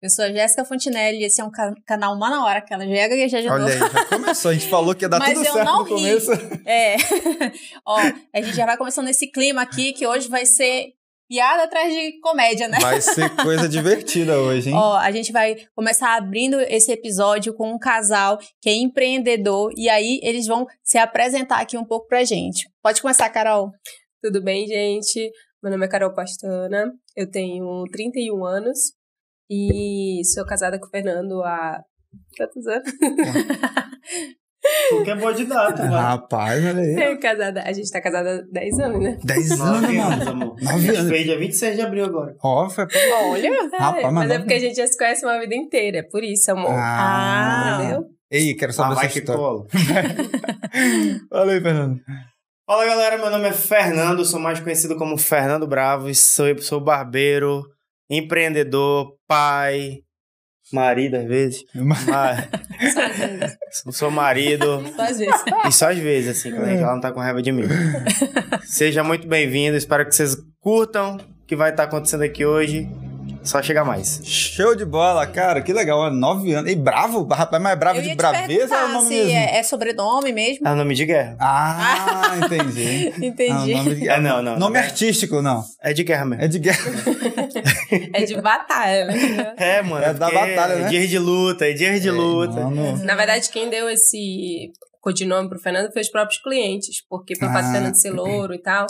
Eu sou a Jéssica Fontinelli e esse é um ca canal Uma na Hora, que ela já é gaguejadora. Olha aí, já começou. A gente falou que ia dar Mas tudo eu certo não no ri. começo. É. Ó, a gente já vai começando nesse clima aqui, que hoje vai ser piada atrás de comédia, né? Vai ser coisa divertida hoje, hein? Ó, a gente vai começar abrindo esse episódio com um casal que é empreendedor e aí eles vão se apresentar aqui um pouco pra gente. Pode começar, Carol. Tudo bem, gente? Meu nome é Carol Pastana, eu tenho 31 anos e sou casada com o Fernando há. Quantos anos? Tu que é boa de data, vai. Rapaz, olha aí. casada, a gente tá casada há 10 anos, né? 10 anos, Nove mano. anos, amor. Nove anos. Fez dia 26 de abril agora. Ó, foi... Olha. Rapaz, mas mas é porque a gente já se conhece uma vida inteira, é por isso, amor. Ah. Entendeu? Ei, quero Ah, saber vai essa que história. cola. Fala aí, Fernando. Fala galera, meu nome é Fernando, sou mais conhecido como Fernando Bravo, sou, sou barbeiro, empreendedor, pai, marido às vezes. Ma- sou marido. Só às vezes. E só às vezes, assim, quando ela não tá com raiva de mim. Seja muito bem-vindo, espero que vocês curtam o que vai estar acontecendo aqui hoje. Só chegar mais. Show de bola, cara. Que legal. ó, Nove anos. E bravo, rapaz, mas bravo Eu de braveza é o nome mesmo? é, é sobrenome mesmo. É o nome de guerra. Ah, entendi. Entendi. Ah, nome, de... É, não, não. nome é, artístico, não. é de guerra mesmo. É de guerra. É de batalha, né? É, mano. É da porque batalha, né? É dias de luta, é dias de luta. Mano. Na verdade, quem deu esse codinome pro Fernando foi os próprios clientes, porque foi o fato Ah. do Fernando ser louro e tal.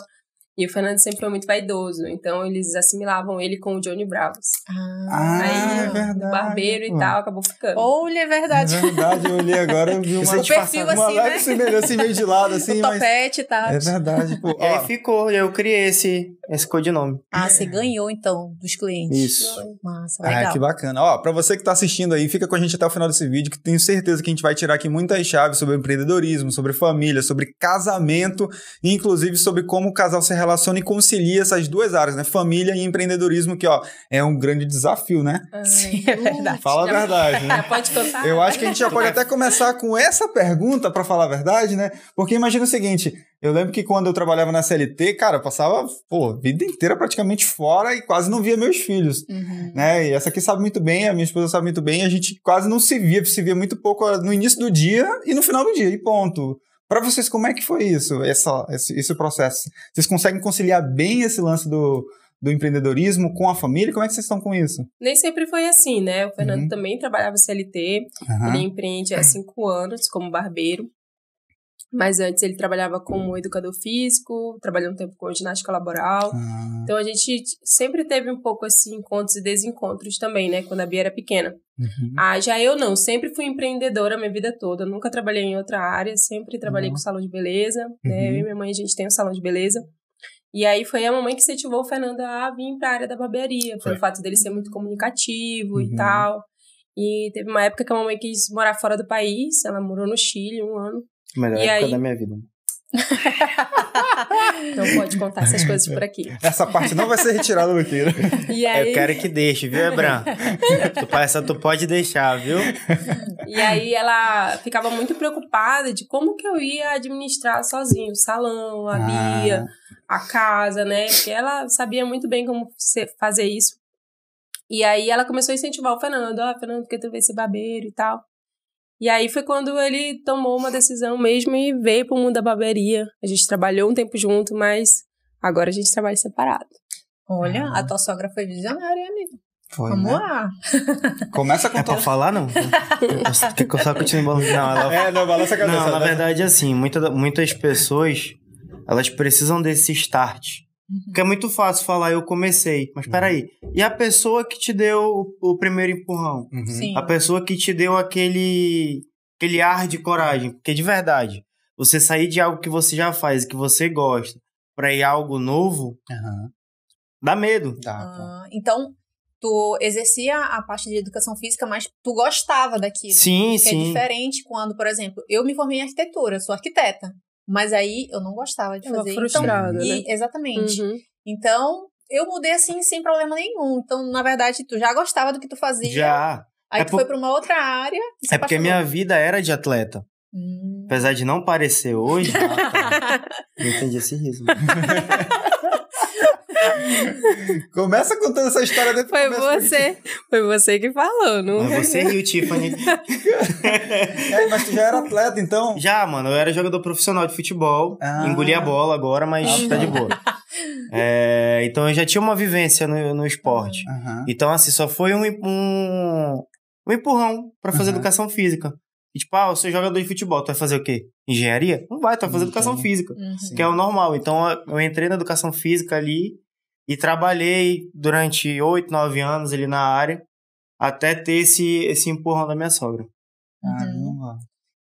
E o Fernando sempre foi muito vaidoso, então eles assimilavam ele com o Johnny Bravos. Ah, Aí, é verdade. o barbeiro e tal, acabou ficando. Olha, é É verdade. verdade, eu olhei agora e vi uma, aí O te perfil uma assim, leve né? semelhança, assim, meio de lado, assim, o mas... topete e tal. É verdade, pô. E aí Ó, ficou, aí eu criei esse, esse codinome. Ah, você ganhou então dos clientes. Isso. Massa, legal. Ah, que bacana. Ó, pra você que tá assistindo aí, fica com a gente até o final desse vídeo, que tenho certeza que a gente vai tirar aqui muitas chaves sobre empreendedorismo, sobre família, sobre casamento, e inclusive sobre como o casal se relaciona e concilia essas duas áreas, né? Família e empreendedorismo, que, ó, é um grande desafio, né? Sim, é verdade. Fala a verdade, né? pode contar? Eu acho que a gente já pode até começar com essa pergunta, pra falar a verdade, né? Porque imagina o seguinte, eu lembro que quando eu trabalhava na CLT, cara, eu passava, pô, vida inteira praticamente fora e quase não via meus filhos Uhum. né? E essa aqui sabe muito bem, a minha esposa sabe muito bem, a gente quase não se via, se via muito pouco no início do dia e no final do dia, e ponto. Pra vocês, como é que foi isso, essa, esse, esse processo? Vocês conseguem conciliar bem esse lance do, do empreendedorismo com a família? Como é que vocês estão com isso? Nem sempre foi assim, né? O Fernando Uhum. também trabalhava CLT, Aham. ele empreende há cinco anos como barbeiro. Mas antes ele trabalhava como educador físico, trabalhou um tempo com ginástica laboral. Ah, Então a gente sempre teve um pouco assim encontros e desencontros também, né? Quando a Bia era pequena. uhum. Ah, já eu não, sempre fui empreendedora a minha vida toda, nunca trabalhei em outra área, sempre trabalhei Uhum. com salão de beleza, né? Eu Uhum. e minha mãe a gente tem um salão de beleza. E aí foi a mamãe que incentivou o Fernando a vir para a área da barbearia, Foi. pelo fato dele ser muito comunicativo Uhum. e tal. E teve uma época que a mamãe quis morar fora do país, ela morou no Chile um ano. Melhor E época aí? da minha vida. Não pode contar essas coisas por aqui. Essa parte não vai ser retirada daqui, né? E aí, Eu quero que deixe, viu, Ebran? tu, essa tu pode deixar, viu? E aí ela ficava muito preocupada de como que eu ia administrar sozinho o salão, a Ah. Bia, a casa, né? Porque ela sabia muito bem como fazer isso. E aí ela começou a incentivar o Fernando, ó, Fernando, porque tu vai ser barbeiro e tal. E aí foi quando ele tomou uma decisão mesmo e veio pro mundo da barbearia. A gente trabalhou um tempo junto, mas agora a gente trabalha separado. Olha, Ah. a tua sogra foi visionária, amigo. Foi, Vamos né? lá. Começa a É pra falar, não? Quer que eu só continue falando? Não, ela... É, não, balança a cabeça. Não, na né? verdade, assim, muita, muitas pessoas, elas precisam desse start. Porque é muito fácil falar, eu comecei. Mas peraí, e a pessoa que te deu o, o primeiro empurrão? Uhum. Sim. A pessoa que te deu aquele, aquele ar de coragem. Porque de verdade, você sair de algo que você já faz, que você gosta, pra ir a algo novo, Aham. dá medo. Pô. Ah, então, tu exercia a parte de educação física, mas tu gostava daquilo. Sim, é sim. diferente quando, por exemplo, eu me formei em arquitetura, sou arquiteta. Mas aí eu não gostava de fazer. frustrada, então, e- né? Exatamente. Uhum. Então, eu mudei assim sem problema nenhum. Então, na verdade, tu já gostava do que tu fazia. Já. Aí É tu por- foi pra uma outra área. e É porque a minha vida era de atleta. Hum. Apesar de não parecer hoje. eu entendi esse riso. Começa contando essa história depois. Foi você, foi você que falou, não? Mas você e o Tiffany. É, mas tu já era atleta, então? Já, mano, eu era jogador profissional de futebol. Ah. Engoli a bola agora, mas Ah, tá tá. de boa. É, então eu já tinha uma vivência no, no esporte. Então, assim, só foi um, um, um empurrão pra fazer educação física. E, tipo, ah, eu sou jogador de futebol, tu vai fazer o quê? Engenharia? Não vai, tu vai fazer educação física. Uhum. que é o normal. Então eu- entrei na educação física ali e trabalhei durante oito, nove anos ali na área até ter esse, esse empurrão da minha sogra. Caramba.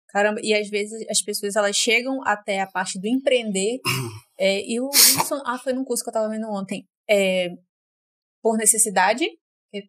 Caramba, e às vezes as pessoas elas chegam até a parte do empreender. é, e o Wilson, ah, foi num curso que eu tava vendo ontem. É, por necessidade,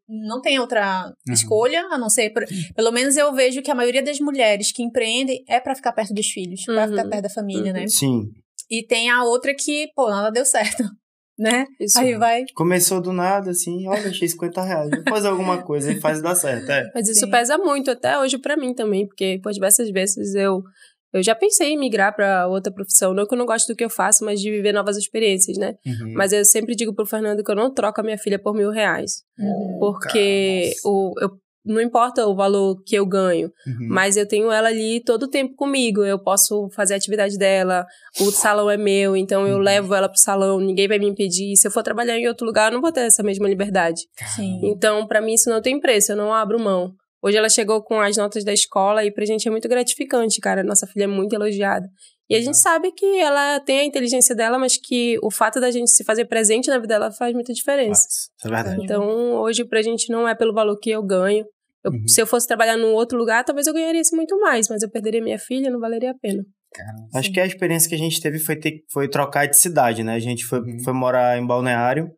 não tem outra Uhum. escolha, a não ser. por- pelo menos eu vejo que a maioria das mulheres que empreendem é pra ficar perto dos filhos, pra Uhum. ficar perto da família, né? Sim. E tem a outra que, pô, nada deu certo, né? Isso. Aí vai. Começou do nada, assim, olha, achei 50 reais. Vou fazer alguma coisa e faz dar certo. É. Mas isso Sim. pesa muito até hoje pra mim também, porque por diversas vezes eu eu já pensei em migrar pra outra profissão, não que eu não gosto do que eu faço, mas de viver novas experiências, né? Uhum. Mas eu sempre digo pro Fernando que eu não troco a minha filha por mil reais, Uhum. porque o eu não importa o valor que eu ganho, Uhum. mas eu tenho ela ali todo o tempo comigo. Eu posso fazer a atividade dela, o salão é meu, então eu Uhum. levo ela pro salão, ninguém vai me impedir. Se eu for trabalhar em outro lugar, eu não vou ter essa mesma liberdade. Sim. Então, pra mim, isso não tem preço, eu não abro mão. Hoje ela chegou com as notas da escola e pra gente é muito gratificante, cara. Nossa filha é muito elogiada. E a gente sabe que ela tem a inteligência dela, mas que o fato da gente se fazer presente na vida dela faz muita diferença. Isso é verdade. Então, hoje pra gente não é pelo valor que eu ganho. Eu- Uhum. Se eu fosse trabalhar num outro lugar, talvez eu ganharia isso muito mais, mas eu perderia minha filha, não valeria a pena. Caramba. Acho que a experiência que a gente teve foi, ter, foi trocar de cidade, né? A gente foi, Uhum. foi morar em Balneário.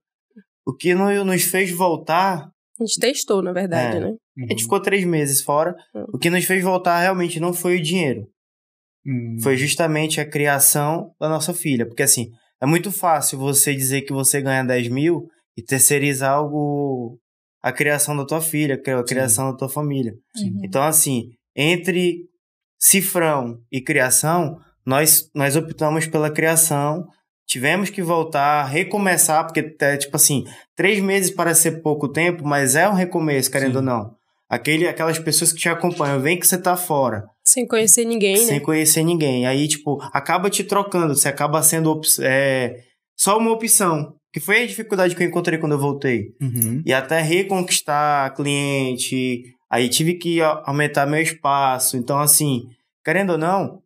O que no- nos fez voltar A gente testou, na verdade, É. né? A gente ficou três meses fora. Hum. O que nos fez voltar realmente não foi o dinheiro. Uhum. Foi justamente a criação da nossa filha. Porque assim, é muito fácil você dizer que você ganha 10 mil e terceirizar algo. a criação da tua filha, a criação da tua família. Uhum. Então, assim, entre cifrão e criação, nós, nós optamos pela criação. Tivemos que voltar, recomeçar, porque é tipo assim, três meses parece ser pouco tempo, mas é um recomeço, querendo Sim. ou não. Aquele, aquelas pessoas que te acompanham, vem que você tá fora, Sem conhecer ninguém, sem né? conhecer ninguém. Aí, tipo, acaba te trocando, você acaba sendo é, só uma opção. Que foi a dificuldade que eu encontrei quando eu voltei. Uhum. E até reconquistar cliente, aí tive que aumentar meu espaço. Então, assim, querendo ou não,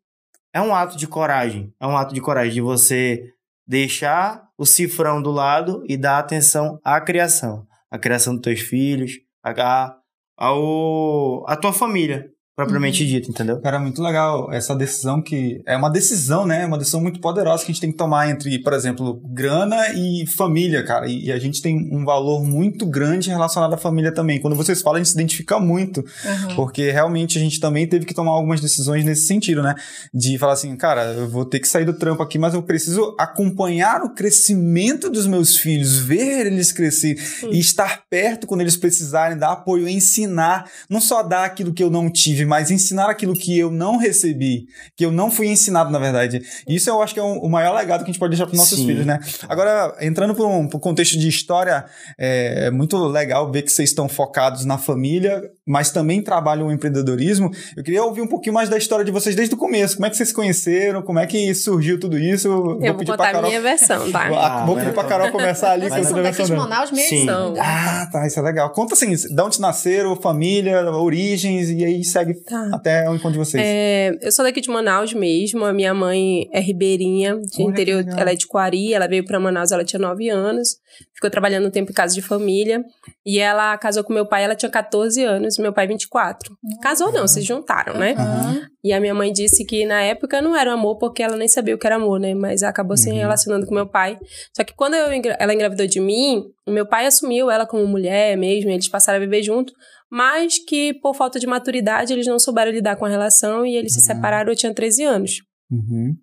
é um ato de coragem. É um ato de coragem de você deixar o cifrão do lado e dar atenção à criação. A criação dos teus filhos, a, ao, a tua família, propriamente dita, entendeu? Cara, muito legal essa decisão que é uma decisão, né? Uma decisão muito poderosa que a gente tem que tomar entre, por exemplo, grana e família, cara. E, e a gente tem um valor muito grande relacionado à família também. Quando vocês falam, a gente se identifica muito, Uhum. porque realmente a gente também teve que tomar algumas decisões nesse sentido, né? De falar assim, cara, eu vou ter que sair do trampo aqui, mas eu preciso acompanhar o crescimento dos meus filhos, ver eles crescer e estar perto quando eles precisarem, dar apoio, ensinar, não só dar aquilo que eu não tive, mas ensinar aquilo que eu não recebi, que eu não fui ensinado, na verdade. Isso eu acho que é um- o maior legado que a gente pode deixar para nossos Sim. filhos, né? Agora, entrando para um pro contexto de história, é muito legal ver que vocês estão focados na família, mas também trabalham o empreendedorismo. Eu queria ouvir um pouquinho mais da história de vocês desde o começo. Como é que vocês se conheceram? Como é que surgiu tudo isso? Eu vou contar a minha versão, tá? Ah, vou Ah, pedir pra mas- Carol começar ali Mas São daqui de. Manaus mesmo? Ah, tá, isso é legal. Conta assim, de onde nasceram, família, origens, e aí segue Tá. até o encontro de vocês. É, eu sou daqui de Manaus mesmo. A minha mãe é ribeirinha, de Olha interior. Ela é de Quari. Ela veio pra Manaus, ela tinha 9 anos. Ficou trabalhando um tempo em casa de família. E ela casou com meu pai, ela tinha 14 anos, meu pai 24. Casou não, se juntaram, né? Aham. E a minha mãe disse que na época não era amor, porque ela nem sabia o que era amor, né? Mas acabou se Uhum. relacionando com meu pai. Só que quando eu ela engravidou de mim, o meu pai assumiu ela como mulher mesmo, eles passaram a viver junto. Mas que por falta de maturidade eles não souberam lidar com a relação e eles se Ah. separaram, eu tinha 13 anos. Uhum.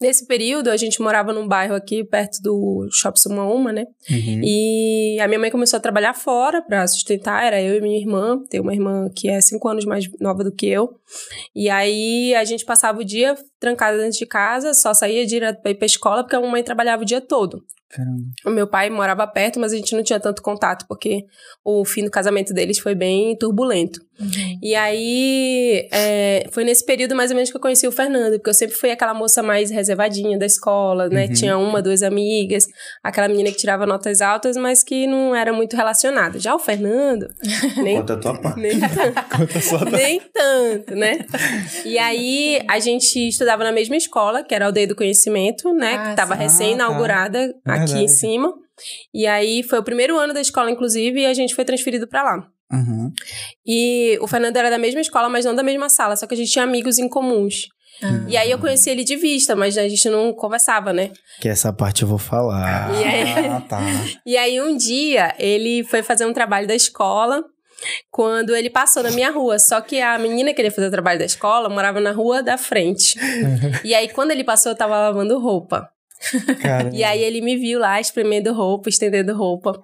Nesse período, a gente morava num bairro aqui perto do Shopping Sumaúma, né? Uhum. E a minha mãe começou a trabalhar fora pra sustentar, era eu e minha irmã. Tenho uma irmã que é cinco anos mais nova do que eu. E aí a gente passava o dia trancada dentro de casa, só saía direto pra ir pra escola, porque a mamãe trabalhava o dia todo. Caramba. O meu pai morava perto, mas a gente não tinha tanto contato, porque o fim do casamento deles foi bem turbulento. E aí, é, foi nesse período mais ou menos que eu conheci o Fernando, porque eu sempre fui aquela moça mais reservadinha da escola, né? Uhum. Tinha uma, duas amigas, aquela menina que tirava notas altas, mas que não era muito relacionada. Já o Fernando, nem, Conta a tua parte. nem Conta só da... nem tanto, né? E aí, a gente estudava na mesma escola, que era a Aldeia do Conhecimento, né? Ah, que estava recém-inaugurada aqui Verdade. em cima. E aí, foi o primeiro ano da escola, inclusive, e a gente foi transferido pra lá. Uhum. E o Fernando era da mesma escola, mas não da mesma sala, só que a gente tinha amigos em comuns. Ah. E aí eu conheci ele de vista, mas a gente não conversava, né? Que essa parte eu vou falar. E aí, Ah, tá. e aí um dia ele foi fazer um trabalho da escola quando ele passou na minha rua. Só que a menina que ele ia fazer o trabalho da escola morava na rua da frente. E aí quando ele passou, eu tava lavando roupa. E aí ele me viu lá espremendo roupa, estendendo roupa.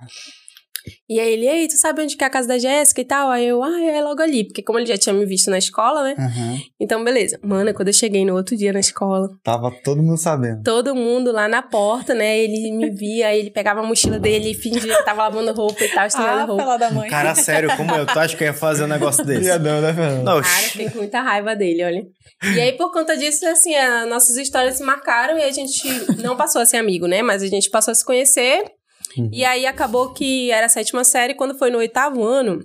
E aí ele, ei, tu sabe onde que é a casa da Jéssica e tal? Aí eu, ah, é logo ali. Porque como ele já tinha me visto na escola, né? Uhum. Então, beleza. Mano, quando eu cheguei no outro dia na escola, Tava todo mundo sabendo. todo mundo lá na porta, né? Ele me via, ele pegava a mochila dele e fingia que tava lavando roupa e tal, estendendo Ah, roupa. da mãe. Cara, sério, como eu? Tu acha que eu ia fazer um negócio desse? Ia não, né, Fernando? Não, Cara, eu fiquei com muita raiva dele, olha. E aí, por conta disso, assim, as nossas histórias se marcaram e a gente não passou a ser amigo, né? Mas a gente passou a se conhecer. E aí acabou que era a sétima série. Quando foi no oitavo ano,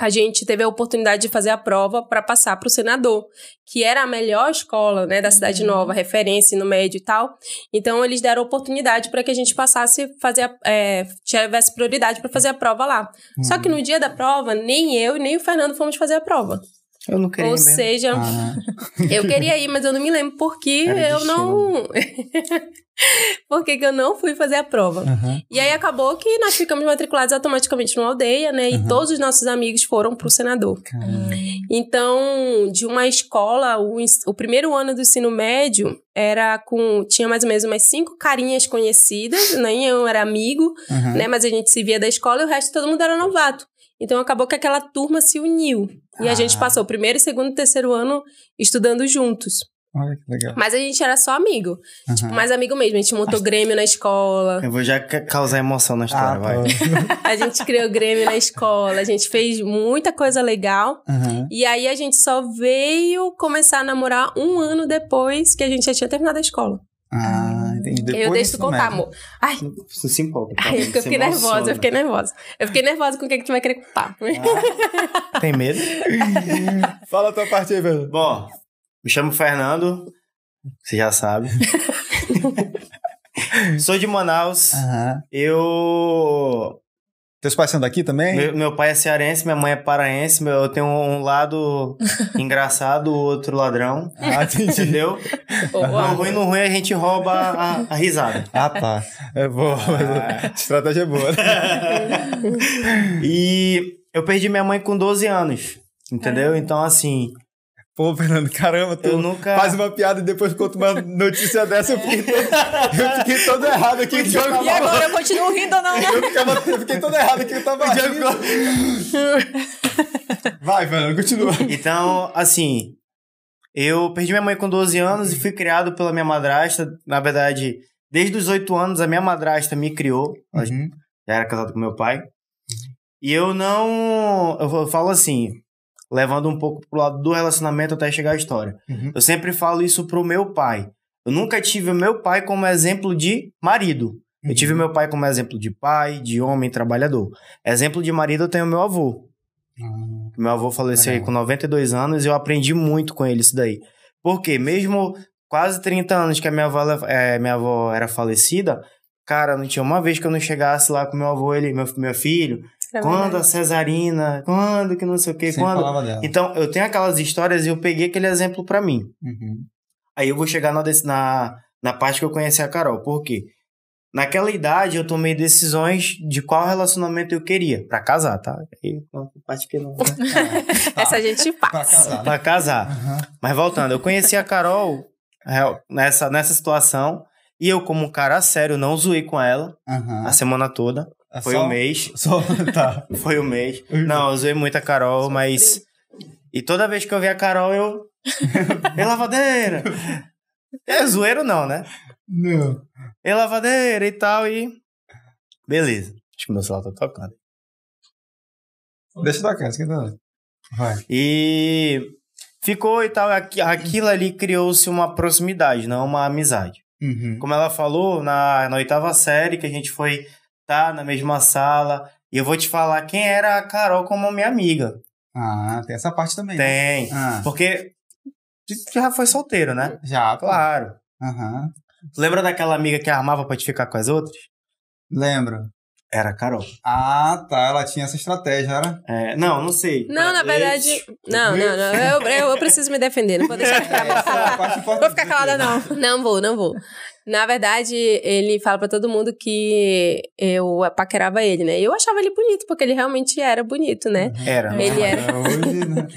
a gente teve a oportunidade de fazer a prova para passar para o senador, que era a melhor escola, né, da cidade nova, referência no médio e tal. Então eles deram oportunidade para que a gente passasse fazer, a- é, tivesse prioridade para fazer a prova lá. Só que no dia da prova, nem eu nem o Fernando fomos fazer a prova. Eu não queria Ou mesmo. seja, Ah, eu queria ir, mas eu não me lembro por que Era eu não. por que eu não fui fazer a prova. uhum. E aí acabou que nós ficamos matriculados automaticamente numa aldeia, né? E Uhum. todos os nossos amigos foram pro senador. Caramba. Então, de uma escola, o, o primeiro ano do ensino médio era com. Tinha mais ou menos umas cinco carinhas conhecidas, nem eu era amigo, Uhum. né? Mas a gente se via da escola e o resto todo mundo era novato. Então acabou que aquela turma se uniu. E a gente Ah. passou o primeiro, segundo e terceiro ano estudando juntos. Olha que legal. Mas a gente era só amigo. Tipo, Uhum. mais amigo mesmo. A gente montou Grêmio na escola. Eu vou já ca- causar emoção na história, Ah, vai. tá. A gente criou Grêmio na escola. A gente fez muita coisa legal. Uhum. E aí a gente só veio começar a namorar um ano depois que a gente já tinha terminado a escola. Ah, entendi. Depois eu deixo tu contar, médio. amor. Ai, Você se empolga. tá? ai, eu fiquei, fiquei nervosa, emociona. eu fiquei nervosa. Eu fiquei nervosa com o que, que tu vai querer contar. Tem medo? Fala a tua parte aí, Fernando. Bom, me chamo Fernando. Você já sabe. Sou de Manaus. Eu. Teus pais são daqui também? Meu, meu pai é cearense, minha mãe é paraense. meu- Eu tenho um lado engraçado, o outro ladrão. Ah, entendi. Entendeu? No ruim, no ruim, a gente rouba a, a risada. Ah, tá. É boa. mas a estratégia é boa. E eu perdi minha mãe com 12 anos. Entendeu? Então, assim, Pô, Fernando, caramba, tu nunca. faz uma piada e depois conta uma notícia dessa, eu fiquei todo, eu fiquei todo errado aqui. E agora eu continuo rindo ou não? Eu, ficava, eu fiquei todo errado aqui, eu tava rindo. Vai, Fernando, continua. Então, assim, eu perdi minha mãe com 12 anos e fui criado pela minha madrasta. Na verdade, desde os 8 anos, a minha madrasta me criou. Uhum. já era casada com meu pai. E eu não. Eu falo assim, levando um pouco pro lado do relacionamento até chegar à história. Uhum. Eu sempre falo isso pro meu pai. Eu nunca tive o meu pai como exemplo de marido. Eu tive meu pai como exemplo de pai, de homem trabalhador. Exemplo de marido eu tenho meu avô. Ah, Meu avô faleceu aí com 92 anos e eu aprendi muito com ele isso daí. Porque mesmo quase 30 anos que a minha avó, é, minha avó era falecida, cara, não tinha uma vez que eu não chegasse lá com meu avô, ele, meu, meu filho, É quando a cesarina, quando que não sei o que, Sempre quando... falava dela. Então, eu tenho aquelas histórias e eu peguei aquele exemplo pra mim. Uhum. Aí eu vou chegar na, na, na parte que eu conheci a Carol. Por quê? Naquela idade eu tomei decisões de qual relacionamento eu queria. Pra casar, tá? Parte que não. né? Essa a gente Pra passa. casar. pra casar. Aham. Mas voltando, eu conheci a Carol é, nessa, nessa situação. E eu, como um cara sério, não zoei com ela Aham. a semana toda. É Foi só- o mês. Só, tá. Foi o mês. Uhum. Não, eu zoei muito a Carol, mas E toda vez que eu via a Carol, eu. Ei, lavadeira! É zoeiro não, né? Não. Ei, lavadeira e tal, e. Beleza. Acho que meu celular tá tocando. Deixa eu tocar, esquenta. Vai. E ficou e tal. aqui- Aquilo ali criou-se uma proximidade, não uma amizade. Uhum. Como ela falou, na, na oitava série, que a gente foi tá na mesma sala. E eu vou te falar quem era a Carol como minha amiga. Ah, tem essa parte também. né? Tem. Ah, Porque já foi solteiro, né? já. Claro. Aham. Lembra daquela amiga que armava pra te ficar com as outras? Lembro. Era a Carol. Ah, tá. Ela tinha essa estratégia, era? É, não, não sei. Não, na verdade. Não, não, não. Eu, eu, eu preciso me defender, não vou deixar ficar é. Vou ficar calada, não. Não vou, não vou. Na verdade, ele fala pra todo mundo que eu paquerava ele, né? Eu achava ele bonito, porque ele realmente era bonito, né? Era. Ele era. É, né?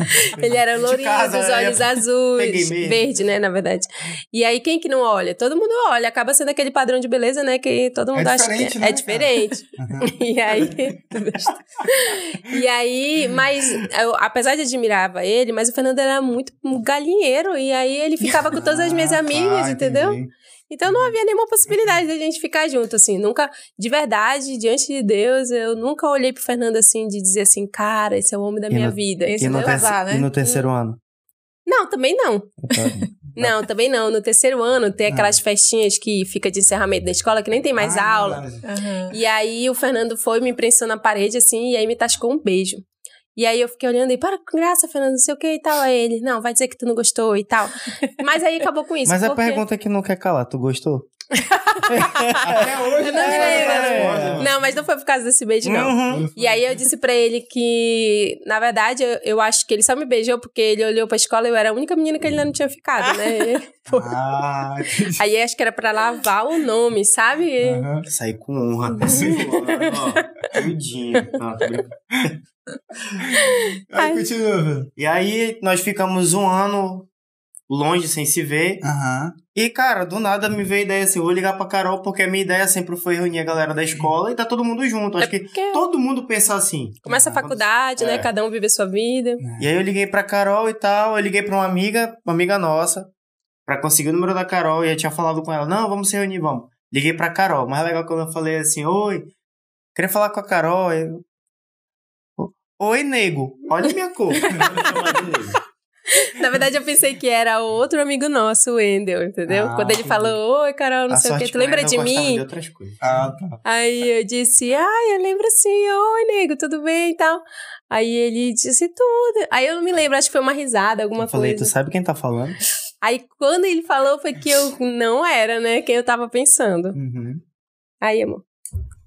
Ele era lourinho, casa, dos né? olhos azuis, verde, né, na verdade. E aí, quem que não olha? Todo mundo olha. Acaba sendo aquele padrão de beleza, né, que todo mundo acha diferente, que né, é diferente. E aí... e aí, mas, eu, apesar de admirava ele, mas o Fernando era muito galinheiro, e aí ele ficava com todas as minhas Ah, amigas, tá, entendeu? entendi. Então não havia nenhuma possibilidade da gente ficar junto, assim. Nunca, de verdade, diante de Deus, eu nunca olhei pro Fernando assim, de dizer assim, cara, esse é o homem da E minha no- vida. esse E no, Casar, né? e no terceiro ano? Não, também não. Não, também não. No terceiro ano tem aquelas Ah. festinhas que fica de encerramento da escola, que nem tem mais Ah, aula. Aham. E aí o Fernando foi me prensando na parede, assim, e aí me tascou um beijo. E aí eu fiquei olhando e, para com graça, Fernando, não sei o que e tal. Aí ele, não, vai dizer que tu não gostou e tal. Mas aí acabou com isso. Mas a porque- pergunta que não quer calar, tu gostou? Até hoje, Eu não me né? lembro. É. Não, mas não foi por causa desse beijo, não. Uhum. E aí eu disse pra ele que, na verdade, eu, eu acho que ele só me beijou porque ele olhou pra escola e eu era a única menina que ele ainda não tinha ficado, né? Ah, aí acho que era pra lavar o nome, sabe? Aham. Saí com honra. Assim, ó, Tudinho. Aí continua, velho. E aí nós ficamos um ano longe, sem se ver. Aham. E, cara, do nada me veio a ideia assim, eu vou ligar pra Carol, porque a minha ideia sempre foi reunir a galera da escola e tá todo mundo junto. Acho que Porque todo mundo pensa assim. começa a faculdade, É. né? Cada um vive a sua vida. E aí eu liguei pra Carol e tal, eu liguei pra uma amiga, uma amiga nossa, pra conseguir o número da Carol, e eu tinha falado com ela, não, vamos se reunir, vamos. Liguei pra Carol, mais legal quando eu falei assim, oi, queria falar com a Carol, eu... Oi, nego, olha a minha cor. Na verdade, eu pensei que era outro amigo nosso, o Wendel, entendeu? Ah, Quando ele falou, oi, Carol, não A sei o quê, tu lembra de mim? De outras coisas. Ah, tá. Aí eu disse, ai, eu lembro sim, oi, nego, tudo bem e tal. Aí ele disse tudo. Aí eu não me lembro, acho que foi uma risada, alguma eu falei, coisa. tu sabe quem tá falando? Aí quando ele falou foi que eu não era, né, quem eu tava pensando. Uhum. Aí, amor.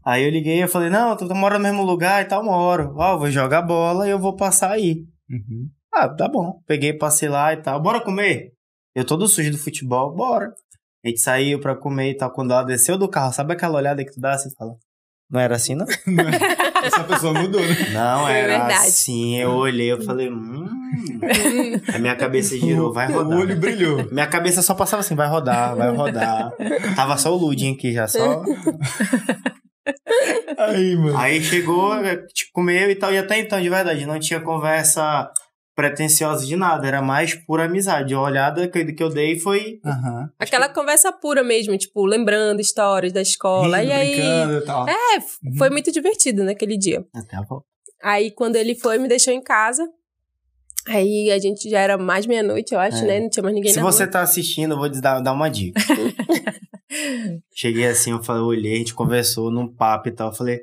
Aí eu liguei, eu falei, não, tu mora no mesmo lugar e tal, moro. Ó, eu vou jogar bola e eu vou passar aí. Uhum. Ah, tá bom. Peguei, passei lá e tal. Bora comer? Eu todo sujo do futebol, bora. A gente saiu pra comer e tal. Quando ela desceu do carro, sabe aquela olhada que tu dá? Você fala, não era assim, não? Essa pessoa mudou, né? Não, Foi era verdade. assim. Eu olhei, eu falei, hum. A minha cabeça girou, vai rodar. O olho brilhou. Minha cabeça só passava assim, vai rodar, vai rodar. Tava só o Ludinho aqui já, só. Aí, mano. Aí chegou, tipo, comeu e tal. E até então, de verdade, não tinha conversa pretensiosa de nada. Era mais pura amizade. A olhada que, eu- que eu dei foi... Aham. Aquela conversa pura mesmo, tipo, lembrando histórias da escola. Rindo, e aí. brincando e tal. É, f- foi muito divertido naquele dia. Até a volta. Aí quando ele foi, me deixou em casa. Aí a gente já era mais meia-noite, eu acho, É. né? Não tinha mais ninguém Se na você rua. tá assistindo, eu vou te dar, dar uma dica. Cheguei assim, eu falei, eu olhei, a gente conversou num papo e tal. Eu falei,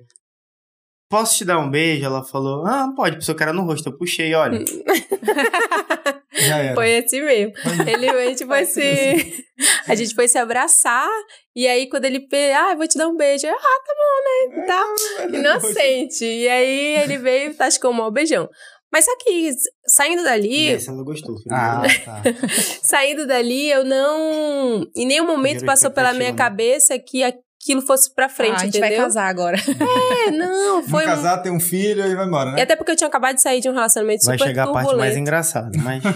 posso te dar um beijo? Ela falou, ah, pode, pessoa cara no rosto. Eu puxei, olha. Era. Foi assim mesmo. Ele, a gente foi se. A gente foi se abraçar. E aí, quando ele ah, eu vou te dar um beijo. Eu, ah, tá bom, né? Tá. Inocente. E aí ele veio e tascou um beijão. Mas só que saindo dali, Essa ela gostou. filho. Ah, tá. saindo dali, eu não. Em nenhum momento passou pela minha né? cabeça que aquilo fosse pra frente, Ah, a gente entendeu? vai casar agora. É, não, foi. Vamos um- casar, ter um filho e vai embora, E né? até porque eu tinha acabado de sair de um relacionamento Vai super chegar a parte mais engraçada, mas...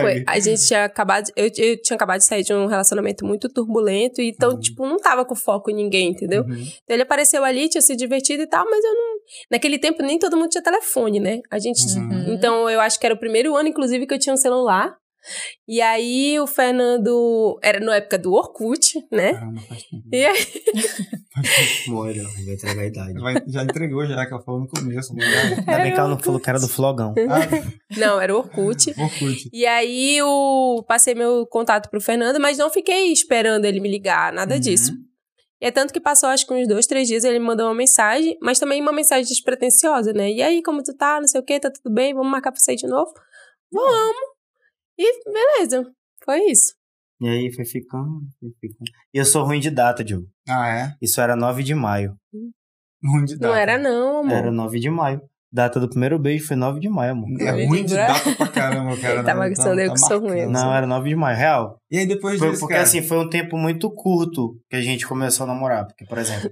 Foi. A gente tinha acabado. Eu, eu tinha acabado de sair de um relacionamento muito turbulento, então, Uhum. tipo, não tava com foco em ninguém, entendeu? Uhum. Então ele apareceu ali, tinha se divertido e tal, mas eu não. Naquele tempo nem todo mundo tinha telefone, né? A gente. Uhum. Então eu acho que era o primeiro ano, inclusive, que eu tinha um celular. E aí o Fernando. Era na época do Orkut, né? Caramba, faz tempo. E aí, Olha, vai entregar a idade. Vai- já entregou, já, que ela falou no começo. Né? Ainda bem que ela não falou que era do flogão. Ah, não, era o Orkut. Orkut. E aí eu passei meu contato pro Fernando, mas não fiquei esperando ele me ligar, nada Uhum. disso. E é tanto que passou acho que uns dois, três dias ele me mandou uma mensagem, mas também uma mensagem despretensiosa, né? E aí, como tu tá? Não sei o quê, tá tudo bem? Vamos marcar pra sair de novo? Vamos! E beleza, foi isso. E aí foi ficando, foi ficando. E eu sou ruim de data, Diogo. Ah, é? Isso era 9 de maio. Ruim de Não data. era não, amor. Era 9 de maio. Data do primeiro beijo foi 9 de maio, amor. É ruim de data pra caramba, cara. Tá Não, bagunçando, eu que sou ruim. Não, era 9 de maio, real. E aí depois Foi, disso, porque cara? assim, foi um tempo muito curto que a gente começou a namorar. Porque, por exemplo,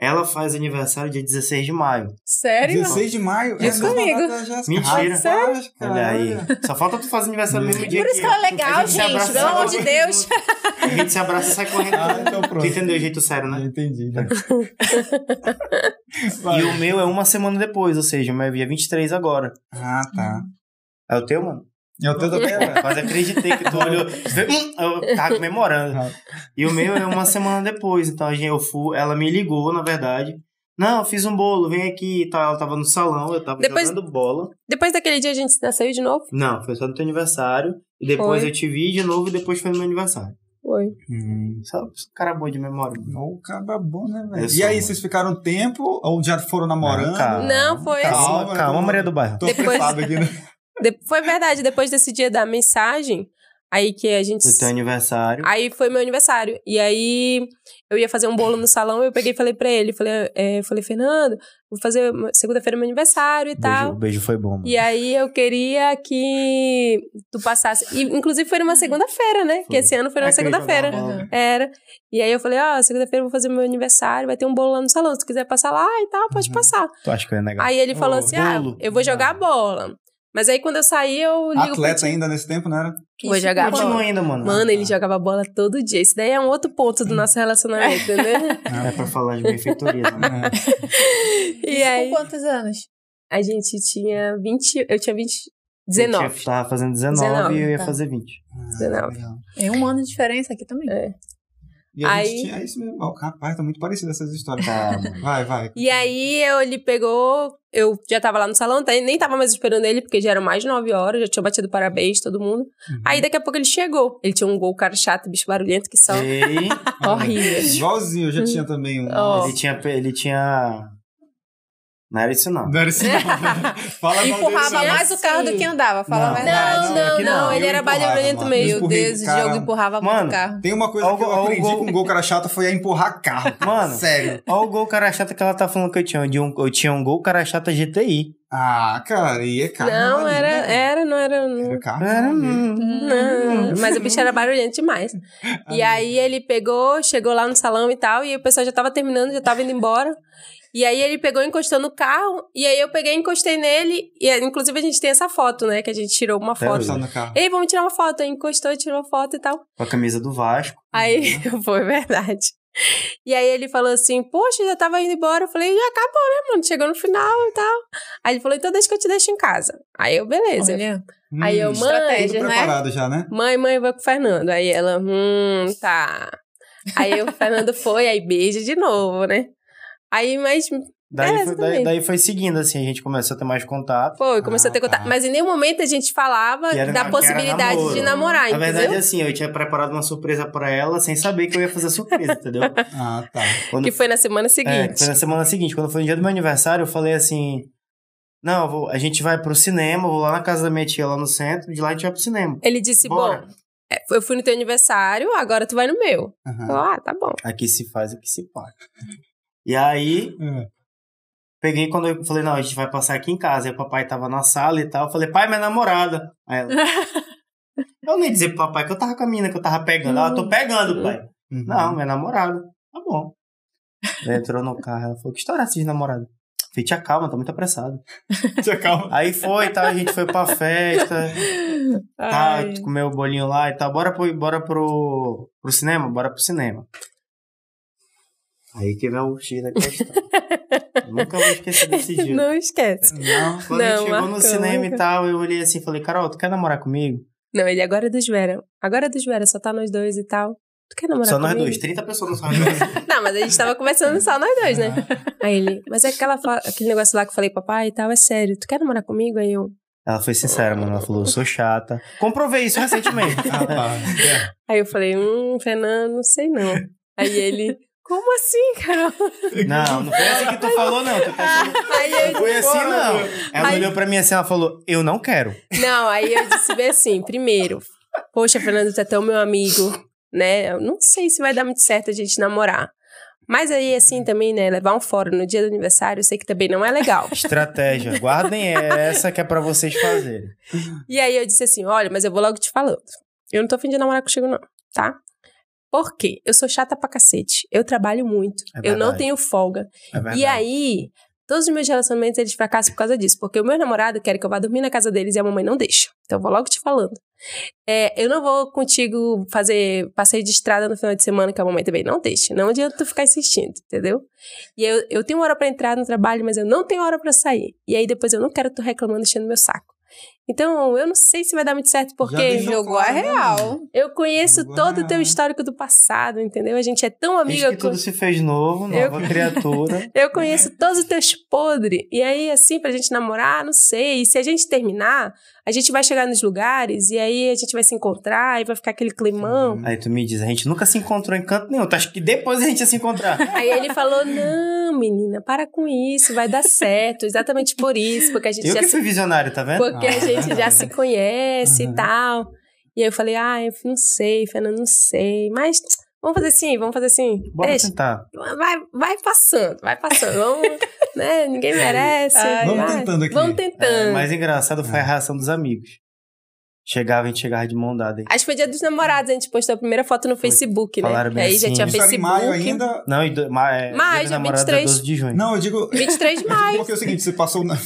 ela faz aniversário dia 16 de maio. Sério? 16 de maio? Isso é comigo. Mentira. Cara, Olha aí. Só falta tu fazer aniversário no mesmo dia Por isso que ela é legal, gente, abraça e pelo amor de Deus. A gente se abraça e sai correndo. Ah, então Tu pronto. entendeu o jeito sério, né? entendi. né? E o meu é uma semana depois, ou seja, o meu é dia 23 agora. Ah, tá. É o teu, mano? É o teu também, velho? Quase acreditei que tu olhou. Hum, Eu tava comemorando. E o meu é uma semana depois. Então a gente, eu fui, ela me ligou, na verdade. Não, eu fiz um bolo, vem aqui e tal. Ela tava no salão, eu tava Depois- jogando bola. Depois daquele dia a gente saiu de novo? Não, foi só no teu aniversário. E depois Foi. eu te vi de novo e depois foi no meu aniversário. Foi. Hum. Só cara bom de memória. O caba bom, né, velho? Eu E aí, vocês ficaram um tempo ou já foram namorando? Não, calma. Não, foi assim. Calma, Calma, calma, tô- Maria do Bairro. Tô Depois- aqui, né? De- Foi verdade, depois desse dia da mensagem, aí que a gente. Do teu aniversário. Aí foi meu aniversário. E aí eu ia fazer um bolo no salão, eu peguei e falei pra ele, falei, é, falei, Fernando, vou fazer segunda-feira meu aniversário e Beijo, tal. o beijo foi bom, mano. E aí eu queria que tu passasse. E, inclusive foi numa segunda-feira, né? Que Foi. esse ano foi numa É que eu segunda-feira. bola. Era. E aí eu falei, ó, segunda-feira eu vou fazer meu aniversário, vai ter um bolo lá no salão. Se tu quiser passar lá e tal, pode Uhum. passar. Tu acha que ia negar? Aí ele falou assim: ah, bolo. eu vou jogar bola. Mas aí quando eu sair, eu ligo Atleta ainda nesse tempo, não era? Vou jogar Continua bola. ainda, mano. Mano, ele jogava bola todo dia. Isso daí é um outro ponto do nosso relacionamento, entendeu? É pra falar de benfeitoria, né? e Isso aí, com quantos anos? a gente tinha 20. Eu tinha 20. 19. Eu tinha- tava fazendo 19, 19, e eu ia tá. fazer 20. 19. Legal. É um ano de diferença aqui também. É. E a Aí- gente tinha é isso mesmo. Rapaz, tá muito parecido essas histórias. Tá. Vai, vai. E aí eu, ele pegou, eu já tava lá no salão, tá? nem tava mais esperando ele, porque já eram mais de 9 horas, já tinha batido parabéns, todo mundo. Uhum. Aí daqui a pouco ele chegou. Ele tinha um gol cara chato, bicho barulhento, que. Ei, Horrível. Igualzinho, eu já tinha também um. Ó. ele tinha. Ele tinha. Não era isso, não. Não era isso, não. Fala Empurrava não. mais o carro do que andava, fala a Não. verdade. Não, não, não, aqui não, não. ele Eu era barulhento mesmo. Meu Deus, cara. jogo empurrava muito Mano, o carro. Tem uma coisa Ó, que eu aprendi gol. com o gol cara chata foi a empurrar carro. Mano. Sério. Olha o gol cara chata que ela tá falando que eu tinha. De um, eu tinha um gol cara chata GTI. Ah, cara, e é carro. Não, era, era, não era. Não. Era carro. Era, ali. Não, mas o bicho era barulhento demais. E aí ele pegou, chegou lá no salão e tal, e o pessoal já tava terminando, já tava indo embora. E aí ele pegou, encostou no carro, e aí eu peguei, encostei nele, e inclusive a gente tem essa foto, né, que a gente tirou uma foto. Só no carro. Ei, vamos tirar uma foto. Aí encostou, tirou foto e tal. Com a camisa do Vasco. Aí, foi verdade. E aí ele falou assim, poxa, já tava indo embora. Eu falei, já acabou, né, mano? Chegou no final e tal. Aí ele falou, então deixa que eu te deixo em casa. Aí eu, beleza. Olha, Aí eu, Hum, mãe, estratégia, tudo né? preparado já, né? mãe, mãe, eu vou com o Fernando. Aí ela, hum, tá. Aí o Fernando foi, aí beija de novo, né? Aí, mas Daí, É, foi, daí, foi seguindo, assim, a gente começou a ter mais contato. foi, começou Ah, a ter contato. tá. Mas em nenhum momento a gente falava era- da possibilidade de namorar, Na entendeu? verdade, assim, eu tinha preparado uma surpresa pra ela sem saber que eu ia fazer surpresa, entendeu? Ah, tá. Quando Que foi na semana É, seguinte. foi na semana seguinte. Quando foi no dia do meu aniversário, eu falei assim: Não, vou- a gente vai pro cinema, vou lá na casa da minha tia, lá no centro, de lá a gente vai pro cinema. Ele disse, Bora. bom, é, eu fui no teu aniversário, agora tu vai no meu. Eu, ah, tá bom. Aqui se faz, aqui se paga. E aí, É. peguei quando eu falei: Não, a gente vai passar aqui em casa. Aí o papai tava na sala e tal. Eu falei: Pai, minha namorada. Aí ela. eu nem dizer pro papai que eu tava com a mina que eu tava pegando. Ela, tô pegando, pai. Uhum. Não, minha namorada. Tá bom. Ela entrou no carro, ela falou: Que história é essa de namorada? Falei, tia, calma, tá muito apressado. Tia, calma. Aí foi e tal, a gente foi pra festa, tá, Ai. comeu o bolinho lá e tal. Bora pro, bora pro, pro cinema? Bora pro cinema. Aí que vem o X da questão. Nunca vou esquecer desse dia. Não esquece. Não. Quando Não, chegou no marcou, cinema e tal, eu olhei assim e falei, Carol, tu quer namorar comigo? Não, ele agora é dos Vera. Agora é dos Vera, só tá nós dois e tal. Tu quer namorar Só nós comigo? dois, 30 pessoas no salão. Não, mas a gente tava conversando só nós dois, né? Aí ele, mas é aquela, aquele negócio lá que eu falei, papai e tal, é sério. Tu quer namorar comigo? Aí eu, Ela foi sincera, mano. Ela falou, eu sou chata. Comprovei isso recentemente. Rapaz. aí eu falei, hum, Fernando, não sei não. Aí ele, como assim, Carol? Não, não foi assim que tu falou, não. Tu pensou... Aí eu, Não foi assim, não. Ela Aí- olhou pra mim assim, ela falou, eu não quero. Não, aí eu disse bem assim, primeiro, poxa, Fernando, tu é tão meu amigo, né? Eu não sei se vai dar muito certo a gente namorar. Mas aí, assim, também, né, levar um fora no dia do aniversário, eu sei que também não é legal. Estratégia. Guardem essa que é pra vocês fazerem. E aí eu disse assim, olha, mas eu vou logo te falando. Eu não tô afim de namorar contigo, não, tá? Por quê? Eu sou chata pra cacete. Eu trabalho muito. É eu não tenho folga. É. E aí, todos os meus relacionamentos, eles fracassam por causa disso. Porque o meu namorado quer que eu vá dormir na casa deles e a mamãe não deixa. Então, eu vou logo te falando. É, eu não vou contigo fazer passeio de estrada no final de semana, que a mamãe também não deixa. Não adianta tu ficar insistindo, entendeu? E eu, eu tenho hora pra entrar no trabalho, mas eu não tenho hora pra sair. E aí, depois, eu não quero tu reclamando, enchendo meu saco. Então, eu não sei se vai dar muito certo, porque... Jogou a claro, né, real. Eu conheço Agora- todo o teu histórico do passado, entendeu? A gente é tão Desde amiga. que tudo se fez novo, nova criatura. Eu conheço todos os teus podres. E aí, assim, pra gente namorar, não sei. E se a gente terminar, a gente vai chegar nos lugares e aí a gente vai se encontrar e vai ficar aquele climão. Aí tu me diz, a gente nunca se encontrou em canto nenhum. Tu acha que depois a gente ia se encontrar? Aí ele falou: Não, menina, para com isso, vai dar certo. Exatamente por isso, porque a gente Eu já que se fui visionário, tá vendo? Porque a Ah, gente já se conhece Uhum. e tal. E aí eu falei, ah, eu não sei, Fernando, não sei. Mas vamos fazer assim, vamos fazer assim. Bora Deixa. tentar. Vai, vai passando, vai passando. Vamos, né? Ninguém merece. Ai, Vamos vai. tentando aqui. Vamos É, tentando. o mais engraçado foi a reação dos amigos. Chegava, a gente chegava de mão dada. aí. Acho que foi dia dos namorados, a gente postou a primeira foto no Facebook, né? Falaram E bem aí já assim. tinha Isso era em Facebook. maio ainda. Não, e do, ma, é, Maio, dia dia namorado 23. é 12 de junho. Não, eu digo. 23 de maio. Porque é o seguinte, você passou na.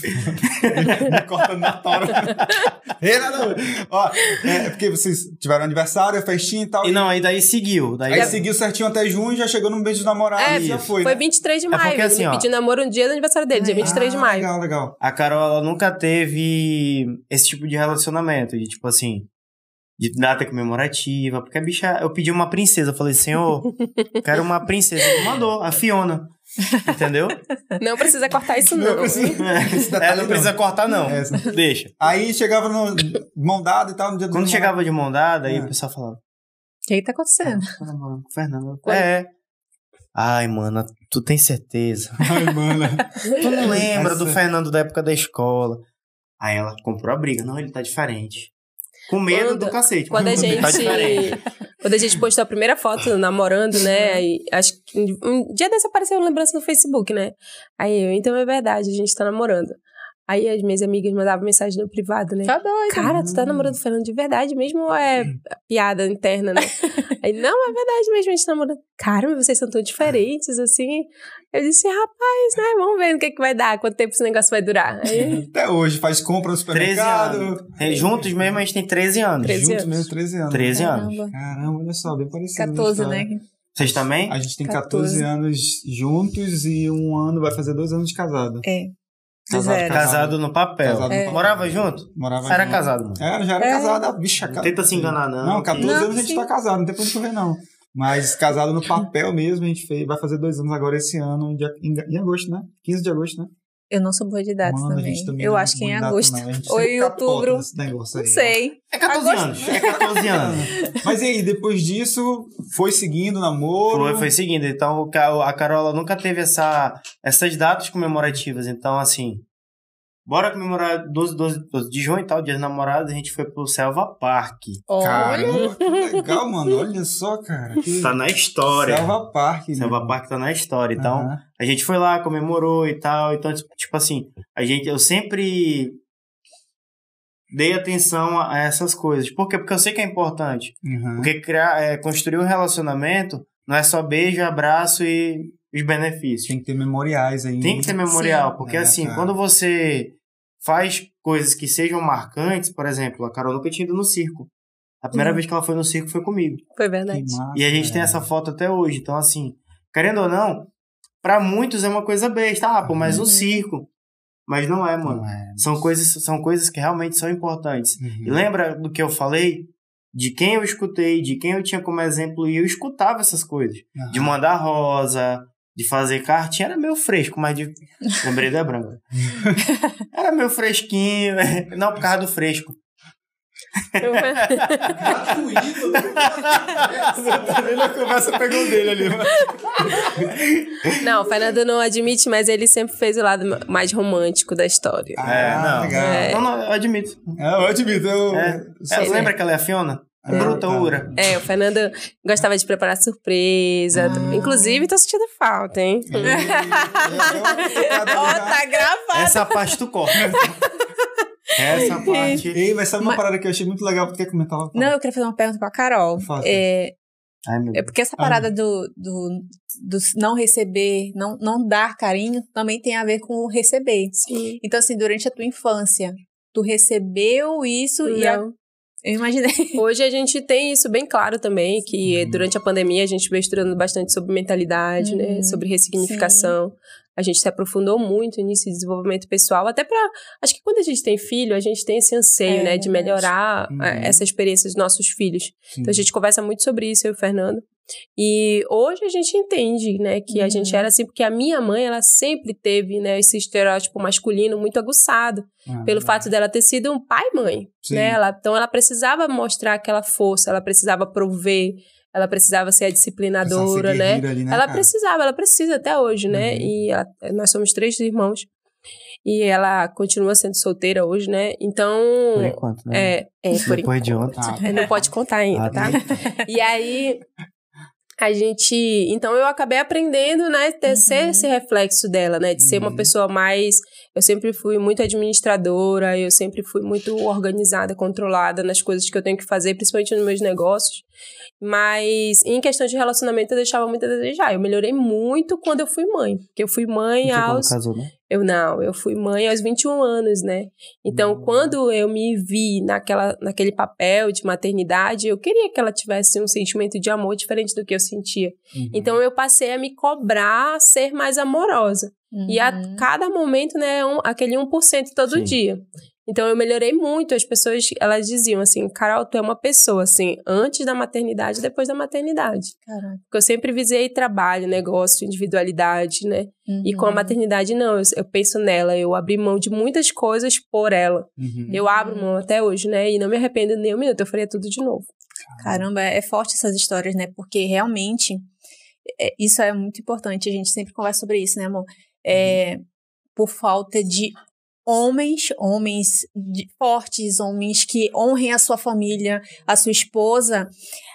Cortando na tora. Ver. Ó, é porque vocês tiveram aniversário, festinha e tal. E não, aí daí seguiu. Daí, Aí seguiu certinho até junho, já chegou no mês dos namorados É, e já foi. Foi né? 23 de É maio. porque Ele assim, me ó. pediu namoro no dia do aniversário dele, dia 23 de Ah, maio. Legal, legal. A Carol, ela nunca teve esse tipo de relacionamento. De tipo assim, de data comemorativa. Porque a bicha, eu pedi uma princesa. Eu falei, senhor, quero uma princesa. Ele mandou, a Fiona. Entendeu? Não precisa cortar isso, não. Não precisa- É, detalhe não precisa cortar, não. É, Deixa. Aí chegava no mão dada e tal, no dia do Quando namorado. chegava de mão dada, aí É. o pessoal falava, O que, tá acontecendo? namorando com o Fernando. Quando- É. Ai, mano, tu tem certeza. Ai, mano. Tu não lembra do Essa- Fernando da época da escola. Aí ela comprou a briga. Não, ele tá diferente. Com medo Quando- do cacete. Quando a gente. Tá diferente. quando a gente postou a primeira foto namorando, né? E acho que um dia desse apareceu uma lembrança no Facebook, né? Aí eu, então é verdade, a gente tá namorando. Aí as minhas amigas mandavam mensagem no privado, né? Tá doido. Cara, tu tá namorando o Fernando de verdade mesmo ou é piada interna, né? Aí, não, é verdade mesmo, a gente tá namorando. Cara, mas vocês são tão diferentes, assim. Eu disse, rapaz, né? Vamos ver no que, que vai dar, quanto tempo esse negócio vai durar. Aí, Até hoje, faz compra no 13 supermercado. É, Juntos mesmo a gente tem 13 anos. 13 Juntos anos. mesmo, 13 anos. 13 anos. Caramba. Caramba, olha só, bem parecido. 14, a né? história. Vocês também? A gente tem 14. 14 anos juntos e um ano vai fazer dois anos de casado. É. Casado. Casado no papel. Casado no É. papel. Morava junto? Morava Era junto. casado, mano. Era, já era É. casado. Bicha cara. tenta se enganar, não. Não, 14 Não, anos a gente sim. tá casado, não tem pra onde correr, não. Mas casado no papel mesmo, a gente fez, vai fazer dois anos agora esse ano, em, em, em agosto, né? 15 de agosto, né? Eu não sou boa de datas Mano, também. também Eu não é acho que em agosto. Ou em outubro. Não sei. É 14 Agosto. anos. É 14 anos. Mas e aí, depois disso, foi seguindo o namoro? Foi, foi seguindo. Então, a Carola nunca teve essa, essas datas comemorativas. Então, assim, bora comemorar 12, 12, 12 de junho e tal, dia dos namorados, a gente foi pro Selva Park. Olha. Caramba, que legal, mano. Olha só, cara. Que... Tá na história. Selva Park. né? Selva Park tá na história. Então, Aham. a gente foi lá, comemorou e tal. Então, tipo assim, a gente, eu sempre dei atenção a, a essas coisas. Por quê? Porque eu sei que é importante. Uhum. Porque criar, é, construir um relacionamento não é só beijo, abraço e, os benefícios. Tem que ter memoriais aí. Tem que ter memorial, Sim. porque É, assim, cara. quando você faz coisas que sejam marcantes, por exemplo, a Carol nunca tinha ido no circo. A primeira Uhum. vez que ela foi no circo foi comigo. Foi verdade. massa, E a gente tem é. essa foto até hoje. Então, assim, querendo ou não, pra muitos é uma coisa besta. Ah, pô, mas Uhum. o circo. Mas não é, mano. Não é. São coisas, são coisas que realmente são importantes. E Uhum. lembra do que eu falei? De quem eu escutei, de quem eu tinha como exemplo, e eu escutava essas coisas. De mandar rosa, de fazer cartinha, era meio fresco, mas de. Lembrei da branca. era meio fresquinho, não por causa do fresco. Gratuito. tá vendo a conversa pegou dele ali. mano. Não, o Fernando não admite, mas ele sempre fez o lado mais romântico da história. É, não. É. Não, não, eu admito. É, eu admito. Eu, É. É, lembra que ela é a Fiona? É, Bruta tá. Ura. É, o Fernando gostava de preparar surpresa. Ah. Inclusive, tô sentindo falta, hein? Ó, tá gravado. Essa parte tu corta. Essa parte. Ei, mas sabe uma Mas- parada que eu achei muito legal? Tu quer comentar? Não, eu queria fazer uma pergunta pra Carol. É, Ai, é porque essa parada do, do, do não receber, não, não dar carinho, também tem a ver com o receber. Sim. Então, assim, durante a tua infância, tu recebeu isso e a- Não. Eu imaginei. Hoje a gente tem isso bem claro também, que Uhum. durante a pandemia a gente veio estudando bastante sobre mentalidade, né? Uhum. Sobre ressignificação. A gente se aprofundou muito nisso, desenvolvimento pessoal, até pra. Acho que quando a gente tem filho, a gente tem esse anseio, É né? De melhorar Uhum. eh, essa experiência dos nossos filhos. Sim. Então a gente conversa muito sobre isso, eu e o Fernando. E hoje a gente entende, né, que a Uhum. gente era assim, porque a minha mãe, ela sempre teve, né, esse estereótipo masculino muito aguçado, Ah, pelo é. fato dela ter sido um pai mãe, Sim. né? Ela, então ela precisava mostrar aquela força, ela precisava prover, ela precisava ser a disciplinadora, Essa né? ali, ela cara? precisava, ela precisa até hoje, né? Uhum. E ela- nós somos três irmãos. E ela continua sendo solteira hoje, né? Então, Por enquanto, né? é, é por Depois de ontem. Ah, Não pode contar ainda, Ah, tá? E aí, a gente. Então, eu acabei aprendendo, né? Ter, Uhum. Ser esse reflexo dela, né? De ser uma Uhum. pessoa mais. Eu sempre fui muito administradora, eu sempre fui muito organizada, controlada nas coisas que eu tenho que fazer, principalmente nos meus negócios. Mas em questão de relacionamento, eu deixava muito a desejar. Eu melhorei muito quando eu fui mãe. Porque eu fui mãe quando aos. casou, né? Eu não, eu fui mãe aos 21 anos, né? Então, Hum. quando eu me vi naquela, naquele papel de maternidade, eu queria que ela tivesse um sentimento de amor diferente do que eu sentia. Uhum. Então, eu passei a me cobrar ser mais amorosa. E a Uhum. cada momento, né, um, aquele 1% todo Sim. dia. Então, eu melhorei muito. As pessoas, elas diziam assim, Carol, tu é uma pessoa, assim, antes da maternidade e depois da maternidade. Caraca. Porque eu sempre visei trabalho, negócio, individualidade, né? E com a Uhum. maternidade, não. Eu, eu penso nela. Eu abri mão de muitas coisas por ela. Uhum. Eu abro mão até hoje, né? E não me arrependo nem um minuto. Eu faria tudo de novo. Caramba, é forte essas histórias, né? Porque realmente é, isso é muito importante. A gente sempre conversa sobre isso, né, amor? É, Por falta de homens, homens fortes, homens que honrem a sua família, a sua esposa.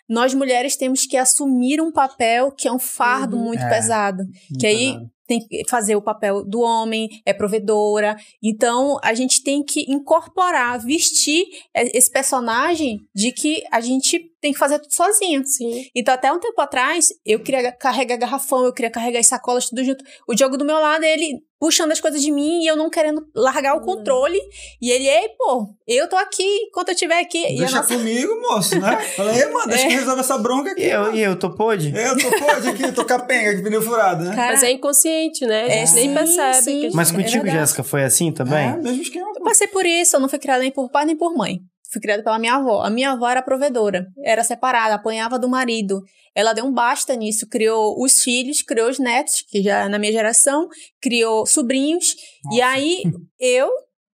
Nós mulheres temos que assumir um papel que é um fardo Uhum. muito É. pesado. Que aí tem que fazer o papel do homem, é provedora. Então, a gente tem que incorporar, vestir é, esse personagem de que a gente tem que fazer tudo sozinha. Sim. Então, até um tempo atrás, eu queria carregar garrafão, eu queria carregar as sacolas, tudo junto. O Diogo do meu lado, ele puxando as coisas de mim e eu não querendo largar o Hum. controle. E ele, ei, pô, eu tô aqui enquanto eu estiver aqui. E Deixa nossa- comigo, moço, né? Falei, "Ei, mano, deixa É. que resolve essa bronca aqui. E eu, e eu, tô pode? Eu tô pode aqui, tô capenga, que pneu furado, né? Cara, Mas é inconsciente, né? A É, gente nem sim, percebe. sim. que a gente- Mas É contigo. Jéssica, foi assim também? É, mesmo esquema. Eu passei por isso, eu não fui criada nem por pai nem por mãe. Fui criada pela minha avó. A minha avó era provedora, era separada, apanhava do marido. Ela deu um basta nisso, criou os filhos, criou os netos, que já é na minha geração, criou sobrinhos. E aí eu,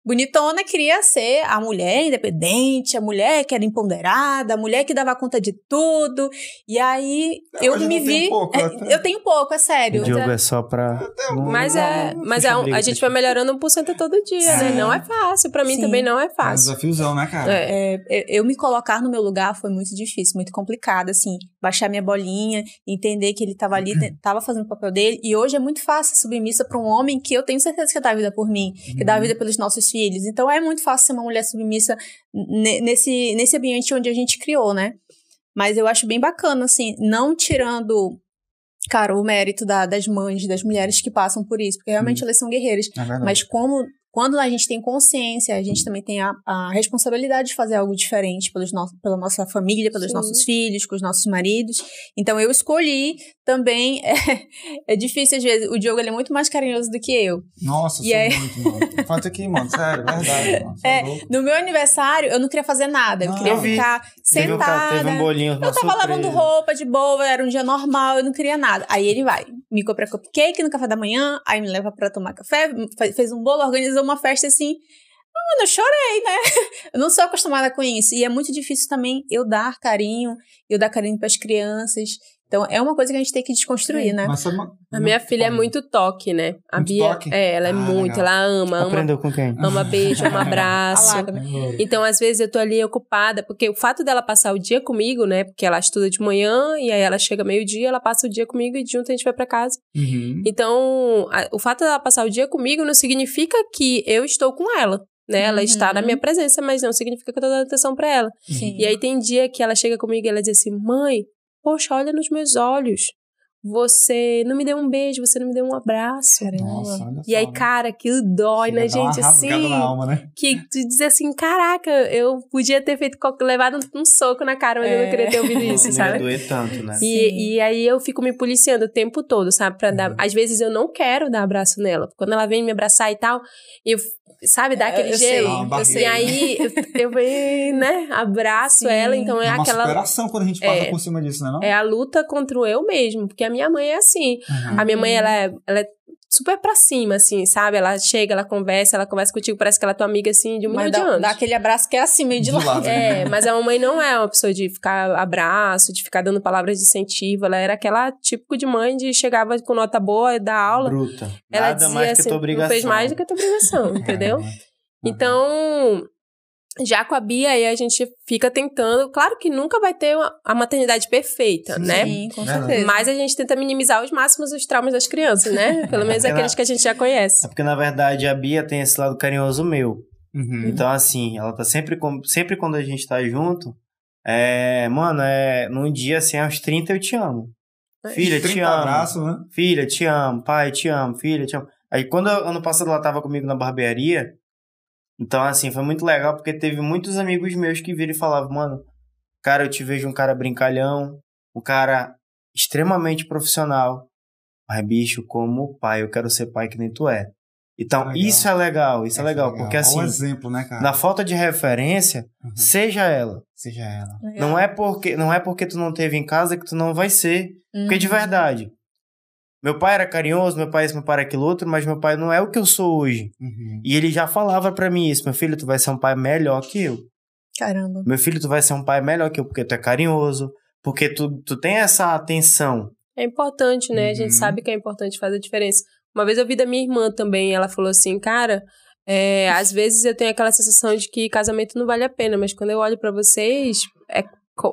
bonitona, queria ser a mulher independente, a mulher que era empoderada, a mulher que dava conta de tudo. E aí Até eu me vi. pouco, é, eu tenho pouco, é sério. O Diogo é só pra. Mas é, mas é um- a gente vai melhorando 1% todo dia, né? Sim. Não é fácil. Pra mim Sim. também não é É um fácil. desafiozão, né, cara? É. É, eu me colocar no meu lugar foi muito difícil, muito complicado, assim, baixar minha bolinha, entender que ele tava ali, tava fazendo o papel dele, e hoje é muito fácil ser submissa para um homem que eu tenho certeza que dá a vida por mim, que dá a vida pelos nossos filhos. Então é muito fácil ser uma mulher submissa ne- nesse, nesse ambiente onde a gente criou, né? Mas eu acho bem bacana, assim, não tirando Cara, o mérito da- das mães, das mulheres que passam por isso, porque realmente elas são guerreiras. É. Mas como quando a gente tem consciência, a gente também tem a, a responsabilidade de fazer algo diferente pelos no, pela nossa família, pelos Sim. nossos filhos, com os nossos maridos. Então eu escolhi também. É, é difícil às vezes. O Diogo ele é muito mais carinhoso do que eu. Nossa, E sou aí- muito, mano. Fala aqui, mano. Sério, verdade, mano. É, louco. No meu aniversário, eu não queria fazer nada. Eu Não. queria Eu ficar sentada. teve um bolinho, Eu tava surpresa. lavando roupa de boa, era um dia normal, eu não queria nada. Aí ele vai, me compra cupcake no café da manhã, aí me leva pra tomar café, fe- fez um bolo, organizou uma festa assim. Mano, eu chorei, né? Eu não sou acostumada com isso. E é muito difícil também eu dar carinho, eu dar carinho pras crianças. Então é uma coisa que a gente tem que desconstruir, né? Mas uma- A minha filha é muito toque, né? A Muito Bia, toque? é, ela é Ah, muito, legal. ela ama, ama, Aprendeu com quem? ama beijo, ama abraço. Né? Então, às vezes, eu tô ali ocupada, porque o fato dela passar o dia comigo, né? Porque ela estuda de manhã, e aí ela chega meio-dia, ela passa o dia comigo e junto a gente vai pra casa. Uhum. Então, a- o fato dela passar o dia comigo não significa que eu estou com ela. Né? Ela Uhum. está na minha presença, mas não significa que eu tô dando atenção pra ela. Sim. E aí tem dia que ela chega comigo e ela diz assim: Mãe, poxa, olha nos meus olhos. Você não me deu um beijo, você não me deu um abraço. Nossa, olha E aí, só, né? cara, aquilo dói, né, dar uma gente? Assim, alma, né? que tu diz assim, caraca, eu podia ter feito levado um, um soco na cara, mas eu É. não queria ter ouvido Não isso, ia sabe? doer tanto, né? Sim. E, e aí eu fico me policiando o tempo todo, sabe? Pra dar. Uhum. Às vezes eu não quero dar abraço nela. Quando ela vem me abraçar e tal, eu, sabe, dá É, aquele eu gelo. Eu barreira. sei. E aí eu, eu venho, né, abraço Sim. ela, então é É uma aquela. superação quando a gente passa É. por cima disso, né? Não? É a luta contra o eu mesmo, porque a minha mãe é assim. Uhum. A minha mãe, ela é, ela é super pra cima, assim, sabe? Ela chega, ela conversa, ela conversa contigo, parece que ela é tua amiga, assim, de um milhão de dá, anos. dá aquele abraço que é assim, meio de, De lado. lado. É, mas a mamãe não é uma pessoa de ficar abraço, de ficar dando palavras de incentivo. Ela era aquela típico de mãe de chegava com nota boa da aula. Bruta. Ela Nada dizia mais que assim, tua não obrigação. fez mais do que a tua obrigação, entendeu? Então, já com a Bia aí a gente fica tentando. Claro que nunca vai ter uma- a maternidade perfeita, Sim, né? Sim, com certeza. Mas a gente tenta minimizar os máximos os traumas das crianças, né? Pelo menos Ela- aqueles que a gente já conhece. É porque, na verdade, a Bia tem esse lado carinhoso meu. Uhum. Então, assim, ela tá sempre, com... sempre quando a gente tá junto, é, mano, é, num dia, assim, aos 30 eu te amo. Filha, te 30 amo. abraços, né? Filha, te amo. Pai, te amo. Filha, te amo. Aí, quando ano passado ela tava comigo na barbearia, então, assim, foi muito legal, porque teve muitos amigos meus que viram e falavam, mano, cara, eu te vejo um cara brincalhão, um cara extremamente profissional. Mas, bicho, como pai, eu quero ser pai que nem tu é. Então, Legal. isso é legal, isso é legal, porque Olha assim, o exemplo, né, cara? na falta de referência, Uhum. seja ela. Seja ela. Legal. Não é porque não é porque tu não teve em casa que tu não vai ser. Porque de Uhum. verdade. Meu pai era carinhoso, meu pai isso, meu pai era aquilo outro, mas meu pai não é o que eu sou hoje. Uhum. E ele já falava pra mim isso, meu filho, tu vai ser um pai melhor que eu. Caramba. Meu filho, tu vai ser um pai melhor que eu, porque tu é carinhoso, porque tu, tu tem essa atenção. É importante, né? A Uhum. gente sabe que é importante fazer a diferença. Uma vez eu vi da minha irmã também, ela falou assim, cara, é, às vezes eu tenho aquela sensação de que casamento não vale a pena, mas quando eu olho pra vocês, é,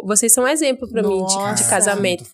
vocês são um exemplo pra mim de, de Nossa. casamento.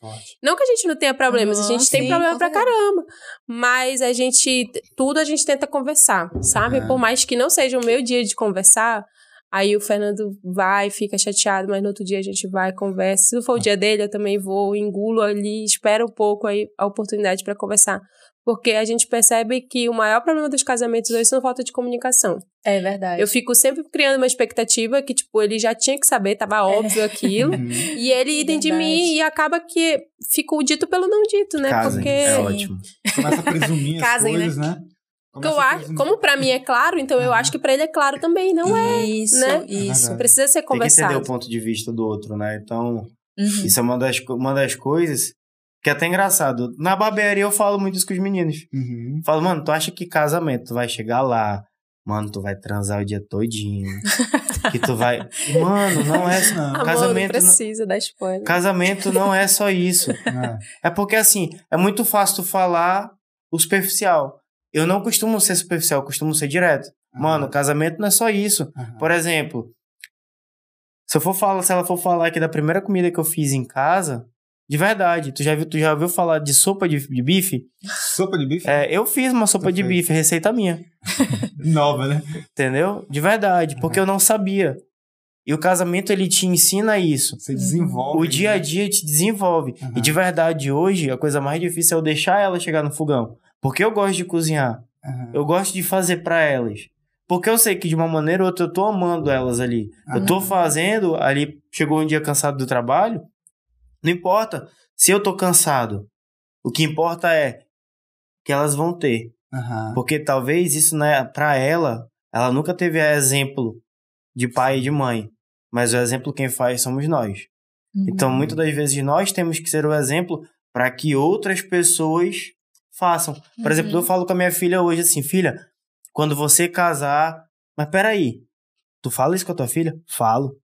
Não que a gente não tenha problemas, a Uhum, gente tem sim, problema pra caramba. Mas a gente, tudo a gente tenta conversar, sabe? É. Por mais que não seja o meu dia de conversar, aí o Fernando vai, fica chateado, mas no outro dia a gente vai, conversa. Se não for o dia dele, eu também vou, engulo ali, espero um pouco aí a oportunidade pra conversar. Porque a gente percebe que o maior problema dos casamentos hoje são falta de comunicação. É verdade. Eu fico sempre criando uma expectativa que, tipo, ele já tinha que saber, tava óbvio aquilo. Uhum. E ele idem de mim e acaba que fica o dito pelo não dito, né? Casem, Porque é ótimo. Começa a presumir as Casem, né? coisas, né? porque eu Começa acho, como pra mim é claro, então eu Uhum. acho que pra ele é claro também, não é? Isso, né? isso. Verdade. Precisa ser Tem que entender conversado. o ponto de vista do outro, né? Então, Uhum. isso é uma das, uma das coisas que é até engraçado. Na barbearia eu falo muito isso com os meninos. Uhum. Falo, mano, tu acha que casamento, tu vai chegar lá, mano, tu vai transar o dia todinho. que tu vai. Mano, não é. Não. Amor, casamento não não- precisa dar spoiler. Casamento não é só isso. É. É porque assim, é muito fácil tu falar o superficial. Eu não costumo ser superficial, eu costumo ser direto. Mano, casamento não é só isso. Uhum. Por exemplo, se eu for falar, se ela for falar aqui da primeira comida que eu fiz em casa, de verdade, tu já viu, tu já ouviu falar de sopa de, de bife? Sopa de bife? É, eu fiz uma sopa Tu de fez. bife, receita minha, Nova, né? entendeu? De verdade, porque eu não sabia. E o casamento, ele te ensina isso. Você desenvolve. O dia a dia te desenvolve. Uhum. E de verdade, hoje, a coisa mais difícil é eu deixar ela chegar no fogão. Porque eu gosto de cozinhar. Uhum. Eu gosto de fazer pra elas. Porque eu sei que de uma maneira ou outra eu tô amando elas ali. Eu tô fazendo, ali chegou um dia cansado do trabalho. Não importa se eu tô cansado. O que importa é que elas vão ter. Uhum. Porque talvez isso, né, pra ela, ela nunca teve exemplo de pai e de mãe. Mas o exemplo quem faz somos nós. Uhum. Então, muitas das vezes nós temos que ser o exemplo para que outras pessoas façam. Por Uhum. exemplo, eu falo com a minha filha hoje assim, filha, quando você casar, mas peraí, tu fala isso com a tua filha? Falo.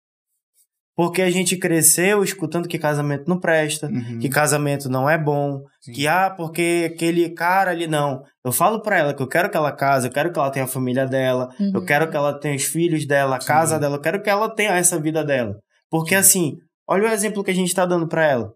Porque a gente cresceu escutando que casamento não presta, Uhum. que casamento não é bom, Sim. que ah, porque aquele cara ali não. Eu falo pra ela que eu quero que ela case, eu quero que ela tenha a família dela, eu Uhum. quero que ela tenha os filhos dela, a Sim. casa dela, eu quero que ela tenha essa vida dela. Porque assim, olha o exemplo que a gente tá dando pra ela,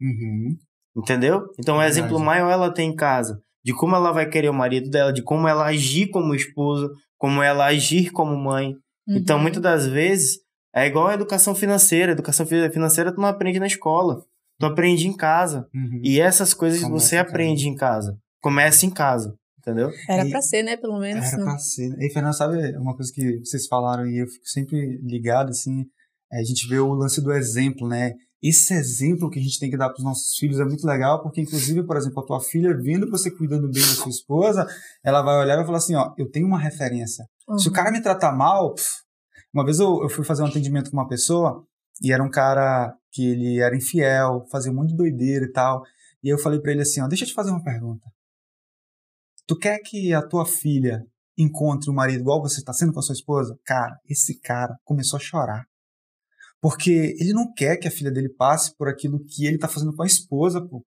Uhum. entendeu? Então o Verdade. exemplo maior ela tem em casa, de como ela vai querer o marido dela, de como ela agir como esposa, como ela agir como mãe. Então Uhum. muitas das vezes é igual a educação financeira, educação fi- financeira tu não aprende na escola, tu aprende em casa. Uhum. E essas coisas Começa você aprende em casa. Começa em casa, entendeu? Era E- pra ser, né? Pelo menos. Era né? pra ser. E, Fernando, sabe uma coisa que vocês falaram e eu fico sempre ligado, assim, é a gente vê o lance do exemplo, né? Esse exemplo que a gente tem que dar pros nossos filhos é muito legal, porque, inclusive, por exemplo, a tua filha, vendo você cuidando bem da sua esposa, ela vai olhar e vai falar assim, ó, eu tenho uma referência. Se o Uhum. cara me tratar mal, pff, uma vez eu, eu fui fazer um atendimento com uma pessoa e era um cara que ele era infiel, fazia de doideira e tal. E eu falei pra ele assim, ó, deixa eu te fazer uma pergunta. Tu quer que a tua filha encontre um marido igual você está sendo com a sua esposa? Cara, esse cara começou a chorar. Porque ele não quer que a filha dele passe por aquilo que ele tá fazendo com a esposa, pô.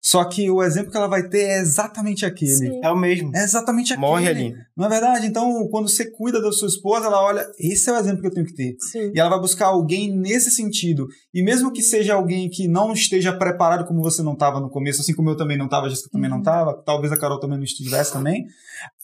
Só que o exemplo que ela vai ter é exatamente aquele. Sim. É o mesmo. É exatamente aquele. Morre ali. Não é verdade? Então, quando você cuida da sua esposa, ela olha, esse é o exemplo que eu tenho que ter. Sim. E ela vai buscar alguém nesse sentido. E mesmo que seja alguém que não esteja preparado como você não estava no começo, assim como eu também não estava, a Jéssica também não Uhum. estava, talvez a Carol também não estivesse também,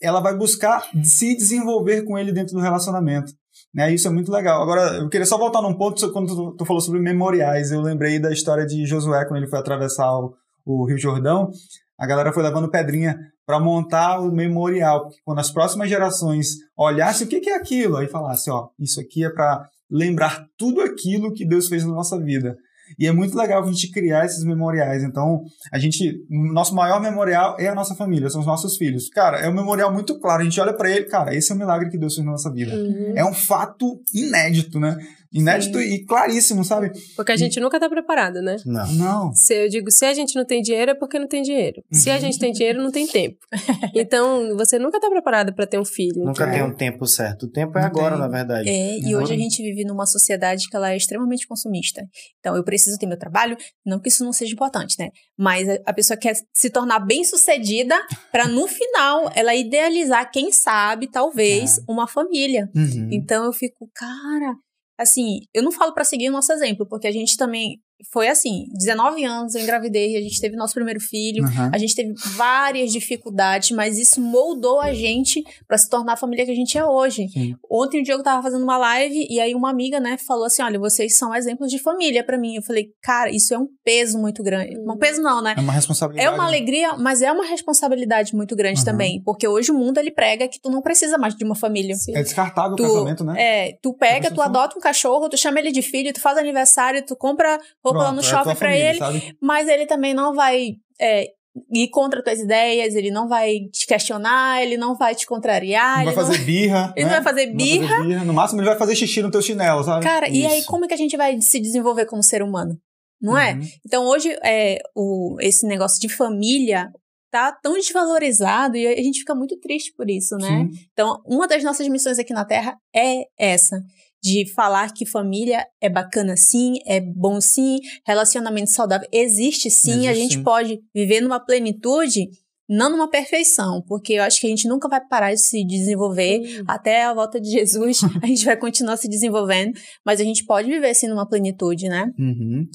ela vai buscar se desenvolver com ele dentro do relacionamento. Né? Isso é muito legal. Agora, eu queria só voltar num ponto quando tu, tu falou sobre memoriais. Eu lembrei da história de Josué, quando ele foi atravessar o, o Rio Jordão. A galera foi levando pedrinha para montar o memorial. Porque quando as próximas gerações olhassem o que, que é aquilo, aí falasse, ó, isso aqui é para lembrar tudo aquilo que Deus fez na nossa vida. E é muito legal a gente criar esses memoriais. Então, a gente, nosso maior memorial é a nossa família, são os nossos filhos. Cara, é um memorial muito claro. A gente olha para ele, cara, esse é o milagre que Deus fez na nossa vida. Uhum. É um fato inédito, né? Inédito Sim. e claríssimo, sabe? Porque a gente nunca tá preparado, né? Não. Não. Se eu digo, se a gente não tem dinheiro é porque não tem dinheiro. Se a Uhum. gente tem dinheiro, não tem tempo. Então, você nunca tá preparado pra ter um filho. Nunca Então, tem um tempo certo. O tempo é Não agora, tem. na verdade. É, e Uhum. hoje a gente vive numa sociedade que ela é extremamente consumista. Então, eu preciso ter meu trabalho, não que isso não seja importante, né? Mas a- pessoa quer se tornar bem-sucedida para no final ela idealizar, quem sabe, talvez, uma família. Uhum. Então eu fico, cara, assim, eu não falo pra seguir o nosso exemplo, porque a gente também foi assim, 19 anos eu engravidei, a gente teve nosso primeiro filho, Uhum. a gente teve várias dificuldades, mas isso moldou a gente pra se tornar a família que a gente é hoje. Sim. Ontem o Diogo tava fazendo uma live e aí uma amiga, né, falou assim: "Olha, vocês são exemplos de família pra mim". Eu falei: "Cara, isso é um peso muito grande". Um peso não, né? É uma responsabilidade. É uma alegria, mas é uma responsabilidade muito grande Uhum. também, porque hoje o mundo ele prega que tu não precisa mais de uma família. Sim. É descartável o Tu- casamento, né? É, tu pega, tu adota um cachorro, tu chama ele de filho, tu faz aniversário, tu compra roupa lá Pronto, no é shopping pra família, ele, sabe? mas ele também não vai é, ir contra tuas ideias, ele não vai te questionar, ele não vai te contrariar, Não vai ele não- fazer birra. ele não né? vai fazer Não birra. birra. No máximo, ele vai fazer xixi no teu chinelo, sabe? Cara, e aí Isso. como é que a gente vai se desenvolver como ser humano? Não é? Uhum. Então hoje é, o, esse negócio de família tá tão desvalorizado e a gente fica muito triste por isso, né? Sim. Então, uma das nossas missões aqui na Terra é essa. De falar que família é bacana sim, é bom sim, relacionamento saudável existe sim, a Existe, gente sim. pode viver numa plenitude, não numa perfeição, porque eu acho que a gente nunca vai parar de se desenvolver, até a volta de Jesus, a gente vai continuar se desenvolvendo, mas a gente pode viver assim numa plenitude, né? Uhum.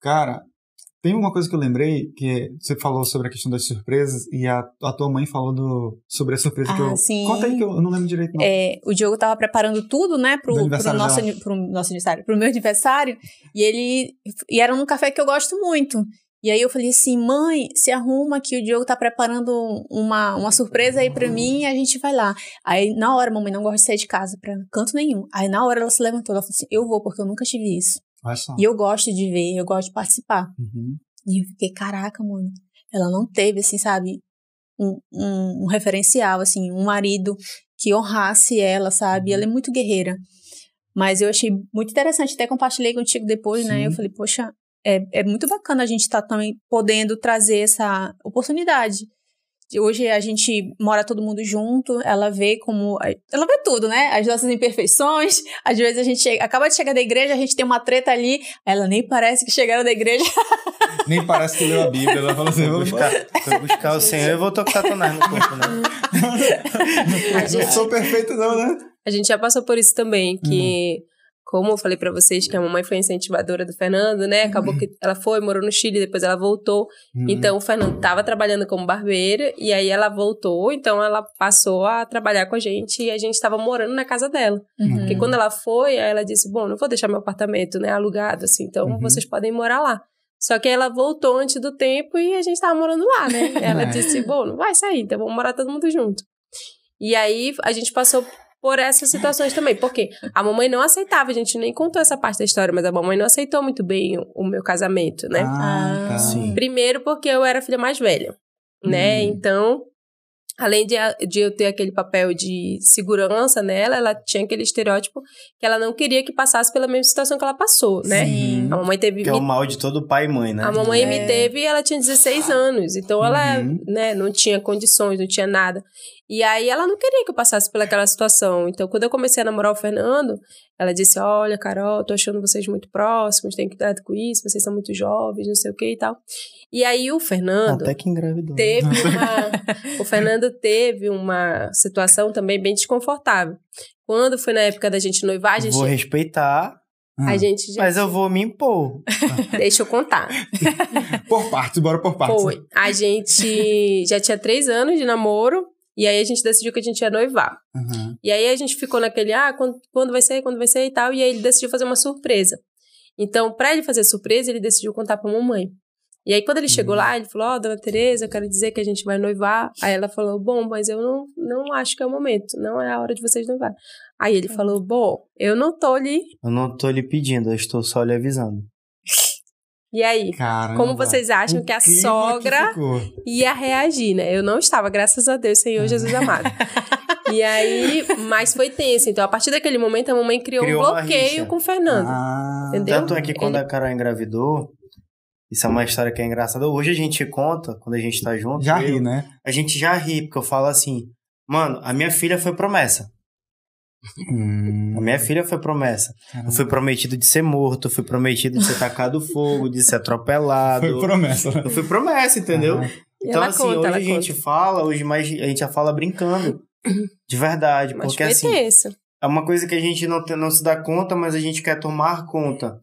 Cara, Tem uma coisa que eu lembrei, que você falou sobre a questão das surpresas, e a, a tua mãe falou do, sobre a surpresa que Ah, eu... sim. Conta aí que eu, eu não lembro direito, não. É, o Diogo tava preparando tudo, né, pro, pro, nosso, dela. pro nosso aniversário, pro meu aniversário, e ele, e era num café que eu gosto muito. E aí eu falei assim, mãe, se arruma que o Diogo tá preparando uma, uma surpresa aí pra mim e a gente vai lá. Aí na hora, mamãe não gosta de sair de casa pra canto nenhum. Aí na hora ela se levantou, ela falou assim, eu vou porque eu nunca tive isso. E eu gosto de ver, eu gosto de participar. Uhum. E eu fiquei, caraca, mano. Ela não teve, assim, sabe, um, um, um referencial, assim, um marido que honrasse ela, sabe? Ela é muito guerreira. Mas eu achei muito interessante, até compartilhei contigo depois, né? Sim. Eu falei, poxa, é, é muito bacana a gente estar também podendo trazer essa oportunidade. De Hoje a gente mora todo mundo junto, ela vê como. Ela vê tudo, né? As nossas imperfeições. Às vezes a gente chega- acaba de chegar da igreja, a gente tem uma treta ali, ela nem parece que chegaram da igreja. Nem parece que leu a Bíblia. Ela falou assim, vamos buscar, foi buscar o Senhor e voltou com Satanás no corpo, né? Não sou perfeito não, né? A gente já passou por isso também, que, como eu falei pra vocês, que a mamãe foi incentivadora do Fernando, né? Acabou que ela foi, morou no Chile, depois ela voltou. Uhum. Então, o Fernando tava trabalhando como barbeira, e aí ela voltou, então ela passou a trabalhar com a gente, e a gente tava morando na casa dela. Uhum. Porque quando ela foi, aí ela disse, bom, não vou deixar meu apartamento, né, alugado, assim, então Uhum. vocês podem morar lá. Só que ela voltou antes do tempo e a gente tava morando lá, né? Ela É. disse, bom, não vai sair, então vamos morar todo mundo junto. E aí a gente passou por essas situações também, porque a mamãe não aceitava, a gente nem contou essa parte da história, mas a mamãe não aceitou muito bem o, o meu casamento, né? Ah, tá. Sim. Primeiro porque eu era a filha mais velha, né? Hum. Então, além de, a- de eu ter aquele papel de segurança nela, ela tinha aquele estereótipo que ela não queria que passasse pela mesma situação que ela passou, né? Sim. A mamãe teve... Que é o me- mal de todo pai e mãe, né? a mamãe É. me teve e ela tinha 16 anos, então ela Uhum. né, não tinha condições, não tinha nada. E aí ela não queria que eu passasse pelaquela situação. Então, quando eu comecei a namorar o Fernando, ela disse: Olha, Carol, tô achando vocês muito próximos, tem cuidado com isso, vocês são muito jovens, não sei o que e tal. E aí o Fernando Até que engravidou. teve uma. o Fernando teve uma situação também bem desconfortável. Quando foi na época da gente noivar, a gente. Vou respeitar. A gente já. mas eu vou me impor. Deixa eu contar. Por partes, bora por partes. Foi. A gente já tinha três anos de namoro. E aí a gente decidiu que a gente ia noivar. Uhum. E aí a gente ficou naquele, ah, quando, quando vai ser, quando vai ser e tal. E aí ele decidiu fazer uma surpresa. Então, pra ele fazer surpresa, ele decidiu contar pra mamãe. E aí, quando ele chegou lá, ele falou, ó, dona Tereza, eu quero dizer que a gente vai noivar. Aí ela falou, bom, mas eu não, não acho que é o momento. Não é a hora de vocês noivar. Aí ele falou, bom, eu não tô ali. Eu não tô lhe pedindo, eu estou só lhe avisando. E aí? Caramba. Como vocês acham que a sogra ficou. ia reagir, né? Eu não estava, graças a Deus, Senhor Jesus amado. E aí, mas foi tenso. Então, a partir daquele momento, a mamãe criou, Criou um bloqueio com o Fernando. Ah, Entendeu? Tanto é que quando Ele- a Carol engravidou, isso é uma história que é engraçada. Hoje a gente conta, quando a gente tá junto. Já eu- ri, né? A gente já ri, porque eu falo assim, mano, a minha filha foi promessa. Hum, A minha filha foi promessa. Eu fui prometido de ser morto, fui prometido de ser tacado fogo, de ser atropelado. Foi promessa. Eu fui promessa, entendeu? Aham. Então, assim, conta, hoje a gente conta. fala, hoje mais a gente já fala brincando. De verdade. Mas porque assim, tenso. é uma coisa que a gente não, te- não se dá conta, mas a gente quer tomar conta.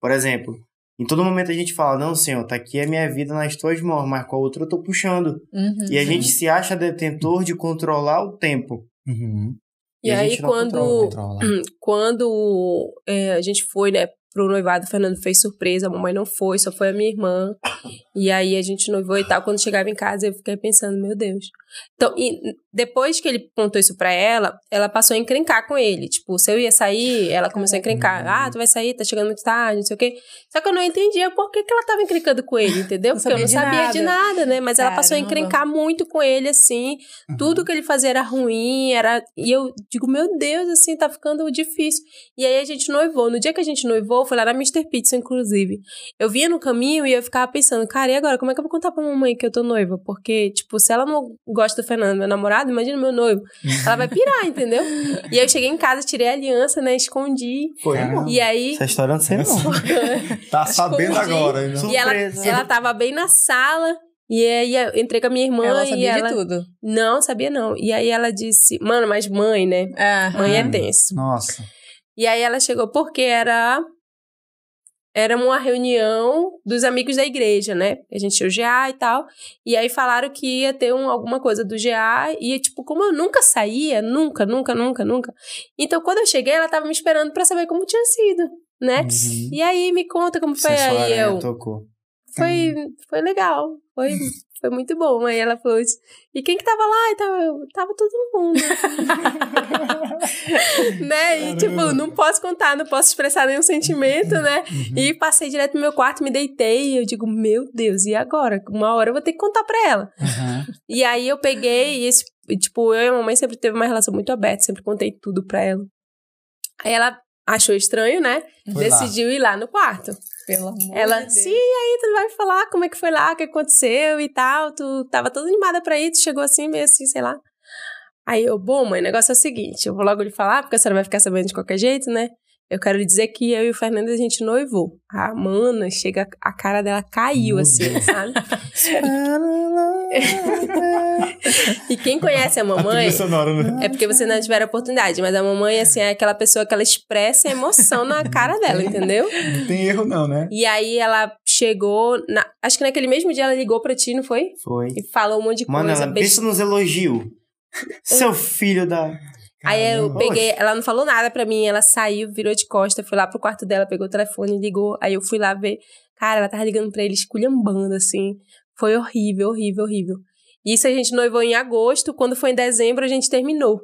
Por exemplo, em todo momento a gente fala, não, senhor, tá aqui a minha vida nas tuas mãos, mas com a outra eu tô puxando. Uhum. E a gente se acha detentor de controlar o tempo. Uhum. E, a aí, quando, controla, Controla. quando é, a gente foi, né, pro noivado, o Fernando fez surpresa, a mamãe não foi, só foi a minha irmã. E aí a gente noivou e tal. Quando chegava em casa, eu fiquei pensando, meu Deus. Então, e depois que ele contou isso pra ela, ela passou a encrencar com ele. Tipo, se eu ia sair, ela começou a encrencar. Ah, tu vai sair, tá chegando muito tarde, não sei o quê. Só que eu não entendia por que, que ela tava encrencando com ele, entendeu? Porque eu não sabia de sabia de nada, né? Mas ela passou a Caramba. encrencar muito com ele, assim. Tudo que ele fazia era ruim, era. E eu digo, meu Deus, assim, tá ficando difícil. E aí a gente noivou. No dia que a gente noivou, foi lá na Mr. Pizza, inclusive. Eu vinha no caminho e eu ficava pensando, cara, e agora? Como é que eu vou contar pra mamãe que eu tô noiva? Porque, tipo, se ela não gosta do Fernando, meu namorado, imagina meu noivo. Ela vai pirar, entendeu? E aí eu cheguei em casa, tirei a aliança, né? Escondi. Foi. E aí. Essa história eu não sei não. Tá sabendo Escondi. agora. Né? E ela, Surpresa. ela tava bem na sala. E aí eu entrei com a minha irmã Ela e sabia ela. de tudo. Não, sabia não. E aí ela disse, mano, mas mãe, né? Aham. Mãe é Hum. tenso. Nossa. E aí ela chegou porque era era uma reunião dos amigos da igreja, né? A gente tinha o GA e tal. E aí falaram que ia ter um, alguma coisa do GA. E, tipo, como eu nunca saía, nunca, nunca, nunca, nunca. Então, quando eu cheguei, ela tava me esperando para saber como tinha sido, né? Uhum. E aí, me conta como foi aí. Eu, tocou. Foi, foi legal. Foi, foi muito bom. Aí ela falou. E quem que tava lá? E tava, eu, tava todo mundo. né? E tipo, não posso contar, não posso expressar nenhum sentimento, né? E passei direto no meu quarto, me deitei. E eu digo, meu Deus, e agora? Uma hora eu vou ter que contar pra ela. Uhum. E aí eu peguei, e esse, tipo, eu e a mamãe sempre teve uma relação muito aberta, sempre contei tudo pra ela. Aí ela achou estranho, né? Foi lá. Decidiu ir lá no quarto. Pelo amor Ela, de Deus. sim, aí tu vai falar como é que foi lá, o que aconteceu e tal. Tu tava toda animada pra ir, tu chegou assim, meio assim, sei lá. Aí eu, bom, mãe, o negócio é o seguinte, eu vou logo lhe falar, porque a senhora vai ficar sabendo de qualquer jeito, né? Eu quero lhe dizer que eu e o Fernando a gente noivou. A mana chega, a cara dela caiu, assim, sabe? e quem conhece a mamãe. Trilha sonora, né? É porque você não tiver a oportunidade, mas a mamãe, assim, é aquela pessoa que ela expressa emoção na cara dela, entendeu? Não tem erro, não, né? E aí ela chegou. na- acho que naquele mesmo dia ela ligou pra ti, não foi? Foi. E falou um monte de Mano, coisa. ela beijo- pensa nos elogios. Seu filho da. Aí eu Caramba. peguei, ela não falou nada pra mim, ela saiu, virou de costa, fui lá pro quarto dela, pegou o telefone, ligou. Aí eu fui lá ver. Cara, ela tava ligando pra ele, esculhambando, assim. Foi horrível, horrível, horrível. Isso a gente noivou em agosto, quando foi em dezembro a gente terminou.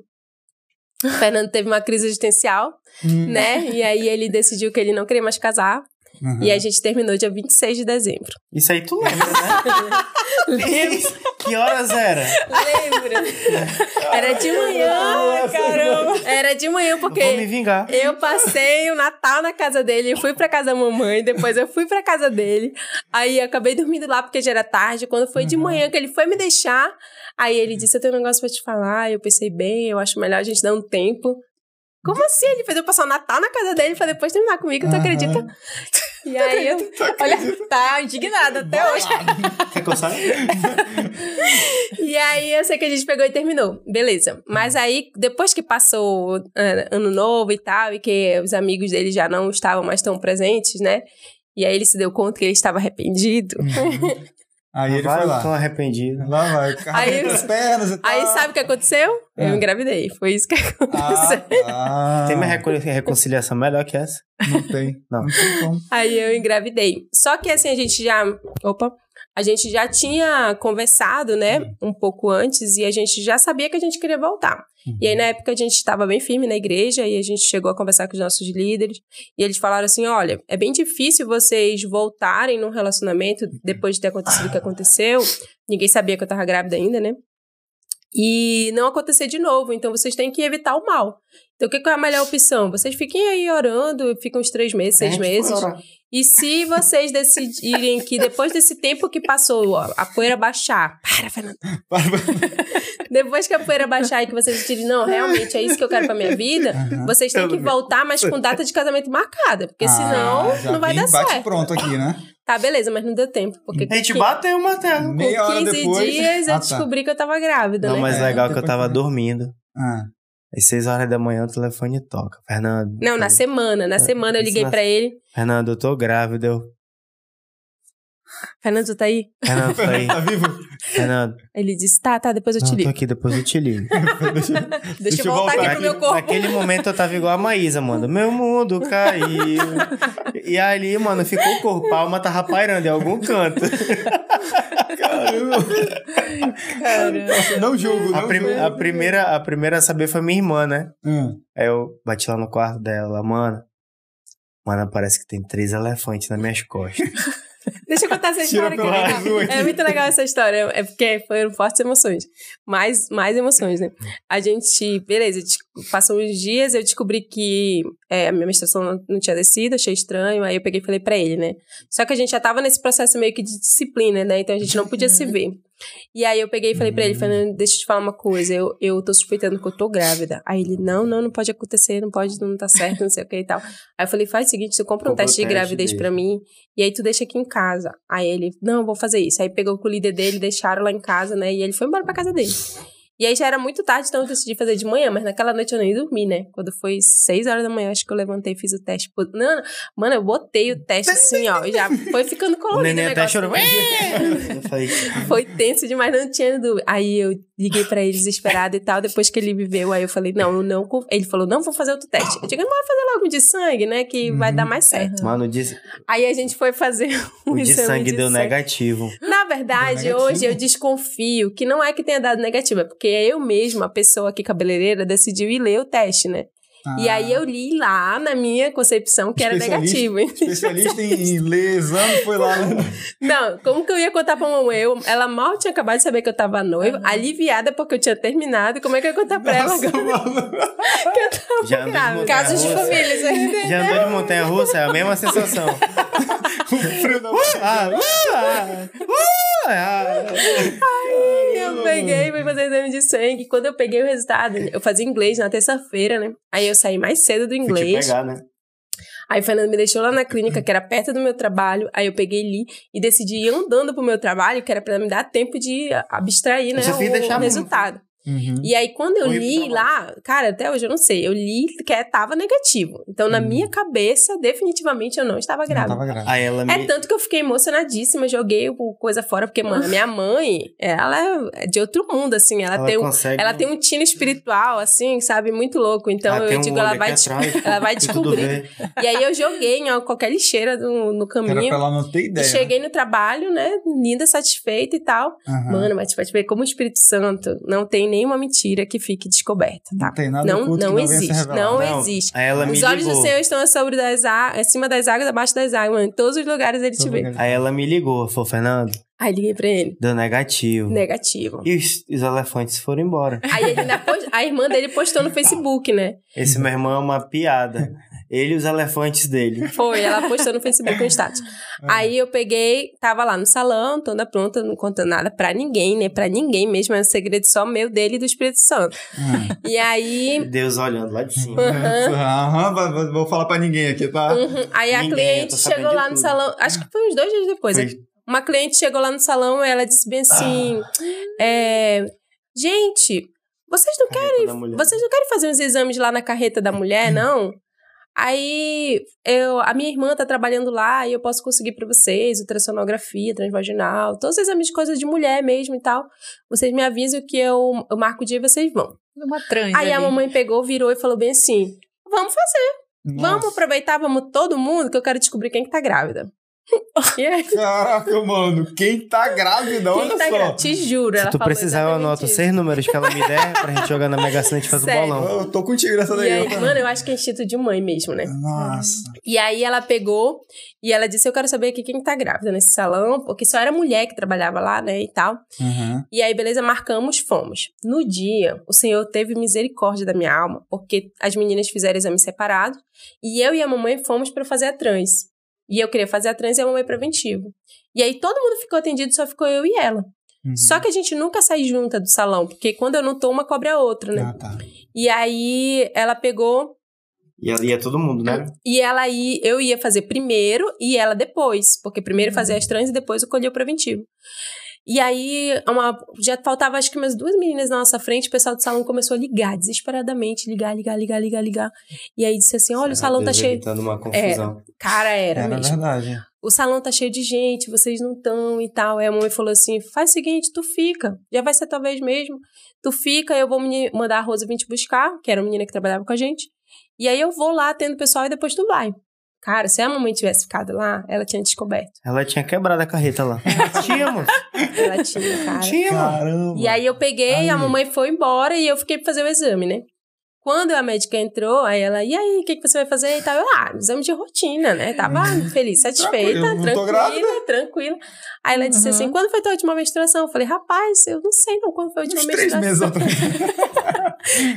O Fernando teve uma crise existencial, Hum. né? E aí ele decidiu que ele não queria mais casar. Uhum. E a gente terminou dia 26 de dezembro. Isso aí tu lembra, né? que horas era? Lembra? Era de manhã, caramba. Era de manhã Vou me porque vingar. eu passei o Natal na casa dele, eu fui pra casa da mamãe, depois eu fui pra casa dele. Aí eu acabei dormindo lá porque já era tarde. Quando foi de manhã que ele foi me deixar, aí ele disse: Eu tenho um negócio pra te falar. Eu pensei, bem, eu acho melhor a gente dar um tempo. Como assim? Ele fez eu passar o Natal na casa dele pra depois terminar comigo, tu acredita? E aí eu. Olha, tá indignada até hoje. Quer saia? E aí eu sei que a gente pegou e terminou. Beleza. Mas aí, depois que passou ah, ano novo e tal, e que os amigos dele já não estavam mais tão presentes, né? E aí ele se deu conta que ele estava arrependido. Aí ele vai, foi lá. Tô arrependido. Lá vai, Aí- as pernas e tal. Aí sabe o que aconteceu? Eu Ah. engravidei. Foi isso que aconteceu. Ah, tá. Tem recon- reconciliação melhor que essa? Não tem. Não. Não tem como. Aí eu engravidei. Só que assim, a gente já. Opa! A gente já tinha conversado, né? Um pouco antes, e a gente já sabia que a gente queria voltar. E aí, na época, a gente estava bem firme na igreja e a gente chegou a conversar com os nossos líderes. E eles falaram assim: olha, é bem difícil vocês voltarem num relacionamento depois de ter acontecido o que aconteceu. Ninguém sabia que eu tava grávida ainda, né? E não acontecer de novo. Então, vocês têm que evitar o mal. Então, o que que é a melhor opção? Vocês fiquem aí orando, ficam uns três meses, seis gente foi meses. orar. E se vocês decidirem que depois desse tempo que passou, ó, a poeira baixar. Para, Fernanda. Depois que a poeira baixar e que vocês decidirem, não, realmente é isso que eu quero pra minha vida, vocês têm que voltar, mas com data de casamento marcada. Porque senão Ah, já não vai dar bate certo. pronto aqui, né? Tá, beleza, mas não deu tempo. Porque A gente com bateu o martelo. Meia hora 15 depois. dias eu Ah, tá. descobri que eu tava grávida, Não, né? mas É, legal que eu tava que- dormindo. Ah. Às seis horas da manhã o telefone toca. Fernando. Não, na semana. Na semana eu liguei na- pra ele. Fernando, eu tô grávida. Eu... Fernando, tá aí? Fernando, tô aí. Tá vivo? Fernando, Ele disse, tá, tá, depois eu não, te tô ligo. aqui, depois eu te ligo. Deixa, Deixa eu eu voltar voltar aqui pro meu corpo. Naquele momento eu tava igual a Maísa, mano. Meu mundo caiu. E ali, mano, ficou o corpo. A alma tava pairando em algum canto. Nossa, não julgo, não A, prim- julgo. a primeira, a primeira a saber foi minha irmã, né? Hum. Aí eu bati lá no quarto dela, mano. Mano, parece que tem três elefantes nas minhas costas. Deixa eu contar essa história que é azul aqui. É muito legal essa história. É porque foram fortes emoções. Mais, mais emoções, né? A gente, beleza, passou uns dias, eu descobri que é, a minha menstruação não, não tinha descido, achei estranho. Aí eu peguei e falei pra ele, né? Só que a gente já tava nesse processo meio que de disciplina, né? Então a gente não podia se ver. E aí eu peguei e falei pra ele, Fernando, deixa eu te falar uma coisa, eu, eu tô suspeitando que eu tô grávida. Aí ele, não, não, não pode acontecer, não pode, não tá certo, não sei o que e tal. Aí eu falei, faz o seguinte, tu compra um teste de gravidez dele. pra mim, e aí tu deixa aqui em casa. Aí ele, não, vou fazer isso. Aí pegou com o líder dele, deixaram lá em casa, né? E ele foi embora pra casa dele. E aí já era muito tarde, então eu decidi fazer de manhã, mas naquela noite eu nem dormi, né? Quando foi 6 horas da manhã, acho que eu levantei e fiz o teste. Pô, Não, não, mano, eu botei o teste assim, ó, e já foi ficando O colorido. neném o até negócio. chorou. Falei, Foi tenso demais, não tinha dúvida. Aí eu liguei pra ele desesperado e tal. Depois que ele me viu, aí eu falei, não, eu não. conf- Ele falou, não, vou fazer outro teste. Eu digo, bora fazer logo de sangue, né? Que vai Uhum. dar mais certo. Mano, de, Aí a gente foi fazer um o de exame sangue de deu sangue. negativo. Na verdade, negativo. hoje eu desconfio que não é que tenha dado negativo, é porque eu mesma, a pessoa aqui cabeleireira, decidiu ir ler o teste, né? E Ah. aí eu li lá na minha concepção que era negativo. Especialista em ler exame foi lá. Né? Não, como que eu ia contar pra mamãe? Eu, ela mal tinha acabado de saber que eu tava noiva, aliviada porque eu tinha terminado. Como é que eu ia contar pra ela Nossa, agora mano. que eu tava Já de grávida? montanha Casos de russa? famílias aí. Já andou de montanha russa? É a mesma sensação. O frio da Ah, ah, ah, ah. Eu peguei, fui fazer exame de sangue. Quando eu peguei o resultado, eu fazia inglês na terça-feira, né? Aí eu saí mais cedo do Fui inglês. pegar, né? Aí o Fernando me deixou lá na clínica, que era perto do meu trabalho. Aí eu peguei ali e decidi ir andando pro meu trabalho, que era pra me dar tempo de abstrair, né? Você O, o resultado. Uhum. E aí, quando eu pro li lá, cara, até hoje eu não sei, eu li que é, tava negativo. Então, na Hum. minha cabeça, definitivamente eu não estava Não grávida. tava grávida. Aí ela me. É tanto que eu fiquei emocionadíssima, joguei coisa fora, porque, mano, a minha mãe, ela é de outro mundo, assim, ela, tem um, consegue. ela tem um tino espiritual, assim, sabe, muito louco. Então, Ela eu tem um digo, ela vai, ela vai descobrir. E aí eu joguei em qualquer lixeira no, no Era pra caminho. ela não ter E ideia. cheguei no trabalho, né, linda, satisfeita e tal. Aham. Mano, mas tipo, ver como o Espírito Santo não tem nenhuma mentira que fique descoberta, tá? Não tem nada Não, não não existe, não, Não, existe. Me Os olhos do ligou. Senhor estão sobre das acima das águas, abaixo das águas, mano. Em todos os lugares ele te Todo vê. lugar. Aí ela me ligou, falou, Fernando, Aí liguei pra ele. deu negativo. Negativo. E os, os elefantes foram embora. Aí ele ainda post- a irmã dele postou no Facebook, né? Esse meu irmão é uma piada. Ele e os elefantes dele. Foi, ela postou no Facebook no status. Aí eu peguei, tava lá no salão, toda pronta, não contando nada pra ninguém, né? Pra ninguém mesmo, é um segredo só meu, dele e do Espírito Santo. Hum. E aí, Deus olhando lá de cima. Aham, vou- vou- vou falar pra ninguém aqui, tá? uhum, aí a Ninguém, eu cliente chegou lá no tudo. salão, acho que foi uns dois dias depois. Foi- Uma cliente chegou lá no salão e ela disse bem assim: é, Gente, vocês não Carreta mulher. Vocês não querem fazer uns exames lá na carreta da mulher, não? Aí, eu, a minha irmã tá trabalhando lá e eu posso conseguir pra vocês ultrassonografia, transvaginal, todos os exames de coisas de mulher mesmo e tal. Vocês me avisam que eu, eu marco o dia e vocês vão. Uma trans. Aí a ali. mamãe pegou, virou e falou bem assim: Vamos fazer, vamos Nossa. aproveitar, vamos todo mundo, que eu quero descobrir quem que tá grávida. E aí, Caraca, mano, quem tá grávida, olha quem tá só. grávida? Te juro, Se ela tu precisar, eu anoto isso. seis números que ela me der pra gente jogar na Mega Sena e a gente faz o Sério. bolão. Eu tô contigo nessa daí. Aí, mano, eu acho que é instinto de mãe mesmo, né? Nossa. E aí ela pegou e ela disse: Eu quero saber aqui quem tá grávida nesse salão, porque só era mulher que trabalhava lá, né? E tal. Uhum. E aí, beleza, marcamos, fomos. No dia, o Senhor teve misericórdia da minha alma, porque as meninas fizeram exame separado e eu e a mamãe fomos pra fazer a trans. E eu queria fazer a trans e a mamãe preventivo. E aí todo mundo ficou atendido, só ficou eu e ela. Uhum. Só que a gente nunca sai junta do salão, porque quando eu não tô, uma cobre a outra, né? Ah, tá. E aí ela pegou E ali é todo mundo, né? e ela ia, eu ia fazer primeiro e ela depois, porque primeiro fazia as trans e depois eu colhia o preventivo. E aí, uma, já faltava acho que umas duas meninas na nossa frente, o pessoal do salão começou a ligar desesperadamente, ligar, ligar, ligar, ligar, ligar. E aí disse assim: "Olha, o salão tá cheio". uma confusão. Cara, era Era mesmo. verdade. O salão tá cheio de gente, vocês não estão e tal. Aí a mãe falou assim: "Faz o seguinte, tu fica. Já vai ser talvez mesmo. Tu fica, eu vou me- mandar a Rosa vir te buscar, que era a menina que trabalhava com a gente. E aí eu vou lá tendo o pessoal e depois tu vai". Cara, se a mamãe tivesse ficado lá, ela tinha descoberto. Ela tinha quebrado a carreta lá. Tínhamos. Ela tinha, cara. Tínhamos. Caramba. E aí eu peguei, Ai. a mamãe foi embora e eu fiquei pra fazer o exame, né? Quando a médica entrou, aí ela, e aí, o que, que você vai fazer? E tal, eu, ah, exame de rotina, né? Tava feliz, satisfeita, tranquila, tranquila. Aí ela disse Uhum. assim, quando foi tua última menstruação? Eu falei, rapaz, eu não sei não quando foi a última Uns três meses menstruação. atrás.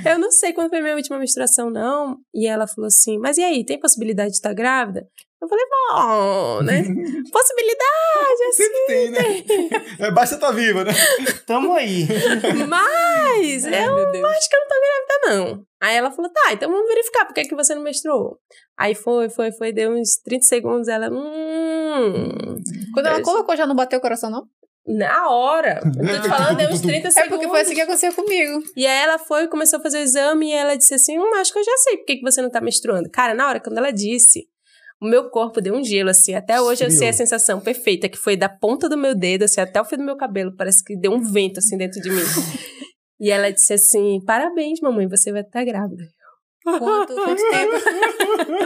Eu não sei quando foi minha última menstruação, não. E ela falou assim, mas e aí, tem possibilidade de estar grávida? Eu falei, bom, né? Possibilidade, assim. Sempre tem, né? É, basta estar viva, né? Tamo aí. Mas Ai, eu acho que eu não tô grávida, não. Aí ela falou, tá, então vamos verificar por que, que você não menstruou. Aí foi, foi, foi, deu uns 30 segundos, ela, hum... Quando ela colocou, já não bateu o coração, não? Na hora. Eu tô te falando, deu uns 30 É segundos. porque foi assim que aconteceu comigo. E aí ela foi, começou a fazer o exame e ela disse assim: hum, acho que eu já sei por que você não tá menstruando. Cara, na hora, quando ela disse, o meu corpo deu um gelo, assim. Até hoje eu sei a sensação perfeita, que foi da ponta do meu dedo, assim, até o fio do meu cabelo. Parece que deu um vento, assim, dentro de mim. e ela disse assim: parabéns, mamãe, você vai estar grávida. Quanto, quanto tempo?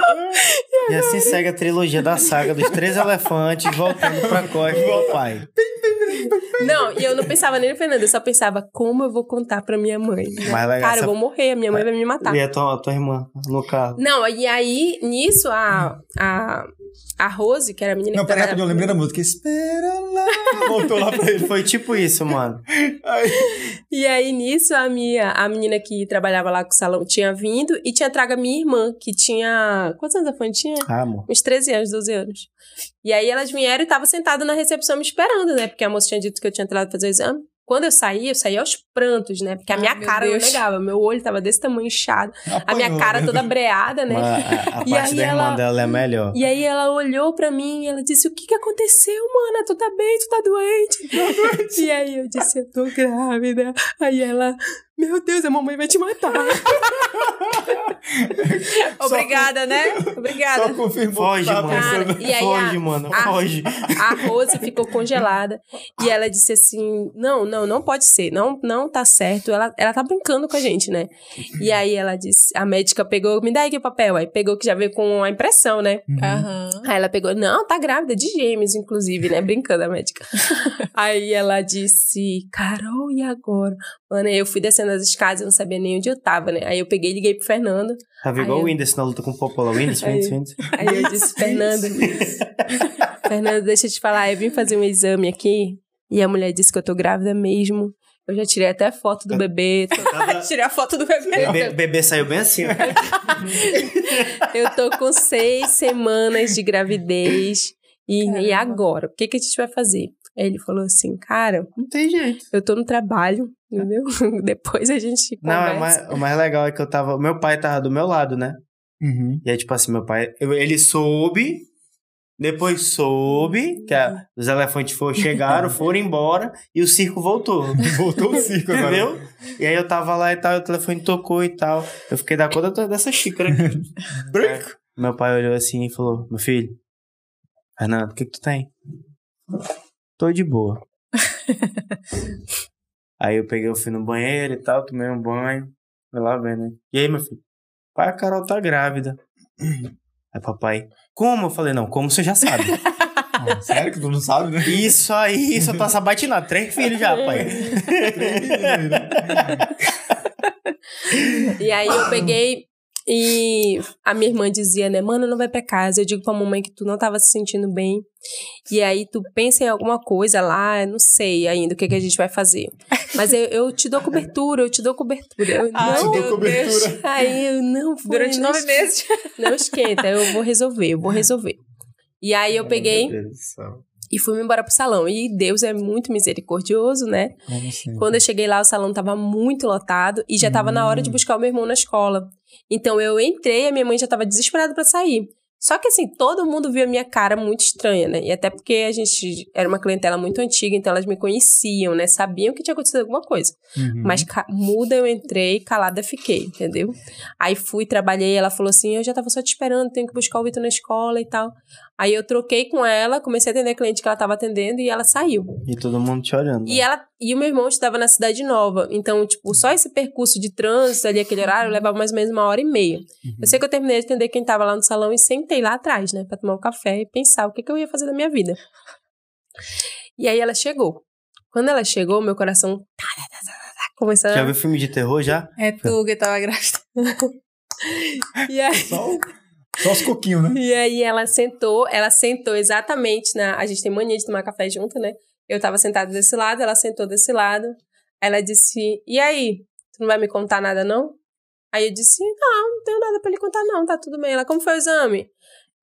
E assim segue a trilogia da saga dos três elefantes voltando pra costa do pai. Não, e eu não pensava nem no Fernando, eu só pensava como eu vou contar pra minha mãe. né? Cara, essa- eu vou morrer, a minha mãe vai me matar. E a tua, a tua irmã no carro. Não, e aí, nisso, a, a, a Rose, que era a menina Não, que pera trabalhava rapidinho, eu lembrei da música. Espera lá. Voltou lá pra ele. Foi tipo isso, mano. Aí, E aí, nisso, a minha, a menina que trabalhava lá com o salão tinha vindo e tinha trago a minha irmã, que tinha. Quantos anos a Fanny tinha? Ah, amor. Uns 13 anos, 12 anos. E aí elas vieram e estavam sentadas na recepção me esperando, né? Porque a moça tinha dito que eu tinha entrado pra fazer o exame. Quando eu saí, eu saí aos prantos, né? Porque a Ai, minha meu cara Deus. não negava. Meu olho tava desse tamanho inchado. A apanhou, minha cara né? toda breada, né? A, a E parte aí da irmã ela- dela é melhor. E aí ela olhou pra mim e ela disse: O que que aconteceu, mana? Tu tá bem? Tu tá doente? E aí eu disse: Eu tô grávida. Aí ela: Meu Deus, a mamãe vai te matar. Obrigada, né? Só Obrigada. confirmou Foge, que tava mano. Cara, e aí foge, a- mano. a- Foge. A Rose ficou congelada e ela disse assim: Não, não, não pode ser, não, não tá certo. Ela, ela tá brincando com a gente, né? E aí ela disse: A médica pegou, me dá aqui o papel. Aí pegou que já veio com a impressão, né? Aham. Aí ela pegou, não, tá grávida de gêmeos, inclusive, né? Brincando a médica. Aí ela disse, Carol, e agora? Mano, aí eu fui descendo as escadas, eu não sabia nem onde eu tava, né? Aí eu peguei e liguei pro Fernando. Tava igual Aí o eu- Whindersson na luta com o Popola. Whindersson, Aí- Whindersson. Aí eu disse, Fernando, Fernando, deixa eu te falar, eu vim fazer um exame aqui e a mulher disse que eu tô grávida mesmo. Eu já tirei até foto do bebê. tô- Tirei a foto do bebê. Bebê, bebê saiu bem assim. Eu tô com seis semanas de gravidez. E, e agora? O que, que a gente vai fazer? Aí ele falou assim, cara, Não tem jeito. eu tô no trabalho, entendeu? Depois a gente Não, conversa. é mais, o mais legal é que eu tava. Meu pai tava do meu lado, né? Uhum. E aí, tipo assim, meu pai. eu- Ele soube. Depois soube que a- os elefantes foram, chegaram, foram embora e o circo voltou. Voltou o circo agora. Entendeu? E aí eu tava lá e tal, o telefone tocou e tal. Eu fiquei da conta dessa xícara aqui. Branco. Meu pai olhou assim e falou: Meu filho, Fernando, o que, que tu tem? Tô de boa. aí eu peguei, eu fui no banheiro e tal, tomei um banho. Fui lá vendo, né? E aí, meu filho? Pai, a Carol tá grávida. Aí papai, como? Eu falei, não, como você já sabe. Ah, sério que tu não sabe, né? Isso aí, isso eu tô sabatinado. Três filhos já, pai. E aí eu peguei e a minha irmã dizia, né, mano, não vai pra casa. Eu digo pra mamãe que tu não tava se sentindo bem. E aí tu pensa em alguma coisa lá, não sei ainda o que, que a gente vai fazer. Mas eu, eu te dou cobertura, eu te dou cobertura. Eu, Ai, não, Te dou cobertura. Deus. Aí eu não foi, Durante não nove es- meses. Não esquenta, eu vou resolver, eu vou resolver. E aí eu peguei e fui embora pro salão. E Deus é muito misericordioso, né? Como assim? Quando eu cheguei lá, o salão tava muito lotado e já tava na hora de buscar o meu irmão na escola. Então eu entrei, a minha mãe já tava desesperada pra sair. Só que assim, todo mundo viu a minha cara muito estranha, né? E até porque a gente era uma clientela muito antiga, então elas me conheciam, né? Sabiam que tinha acontecido alguma coisa. Uhum. Mas muda eu entrei, calada fiquei, entendeu? Aí fui, trabalhei, ela falou assim: eu já tava só te esperando, tenho que buscar o Vitor na escola e tal. Aí eu troquei com ela, comecei a atender a cliente que ela tava atendendo e ela saiu. E todo mundo te olhando. E ela e o meu irmão estava na cidade nova. Então, tipo, só esse percurso de trânsito ali, aquele horário, levava mais ou menos uma hora e meia. Eu sei que eu terminei de atender quem tava lá no salão e sentei lá atrás, né, pra tomar um café e pensar o que, que eu ia fazer da minha vida. E aí ela chegou. Quando ela chegou, meu coração tá, tá, tá, começou a... Já viu filme de terror já? É tu que tava grávida. E aí, Só, só os coquinhos, né? E aí ela sentou, ela sentou exatamente na. A gente tem mania de tomar café junto, né? Eu tava sentada desse lado, ela sentou desse lado. Ela disse: E aí? Tu não vai me contar nada, não? Aí eu disse: Não, não tenho nada pra lhe contar, não, tá tudo bem. Ela, como foi o exame?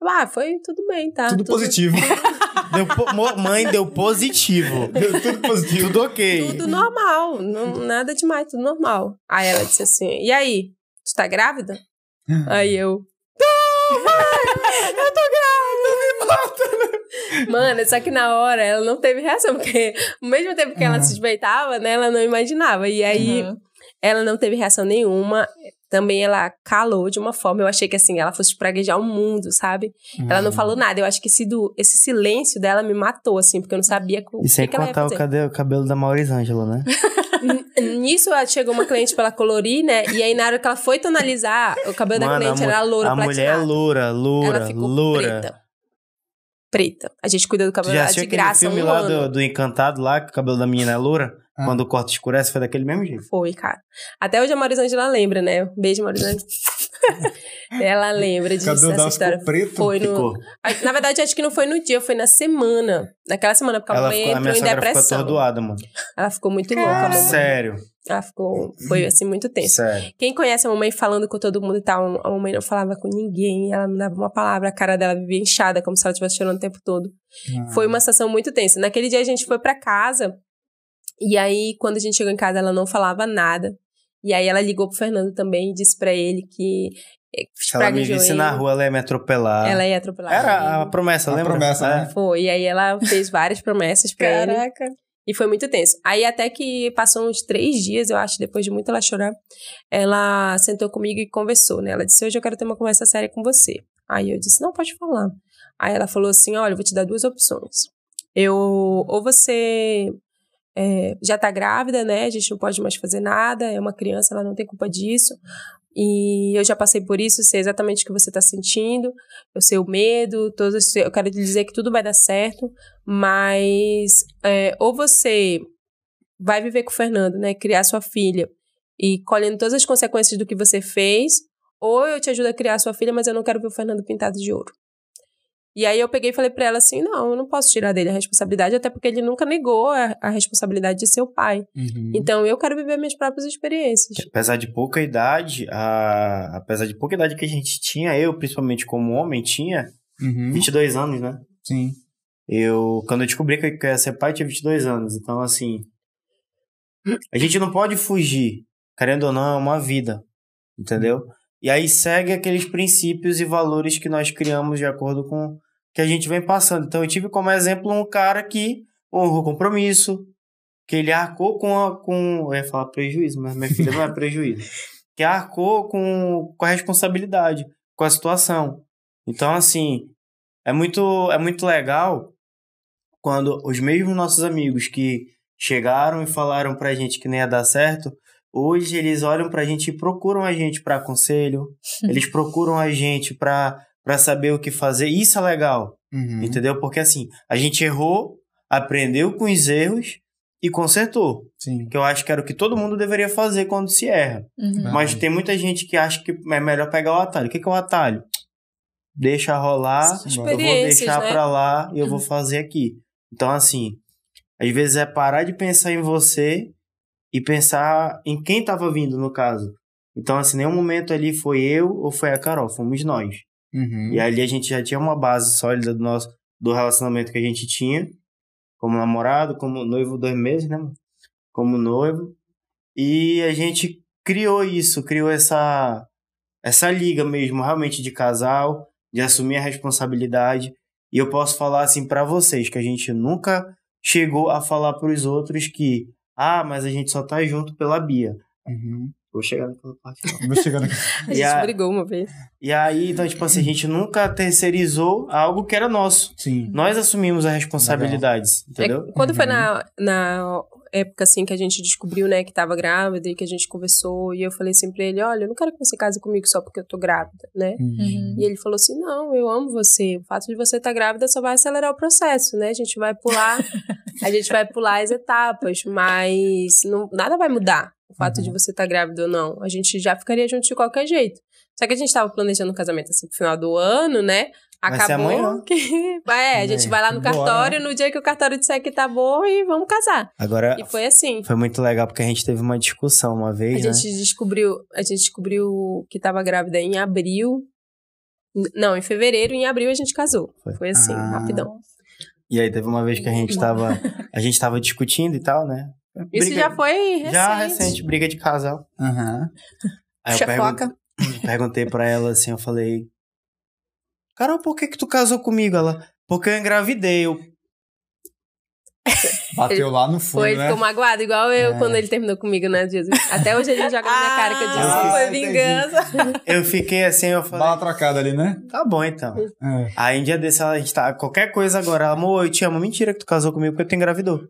Eu, ah, foi tudo bem, tá? Tudo positivo. Deu po- mãe deu positivo. Deu tudo positivo. Tudo ok. Tudo normal, não, nada demais, tudo normal. Aí ela disse assim: E aí? Tu tá grávida? Aí eu. "Tô, mãe, eu tô grávida! Mano, só que na hora ela não teve reação, porque ao mesmo tempo que ela Uhum. suspeitava, né, ela não imaginava. E aí Uhum. ela não teve reação nenhuma. Também ela calou de uma forma, eu achei que assim, ela fosse praguejar o mundo, sabe? Ela Uhum. não falou nada. Eu acho que esse, do, esse silêncio dela me matou, assim, porque eu não sabia o E sem que, que ela ia o, fazer. o cabelo da Maurisângela, né? Nisso ela chegou uma cliente pra ela colorir, né? E aí na hora que ela foi tonalizar, o cabelo da Mano, cliente a mu- era loura, A mulher é loura, loura, Ela loura. preta. Preta. A gente cuida do cabelo dela de graça filme um lá do, do Encantado lá, que o cabelo da menina é loura? Ah. Quando o corte escurece, foi daquele mesmo jeito. Foi, cara. Até hoje a Marisângela lembra, né? Beijo, Marisângela. ela lembra O disso, cabelo essa história. ficou preto. Foi no... Ficou. Na verdade, acho que não foi no dia, foi na semana. Naquela semana, porque a Ela ficou, entrou em sogra ficou depressão. atordoada, mano. Ela ficou muito louca, a mamãe. Sério, Ela ficou... Foi, assim, muito tenso. sério. Quem conhece a mamãe falando com todo mundo e tal, a mamãe não falava com ninguém, ela não dava uma palavra, a cara dela vivia inchada, como se ela estivesse chorando o tempo todo. Ah. Foi uma situação muito tensa. Naquele dia a gente foi pra casa, e aí quando a gente chegou em casa ela não falava nada. E aí ela ligou pro Fernando também e disse pra ele que eh, Se ela me visse na rua, ela ia me atropelar. Ela ia atropelar. Era a promessa, A lembra? promessa, É. né? Foi, e aí ela fez várias promessas pra ele. Caraca. E foi muito tenso. Aí até que passou uns três dias, eu acho, depois de muito ela chorar, ela sentou comigo e conversou, né? Ela disse, hoje eu quero ter uma conversa séria com você. Aí eu disse, não, pode falar. Aí ela falou assim, olha, eu vou te dar duas opções. Eu, ou você é, já tá grávida, né? A gente não pode mais fazer nada, é uma criança, ela não tem culpa disso. E eu já passei por isso, sei exatamente o que você tá sentindo, eu sei o medo, todos, eu quero dizer que tudo vai dar certo, mas é, ou você vai viver com o Fernando, né? Criar sua filha e colhendo todas as consequências do que você fez, ou eu te ajudo a criar sua filha, mas eu não quero ver o Fernando pintado de ouro. E aí eu peguei e falei pra ela assim: não, eu não posso tirar dele a responsabilidade, até porque ele nunca negou a, a responsabilidade de ser o pai. Uhum. Então eu quero viver minhas próprias experiências. Apesar de pouca idade, a... apesar de pouca idade que a gente tinha, eu, principalmente como homem, tinha Uhum. 22 anos, né? Sim. Eu, quando eu descobri que eu ia ser pai, eu tinha 22 anos. Então, assim, a gente não pode fugir. Querendo ou não, é uma vida. Entendeu? E aí segue aqueles princípios e valores que nós criamos de acordo com que a gente vem passando. Então, eu tive como exemplo um cara que honrou o compromisso, que ele arcou com a. Com, eu ia falar prejuízo, mas minha filha não é prejuízo. Que arcou com, com a responsabilidade, com a situação. Então, assim, é muito, é muito legal quando os mesmos nossos amigos que chegaram e falaram pra gente que nem ia dar certo, hoje eles olham pra gente e procuram a gente pra conselho, eles procuram a gente pra, pra saber o que fazer. Isso é legal, Uhum. entendeu? Porque assim, a gente errou, aprendeu com os erros e consertou. Sim. Que eu acho que era o que todo mundo deveria fazer quando se erra. Uhum. Mas tem muita gente que acha que é melhor pegar o atalho. O que que é o atalho? Deixa rolar, eu vou deixar né? pra lá e eu vou fazer aqui. Então, assim, às vezes é parar de pensar em você e pensar em quem tava vindo, no caso. Então, assim, nenhum momento ali foi eu ou foi a Carol, fomos nós. Uhum. E ali a gente já tinha uma base sólida do nosso do relacionamento que a gente tinha, como namorado, como noivo dois meses, né? Como noivo. E a gente criou isso, criou essa essa liga mesmo, realmente de casal, de assumir a responsabilidade. E eu posso falar assim pra vocês que a gente nunca chegou a falar pros outros que ah, mas a gente só tá junto pela Bia. Uhum. Vou chegar naquela parte. não. Vou chegando aqui. A gente a- brigou uma vez. E aí, então, tipo assim, a gente nunca terceirizou algo que era nosso. Sim. Nós assumimos as responsabilidades, entendeu? É, quando foi Uhum. na, na época, assim, que a gente descobriu, né, que tava grávida e que a gente conversou, e eu falei assim pra ele, olha, eu não quero que você case comigo só porque eu tô grávida, né? Uhum. E ele falou assim, não, eu amo você, o fato de você estar grávida só vai acelerar o processo, né? A gente vai pular, a gente vai pular as etapas, mas não, nada vai mudar. O fato Uhum. de você estar grávida ou não. A gente já ficaria junto de qualquer jeito. Só que a gente tava planejando um casamento assim pro final do ano, né? Vai ser Acabou que. É, a gente É, vai lá no bora. cartório, no dia que o cartório disser que tá bom, e vamos casar. Agora, E foi assim. foi muito legal porque a gente teve uma discussão uma A vez, né? gente descobriu, a gente descobriu que tava grávida em abril. Não, em fevereiro, em abril a gente casou. Foi. Foi, assim, Ah. rapidão. E aí teve uma vez que a gente tava, a gente tava discutindo e tal, né? Isso Briga- já foi recente. Já recente, briga de casal. Aham. Aí eu pergun- perguntei pra ela assim, eu falei... Carol, por que que tu casou comigo? Ela, Porque eu engravidei. Eu... Bateu lá no fundo, Foi, ele né? ficou magoado, igual eu É. quando ele terminou comigo, né, Jesus? Até hoje ele joga na minha cara que eu disse. Ah, foi entendi. vingança. Eu fiquei assim, eu falei, Bala trocada ali, né? tá bom então. É. Aí um dia desse ela, a gente tá, qualquer coisa agora, ela, amor, eu te amo. Mentira que tu casou comigo porque tu engravidou.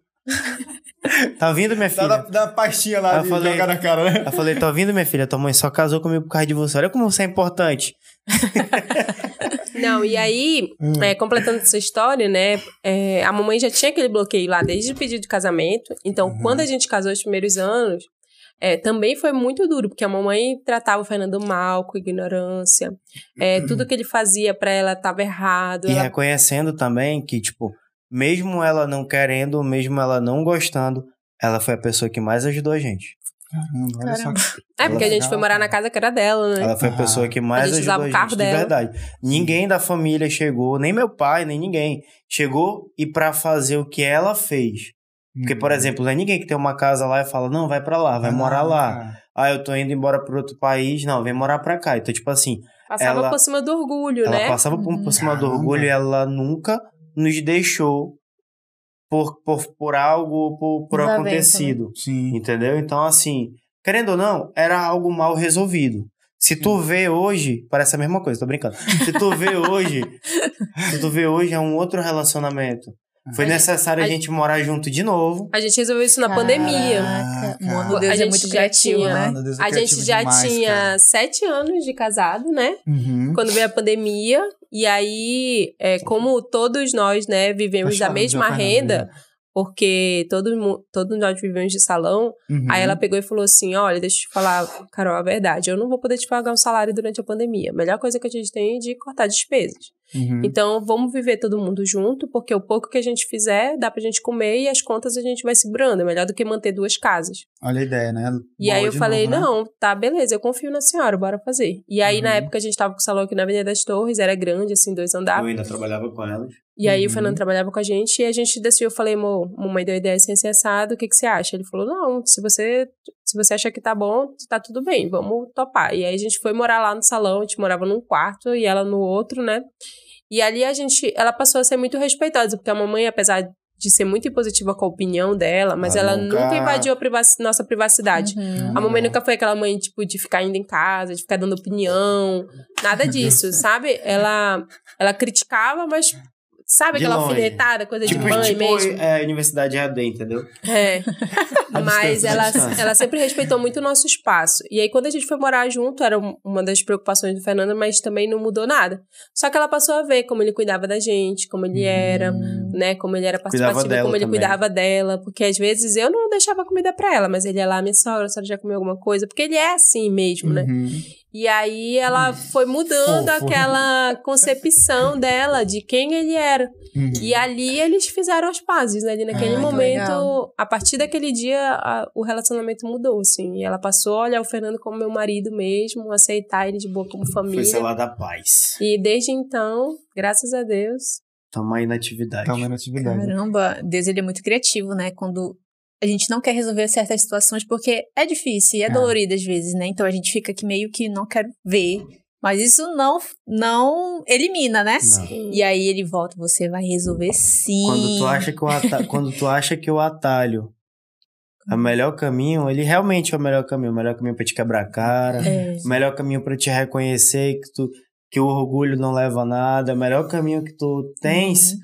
Tá vindo, minha filha? dá, dá uma pastinha lá Eu de falei- jogar na cara, né? Eu falei, tá ouvindo, minha filha? Tua mãe só casou comigo por causa de você. Olha como você é importante. Não, e aí, Hum. é, completando essa história, né? é, a mamãe já tinha aquele bloqueio lá desde o pedido de casamento. Então, Uhum. quando a gente casou os primeiros anos, é, também foi muito duro, porque a mamãe tratava o Fernando mal, com ignorância. É, tudo que ele fazia pra ela estava errado. E ela- reconhecendo também que, tipo, mesmo ela não querendo, mesmo ela não gostando, ela foi a pessoa que mais ajudou a gente. Caramba, olha só. Caramba. É, porque a gente foi morar na casa que era dela, né? Ela foi a Ah. pessoa que mais A gente ajudou usava a o gente, carro de dela. verdade. Ninguém da família chegou, nem meu pai, nem ninguém, chegou e pra fazer o que ela fez. Porque, por Uhum. exemplo, não é ninguém que tem uma casa lá e fala, não, vai pra lá, vai Ah, morar lá. cara. Ah, eu tô indo embora pra outro país, não, vem morar pra cá. Então, tipo assim, Passava ela- por cima do orgulho, ela né? passava por, por cima do orgulho e ela nunca nos deixou por, por, por algo, por, por Desavença, acontecido. Sim. Entendeu? Então, assim, querendo ou não, era algo mal resolvido. Se tu vê hoje, parece a mesma coisa, tô brincando. Se tu vê hoje, se tu vê hoje é um outro relacionamento. Foi A gente- necessário a, a gente morar junto de novo. A gente resolveu isso na pandemia. Caraca, Ah, Mano. Deus A é gente muito já criativo, tinha- né? Mano, Deus é A gente já demais, tinha cara. sete anos de casado, né? Uhum. Quando veio a pandemia. E aí, é, como todos nós, né, vivemos da mesma renda, porque todo, todos nós vivemos de salão, Uhum. aí ela pegou e falou assim: Olha, deixa eu te falar, Carol, a verdade, eu não vou poder te pagar um salário durante a pandemia. A melhor coisa que a gente tem é de cortar despesas. Uhum. Então, vamos viver todo mundo junto, porque o pouco que a gente fizer dá pra gente comer e as contas a gente vai segurando. É melhor do que manter duas casas. Olha a ideia, né? E Boa aí eu falei, novo, né? não, tá, beleza, eu confio na senhora, bora fazer. E aí, na Uhum. época, a gente tava com o salão aqui na Avenida das Torres, era grande, assim, dois andares. ainda trabalhava com elas. E aí o Uhum. Fernando trabalhava com a gente e a gente decidiu, eu falei, amor, mamãe deu ideia sem ser assado, o que, que você acha? Ele falou, não, se você, se você acha que tá bom, tá tudo bem, vamos topar. E aí a gente foi morar lá no salão, a gente morava num quarto e ela no outro, né? E ali a gente, ela passou a ser muito respeitosa, porque a mamãe, apesar de ser muito impositiva com a opinião dela, mas Ela ela nunca- nunca invadiu a privaci- nossa privacidade. Uhum. A mamãe nunca foi aquela mãe, tipo, de ficar indo em casa, de ficar dando opinião, nada disso, sabe? Ela, ela criticava, mas sabe De aquela longe. alfinetada, coisa Tipo, de mãe tipo mesmo? é, Universidade AD, entendeu? É. Mas ela, ela sempre respeitou muito o nosso espaço. E aí, quando a gente foi morar junto, era um- uma das preocupações do Fernando, mas também não mudou nada. Só que ela passou a ver como ele cuidava da gente, como ele era, né? Como ele era participativo, como ele também. cuidava dela. Porque às vezes eu não deixava comida pra ela, mas ele ia lá, minha sogra, a senhora já comeu alguma coisa? Porque ele é assim mesmo, né? E aí ela foi mudando Fofo. aquela concepção dela de quem ele era. Uhum. E ali eles fizeram as pazes, né? Ali naquele Ah, momento, a partir daquele dia, a- o relacionamento mudou, assim. E ela passou a olhar o Fernando como meu marido mesmo, aceitar ele de boa como Foi família. celular da paz. E desde então, graças a Deus, Tamo aí na atividade. Tá uma atividade. Caramba, Deus ele é muito criativo, né? Quando a gente não quer resolver certas situações, porque é difícil e é É. dolorido às vezes, né? Então a gente fica aqui meio que não quero ver. Mas isso não, não elimina, né? Não. E aí ele volta, você vai resolver sim. Quando tu acha que o atalho, quando tu acha que o atalho é o melhor caminho, ele realmente é o melhor caminho, o melhor caminho pra te quebrar a cara, É. o melhor caminho pra te reconhecer que tu que o orgulho não leva a nada, o melhor caminho que tu tens Uhum.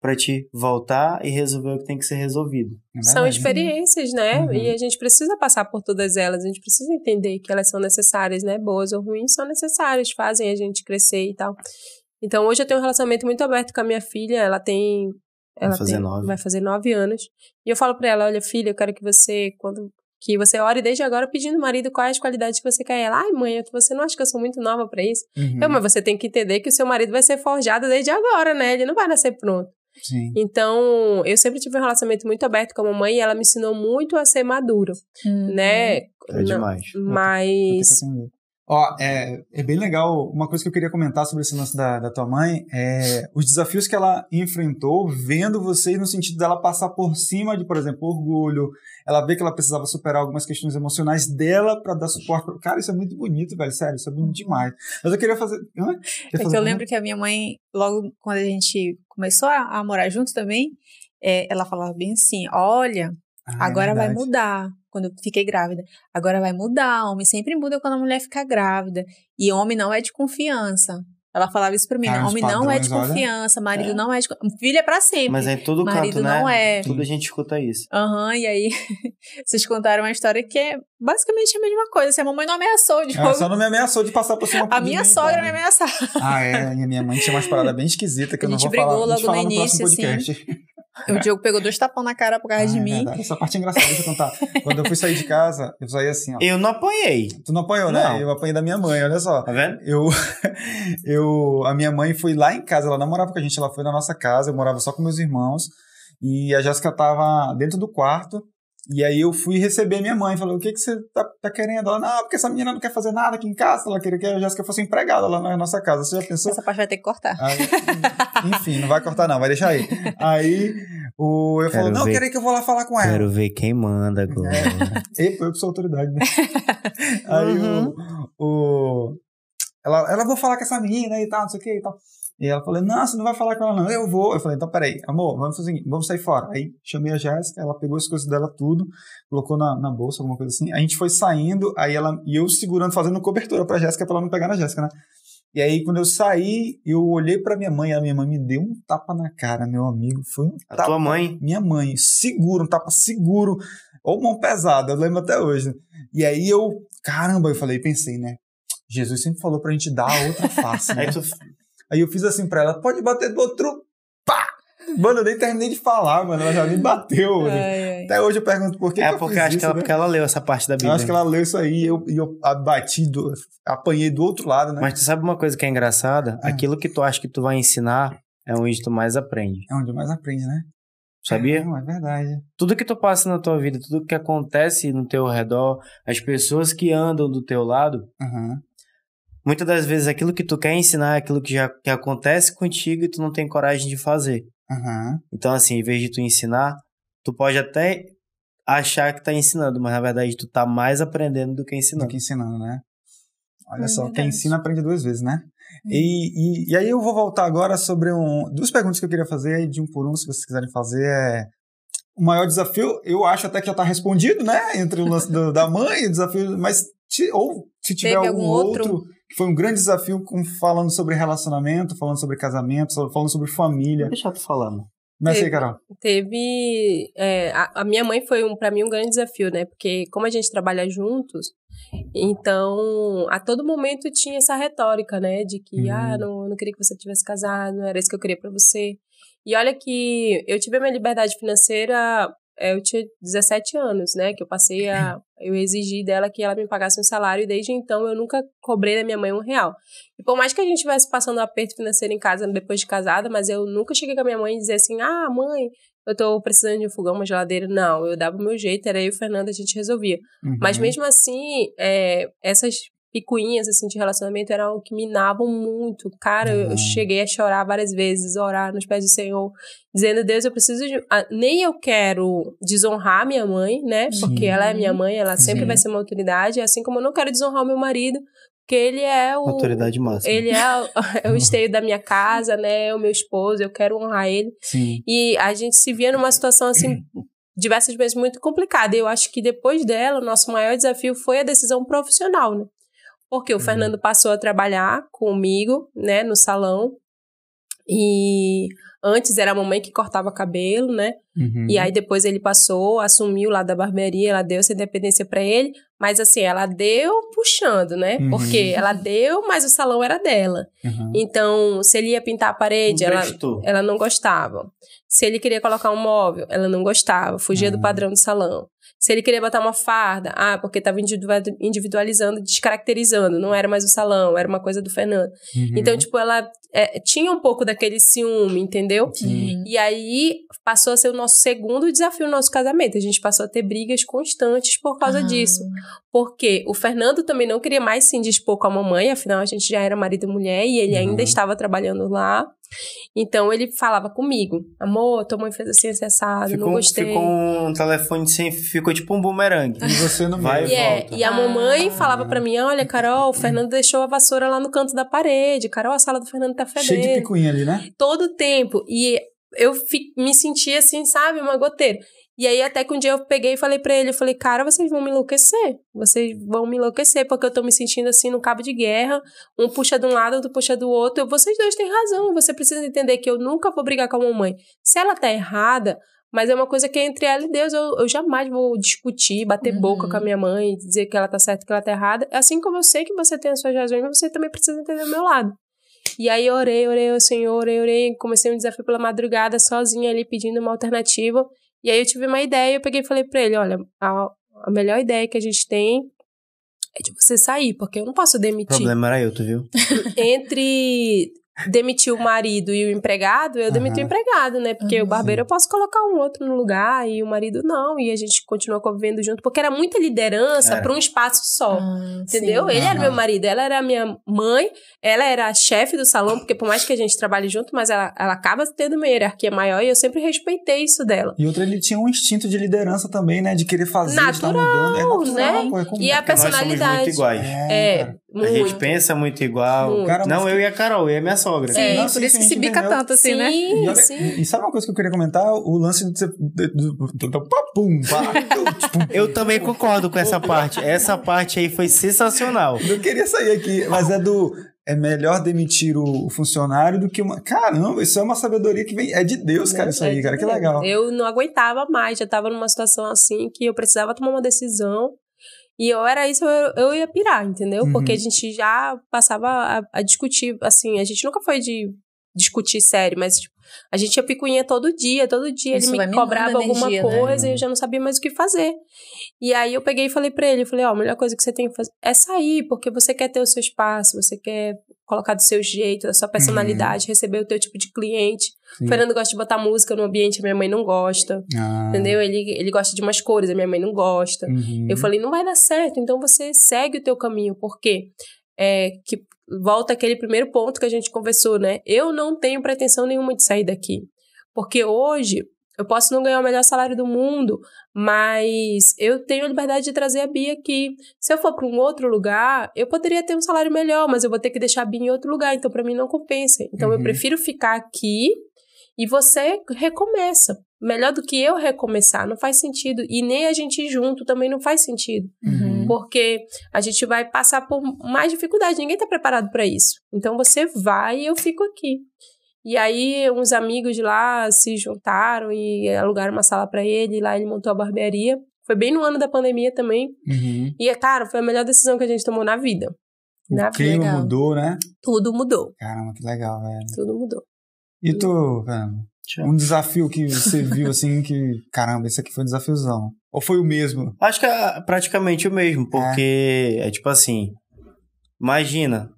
Pra te voltar e resolver o que tem que ser resolvido. É são experiências, né? Uhum. E a gente precisa passar por todas elas, a gente precisa entender que elas são necessárias, né? Boas ou ruins são necessárias, fazem a gente crescer e tal. Então hoje eu tenho um relacionamento muito aberto com a minha filha, ela tem. Ela fazer tem- nove. Vai fazer nove anos. E eu falo pra ela: olha, filha, eu quero que você, quando. Que você ore desde agora pedindo ao marido quais as qualidades que você quer. Ela, ai, mãe, você não acha que eu sou muito nova pra isso? Uhum. Eu, mas você tem que entender que o seu marido vai ser forjado desde agora, né? Ele não vai nascer pronto. Sim. Então, eu sempre tive um relacionamento muito aberto com a mamãe e ela me ensinou muito a ser madura, Uhum. né? É Não- demais. Mas Ó, é, é bem legal. Uma coisa que eu queria comentar sobre esse lance da, da tua mãe é os desafios que ela enfrentou vendo vocês no sentido dela passar por cima de, por exemplo, orgulho. Ela vê que ela precisava superar algumas questões emocionais dela para dar suporte. Cara, isso é muito bonito, velho. Sério, isso é bonito demais. Mas eu queria fazer. Hã? É que eu lembro que a minha mãe, logo quando a gente começou a, a morar juntos também, é, ela falava bem assim: olha, ah, é agora é vai mudar quando eu fiquei grávida. Agora vai mudar, homem sempre muda quando a mulher fica grávida. E homem não é de confiança. Ela falava isso pra mim, ah, homem padrões, não é de confiança, olha. marido é. não é de Filho é pra sempre. Mas é em todo marido canto, né? não é. Tudo a gente escuta isso. Aham, uhum, e aí vocês contaram uma história que é basicamente a mesma coisa. Se a mamãe não ameaçou de Ela só não me ameaçou de passar por cima A minha mim, sogra então. me ameaçava. Ah, é? E a minha mãe tinha umas paradas bem esquisitas que eu não vou falar. A gente brigou logo no início, assim. O Diogo pegou dois tapão na cara por causa ah, de é mim. Verdade. Essa parte é engraçada, deixa eu contar. Quando eu fui sair de casa, eu saí assim, ó. Eu não apanhei. Tu não apanhou, né? Não. Eu apanhei da minha mãe, olha só. Tá vendo? Eu, eu, a minha mãe foi lá em casa, ela não morava com a gente, ela foi na nossa casa, eu morava só com meus irmãos. E a Jéssica tava dentro do quarto, e aí eu fui receber minha mãe, falei, o que, que você tá, tá, querendo? Ela, não, porque essa menina não quer fazer nada aqui em casa, ela queria que a Jéssica fosse empregada lá na nossa casa. Você já pensou? Essa parte vai ter que cortar. Aí, enfim, não vai cortar não, vai deixar aí. Aí o, eu falo, não, ver, quero que eu vou lá falar com ela. Quero ver quem manda agora. É. Epa, eu que sou autoridade, né? aí uhum. o, o... Ela, ela, vou falar com essa menina e tal, não sei o que e tal. E ela falou, não, você não vai falar com ela não, eu vou. Eu falei, então peraí, amor, vamos fazer vamos sair fora. Aí chamei a Jéssica, ela pegou as coisas dela tudo, colocou na, na bolsa, alguma coisa assim. A gente foi saindo, aí ela, e eu segurando, fazendo cobertura pra Jéssica, pra ela não pegar na Jéssica, né? E aí, quando eu saí, eu olhei pra minha mãe, a minha mãe me deu um tapa na cara, meu amigo. Foi um a tapa. tua mãe? Minha mãe, seguro, um tapa seguro, ou mão pesada, eu lembro até hoje. E aí eu, caramba, eu falei, pensei, né? Jesus sempre falou pra gente dar a outra face. Né? aí tu Aí eu fiz assim pra ela, pode bater do outro. Pá! Mano, eu nem terminei de falar, mano. Ela já me bateu. Ai, ai. Até hoje eu pergunto por que. É que porque acho isso, que, ela, né? porque ela leu essa parte da Bíblia. Eu acho que ela leu isso aí e eu, eu bati, do, apanhei do outro lado, né? Mas tu sabe uma coisa que é engraçada? É. Aquilo que tu acha que tu vai ensinar é onde tu mais aprende. É onde mais aprende, né? Sabia? É, não, é verdade. Tudo que tu passa na tua vida, tudo que acontece no teu redor, as pessoas que andam do teu lado, uhum muitas das vezes aquilo que tu quer ensinar é aquilo que já que acontece contigo e tu não tem coragem de fazer. Uhum. Então, assim, em vez de tu ensinar, tu pode até achar que tá ensinando, mas na verdade tu tá mais aprendendo do que ensinando. Do que ensinando, né? Olha é só, verdade. quem ensina aprende duas vezes, né? Hum. E, e, e, aí eu vou voltar agora sobre um, duas perguntas que eu queria fazer, de um por um, se vocês quiserem fazer, é o maior desafio, eu acho até que já está respondido, né? Entre o lance do, da mãe e o desafio, mas te, ou se tiver Teve algum outro, outro que foi um grande desafio com, falando sobre relacionamento, falando sobre casamento, falando sobre família. Deixa tu falando. Mas aí, Carol. Teve. É, a, a, minha mãe foi, um, para mim, um grande desafio, né? Porque, como a gente trabalha juntos, então, a todo momento tinha essa retórica, né? De que, uhum. ah, não, não queria que você tivesse casado, não era isso que eu queria para você. E olha que eu tive a minha liberdade financeira eu tinha 17 anos, né? Que eu passei a. Eu exigi dela que ela me pagasse um salário e desde então eu nunca cobrei da minha mãe um real. E por mais que a gente estivesse passando um aperto financeiro em casa depois de casada, mas eu nunca cheguei com a minha mãe e dizer assim: ah, mãe, eu tô precisando de um fogão, uma geladeira. Não, eu dava o meu jeito, era eu e o Fernando, a gente resolvia. Uhum. Mas mesmo assim, é, essas picuinhas, assim, de relacionamento era algo que minavam muito. Cara, uhum. eu cheguei a chorar várias vezes, orar nos pés do Senhor, dizendo, Deus, eu preciso de... Ah, nem eu quero desonrar minha mãe, né? Porque Sim. ela é minha mãe, ela sempre Sim. vai ser uma autoridade, assim como eu não quero desonrar o meu marido, porque ele é o... Autoridade máxima. Ele é, é o esteio da minha casa, né? É o meu esposo, eu quero honrar ele. Sim. E a gente se via numa situação, assim, diversas vezes muito complicada. Eu acho que depois dela, o nosso maior desafio foi a decisão profissional, né? Porque o uhum. Fernando passou a trabalhar comigo, né, no salão. E antes era a mamãe que cortava cabelo, né? Uhum. E aí depois ele passou, assumiu lá da barbearia, ela deu essa independência para ele, mas assim, ela deu puxando, né? Uhum. Porque ela deu, mas o salão era dela. Uhum. Então, se ele ia pintar a parede, ela, ela não gostava. Se ele queria colocar um móvel, ela não gostava, fugia do ah. padrão do salão. Se ele queria botar uma farda, ah, porque tava individu- individualizando, descaracterizando, não era mais o salão, era uma coisa do Fernando. Uhum. Então, tipo, ela é, tinha um pouco daquele ciúme, entendeu? Sim. E aí passou a ser o nosso segundo desafio no nosso casamento. A gente passou a ter brigas constantes por causa Ah. disso. Porque o Fernando também não queria mais se indispor com a mamãe, afinal a gente já era marido e mulher e ele Uhum. ainda estava trabalhando lá. Então ele falava comigo: amor, tua mãe fez assim, assim, assado, não Ficou, gostei. ficou um telefone sem ficou tipo um bumerangue. E você não Vai E, e é, volta. e a Ah. mamãe falava pra mim: olha, Carol, o Fernando deixou a vassoura lá no canto da parede. Carol, a sala do Fernando tá fedendo. Cheio de picuinha ali, né? todo o tempo. E eu fi- me sentia assim, sabe, uma goteira. E aí até que um dia eu peguei e falei pra ele, eu falei, cara, vocês vão me enlouquecer. Vocês vão me enlouquecer, porque eu tô me sentindo assim no cabo de guerra. Um puxa de um lado, outro puxa do outro. Eu, vocês dois têm razão. Você precisa entender que eu nunca vou brigar com a mamãe. Se ela tá errada, mas é uma coisa que é entre ela e Deus. Eu, eu jamais vou discutir, bater Uhum. boca com a minha mãe, dizer que ela tá certa, que ela tá errada. Assim como eu sei que você tem as suas razões, mas você também precisa entender o meu lado. E aí eu orei, orei ao Senhor, orei, orei, comecei um desafio pela madrugada, sozinha ali, pedindo uma alternativa. E aí eu tive uma ideia, eu peguei e falei pra ele, olha, a, a melhor ideia que a gente tem é de você sair, porque eu não posso O demitir. problema era eu, tu viu? Entre demitir o marido e o empregado, eu demiti o empregado, né? Porque Aham. o barbeiro eu posso colocar um outro no lugar e o marido não, e a gente continua convivendo junto, porque era muita liderança Era. para um espaço só. Ah, Entendeu? sim. Ele era meu marido, ela era minha mãe, ela era a chefe do salão, porque por mais que a gente trabalhe junto, mas ela, ela acaba tendo uma hierarquia maior e eu sempre respeitei isso dela. E outra, ele tinha um instinto de liderança também, né? De querer fazer, de estar Natural, mudando. É natural, né? é comum. E a Porque nós somos personalidade. muito iguais. É, cara. A gente muito. pensa muito igual. Muito. Cara, não, que- eu e a Carol, eu e a minha sogra. Sim, Não, por sim, isso que se bica entendeu. tanto assim, né? Sim, E, olha- sim. e sabe uma coisa que eu queria comentar? O lance do- tipo, Eu também concordo com essa parte. Essa parte aí foi sensacional. Eu queria sair aqui, mas é do. É melhor demitir o, o funcionário do que uma. Caramba, isso é uma sabedoria que vem. É de Deus, cara, isso aí, cara. Que legal. Eu não aguentava mais, já tava numa situação assim que eu precisava tomar uma decisão. E eu era isso, eu, eu ia pirar, entendeu? Uhum. Porque a gente já passava a, a discutir, assim, a gente nunca foi de discutir sério, mas tipo, a gente ia picuinha todo dia, todo dia Isso ele me cobrava energia, alguma né? coisa e eu já não sabia mais o que fazer. E aí eu peguei e falei pra ele, eu falei, ó, a melhor coisa que você tem que fazer é sair, porque você quer ter o seu espaço, você quer colocar do seu jeito, da sua personalidade, receber o teu tipo de cliente. Sim. O Fernando gosta de botar música no ambiente, a minha mãe não gosta. Ah, Entendeu? Ele, ele gosta de umas cores, a minha mãe não gosta. uhum. Eu falei, não vai dar certo, então você segue o teu caminho. Por quê? É, que volta aquele primeiro ponto que a gente conversou, né? Eu não tenho pretensão nenhuma de sair daqui. Porque hoje eu posso não ganhar o melhor salário do mundo, mas eu tenho a liberdade de trazer a Bia aqui. Se eu for para um outro lugar, eu poderia ter um salário melhor, mas eu vou ter que deixar a Bia em outro lugar, então para mim não compensa. Então eu Uhum. prefiro ficar aqui e você recomeça. Melhor do que eu recomeçar, não faz sentido. E nem a gente ir junto também não faz sentido. Uhum. Porque a gente vai passar por mais dificuldade, ninguém tá preparado para isso. Então você vai e eu fico aqui. E aí uns amigos de lá se juntaram e alugaram uma sala para ele, e lá ele montou a barbearia. Foi bem no ano da pandemia também. Uhum. E, cara, foi a melhor decisão que a gente tomou na vida. Na O clima legal. mudou, né? Tudo mudou. Caramba, que legal, velho. Tudo mudou. E tu, cara? Um desafio que você viu assim que. Caramba, esse aqui foi um desafiozão. Ou foi o mesmo? Acho que é praticamente o mesmo, porque é, tipo assim, imagina.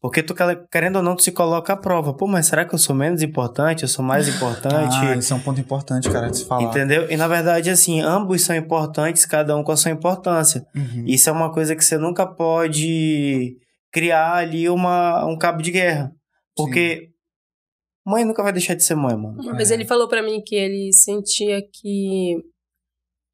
Porque tu, querendo ou não, tu se coloca à prova. Pô, mas será que eu sou menos importante? Eu sou mais importante? Ah, isso é um ponto importante, cara, de se falar. Entendeu? E na verdade, assim, ambos são importantes, cada um com a sua importância. Uhum. Isso é uma coisa que você nunca pode criar ali uma, um cabo de guerra. Porque mãe nunca vai deixar de ser mãe, mano. Mas É. ele falou pra mim que ele sentia que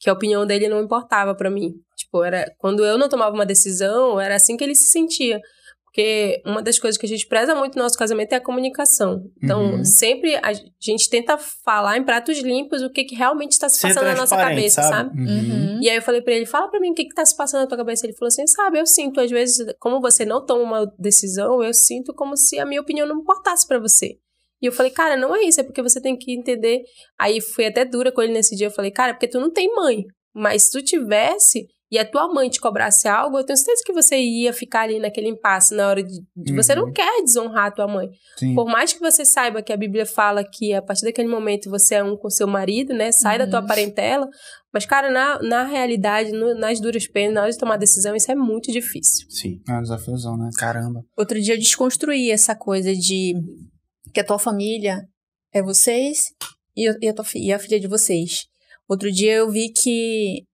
que a opinião dele não importava pra mim. Tipo, era quando eu não tomava uma decisão, era assim que ele se sentia. Porque uma das coisas que a gente preza muito no nosso casamento é a comunicação. Então, Uhum. sempre a gente tenta falar em pratos limpos o que, que realmente está se passando na nossa cabeça, sabe? sabe? Uhum. E aí eu falei pra ele, fala pra mim o que que tá se passando na tua cabeça. Ele falou assim, sabe, eu sinto, às vezes, como você não toma uma decisão, eu sinto como se a minha opinião não importasse pra você. E eu falei, cara, não é isso, é porque você tem que entender. Aí fui até dura com ele nesse dia, eu falei, cara, é porque tu não tem mãe. Mas se tu tivesse, e a tua mãe te cobrasse algo, eu tenho certeza que você ia ficar ali naquele impasse na hora de. de uhum. Você não quer desonrar a tua mãe. Sim. Por mais que você saiba que a Bíblia fala que a partir daquele momento você é um com seu marido, né? Sai uhum. da tua uhum. parentela. Mas, cara, na, na realidade, no, nas duras penas, na hora de tomar decisão, isso é muito difícil. Sim. É um desafiozão, né? Caramba. Outro dia eu desconstruí essa coisa de que a tua família é vocês e, a, tua, e a filha de vocês. Outro dia eu vi que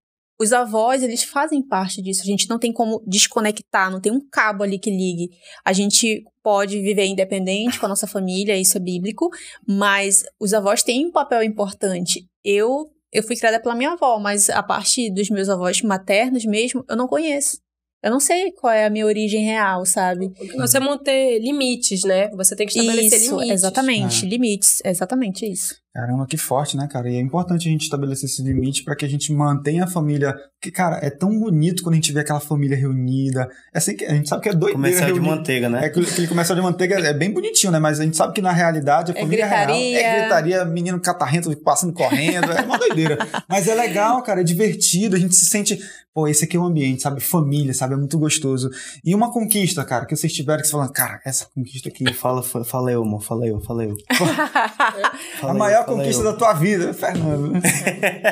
os avós, eles fazem parte disso. A gente não tem como desconectar, não tem um cabo ali que ligue. A gente pode viver independente com a nossa família, isso é bíblico, mas os avós têm um papel importante. Eu eu fui criada pela minha avó, mas a parte dos meus avós maternos mesmo, eu não conheço. Eu não sei qual é a minha origem real, sabe? Você é manter limites, né? Você tem que estabelecer isso, limites. Exatamente, é. limites. Exatamente isso. Caramba, que forte, né, cara? E é importante a gente estabelecer esse limite para que a gente mantenha a família. Porque, cara, é tão bonito quando a gente vê aquela família reunida. É assim que a gente sabe que é doido. Comercial de manteiga, né? É aquele comercial de manteiga é bem bonitinho, né? Mas a gente sabe que na realidade a é família gritaria. real é gritaria, menino catarrento passando correndo. É uma doideira. Mas é legal, cara, é divertido. A gente se sente pô, esse aqui é o um ambiente, sabe? Família, sabe? É muito gostoso. E uma conquista, cara, que vocês tiveram que você falando, cara, essa conquista aqui. Fala, fala eu, amor, fala eu, fala eu. fala a maior conquista eu. da tua vida, Fernando.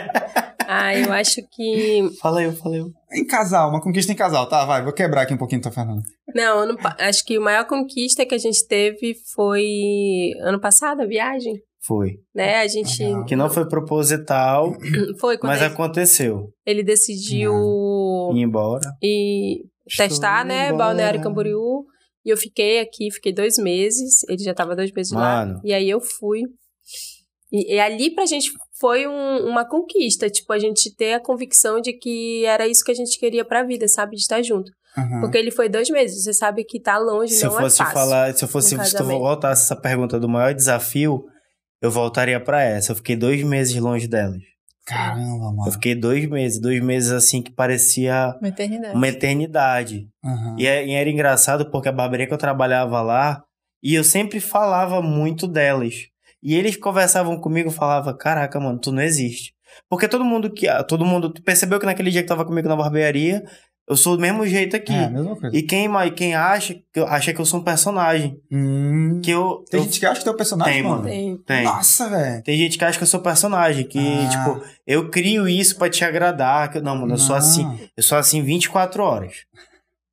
ah, eu acho que. Fala eu, fala eu. Em casal, uma conquista em casal, tá? Vai, vou quebrar aqui um pouquinho, tá, Fernando? Não, ano, acho que a maior conquista que a gente teve foi ano passado, a viagem. Foi. Né? A gente. Que não foi proposital. foi Mas ele, aconteceu. Ele decidiu. Ir embora. E testar, né? Embora. Balneário Camboriú. E eu fiquei aqui, fiquei dois meses. Ele já tava dois meses Mano. lá. E aí eu fui. E, e ali pra gente foi um, uma conquista. Tipo, a gente ter a convicção de que era isso que a gente queria pra vida, sabe? De estar junto. Uhum. Porque ele foi dois meses. Você sabe que tá longe, se não eu fosse é fácil. Falar, se eu fosse, se tu voltasse essa pergunta do maior desafio, eu voltaria para essa. Eu fiquei dois meses longe delas. Caramba, mano. Eu fiquei dois meses, dois meses assim que parecia uma eternidade. Uma eternidade. Uhum. E, e, era engraçado porque a barbearia que eu trabalhava lá, e eu sempre falava muito delas. E eles conversavam comigo e falavam: Caraca, mano, tu não existe. Porque todo mundo que. Todo mundo percebeu que naquele dia que tava comigo na barbearia, eu sou do mesmo jeito aqui. É, mesma coisa. E quem, quem acha, que eu, acha que eu sou um personagem. Hum. Que eu, tem eu... gente que acha que tu é um personagem, tem, mano. Tem. tem. Nossa, velho. Tem gente que acha que eu sou personagem. Que, ah. tipo, eu crio isso para te agradar. Que, não, mano, eu sou assim. Eu sou assim 24 horas.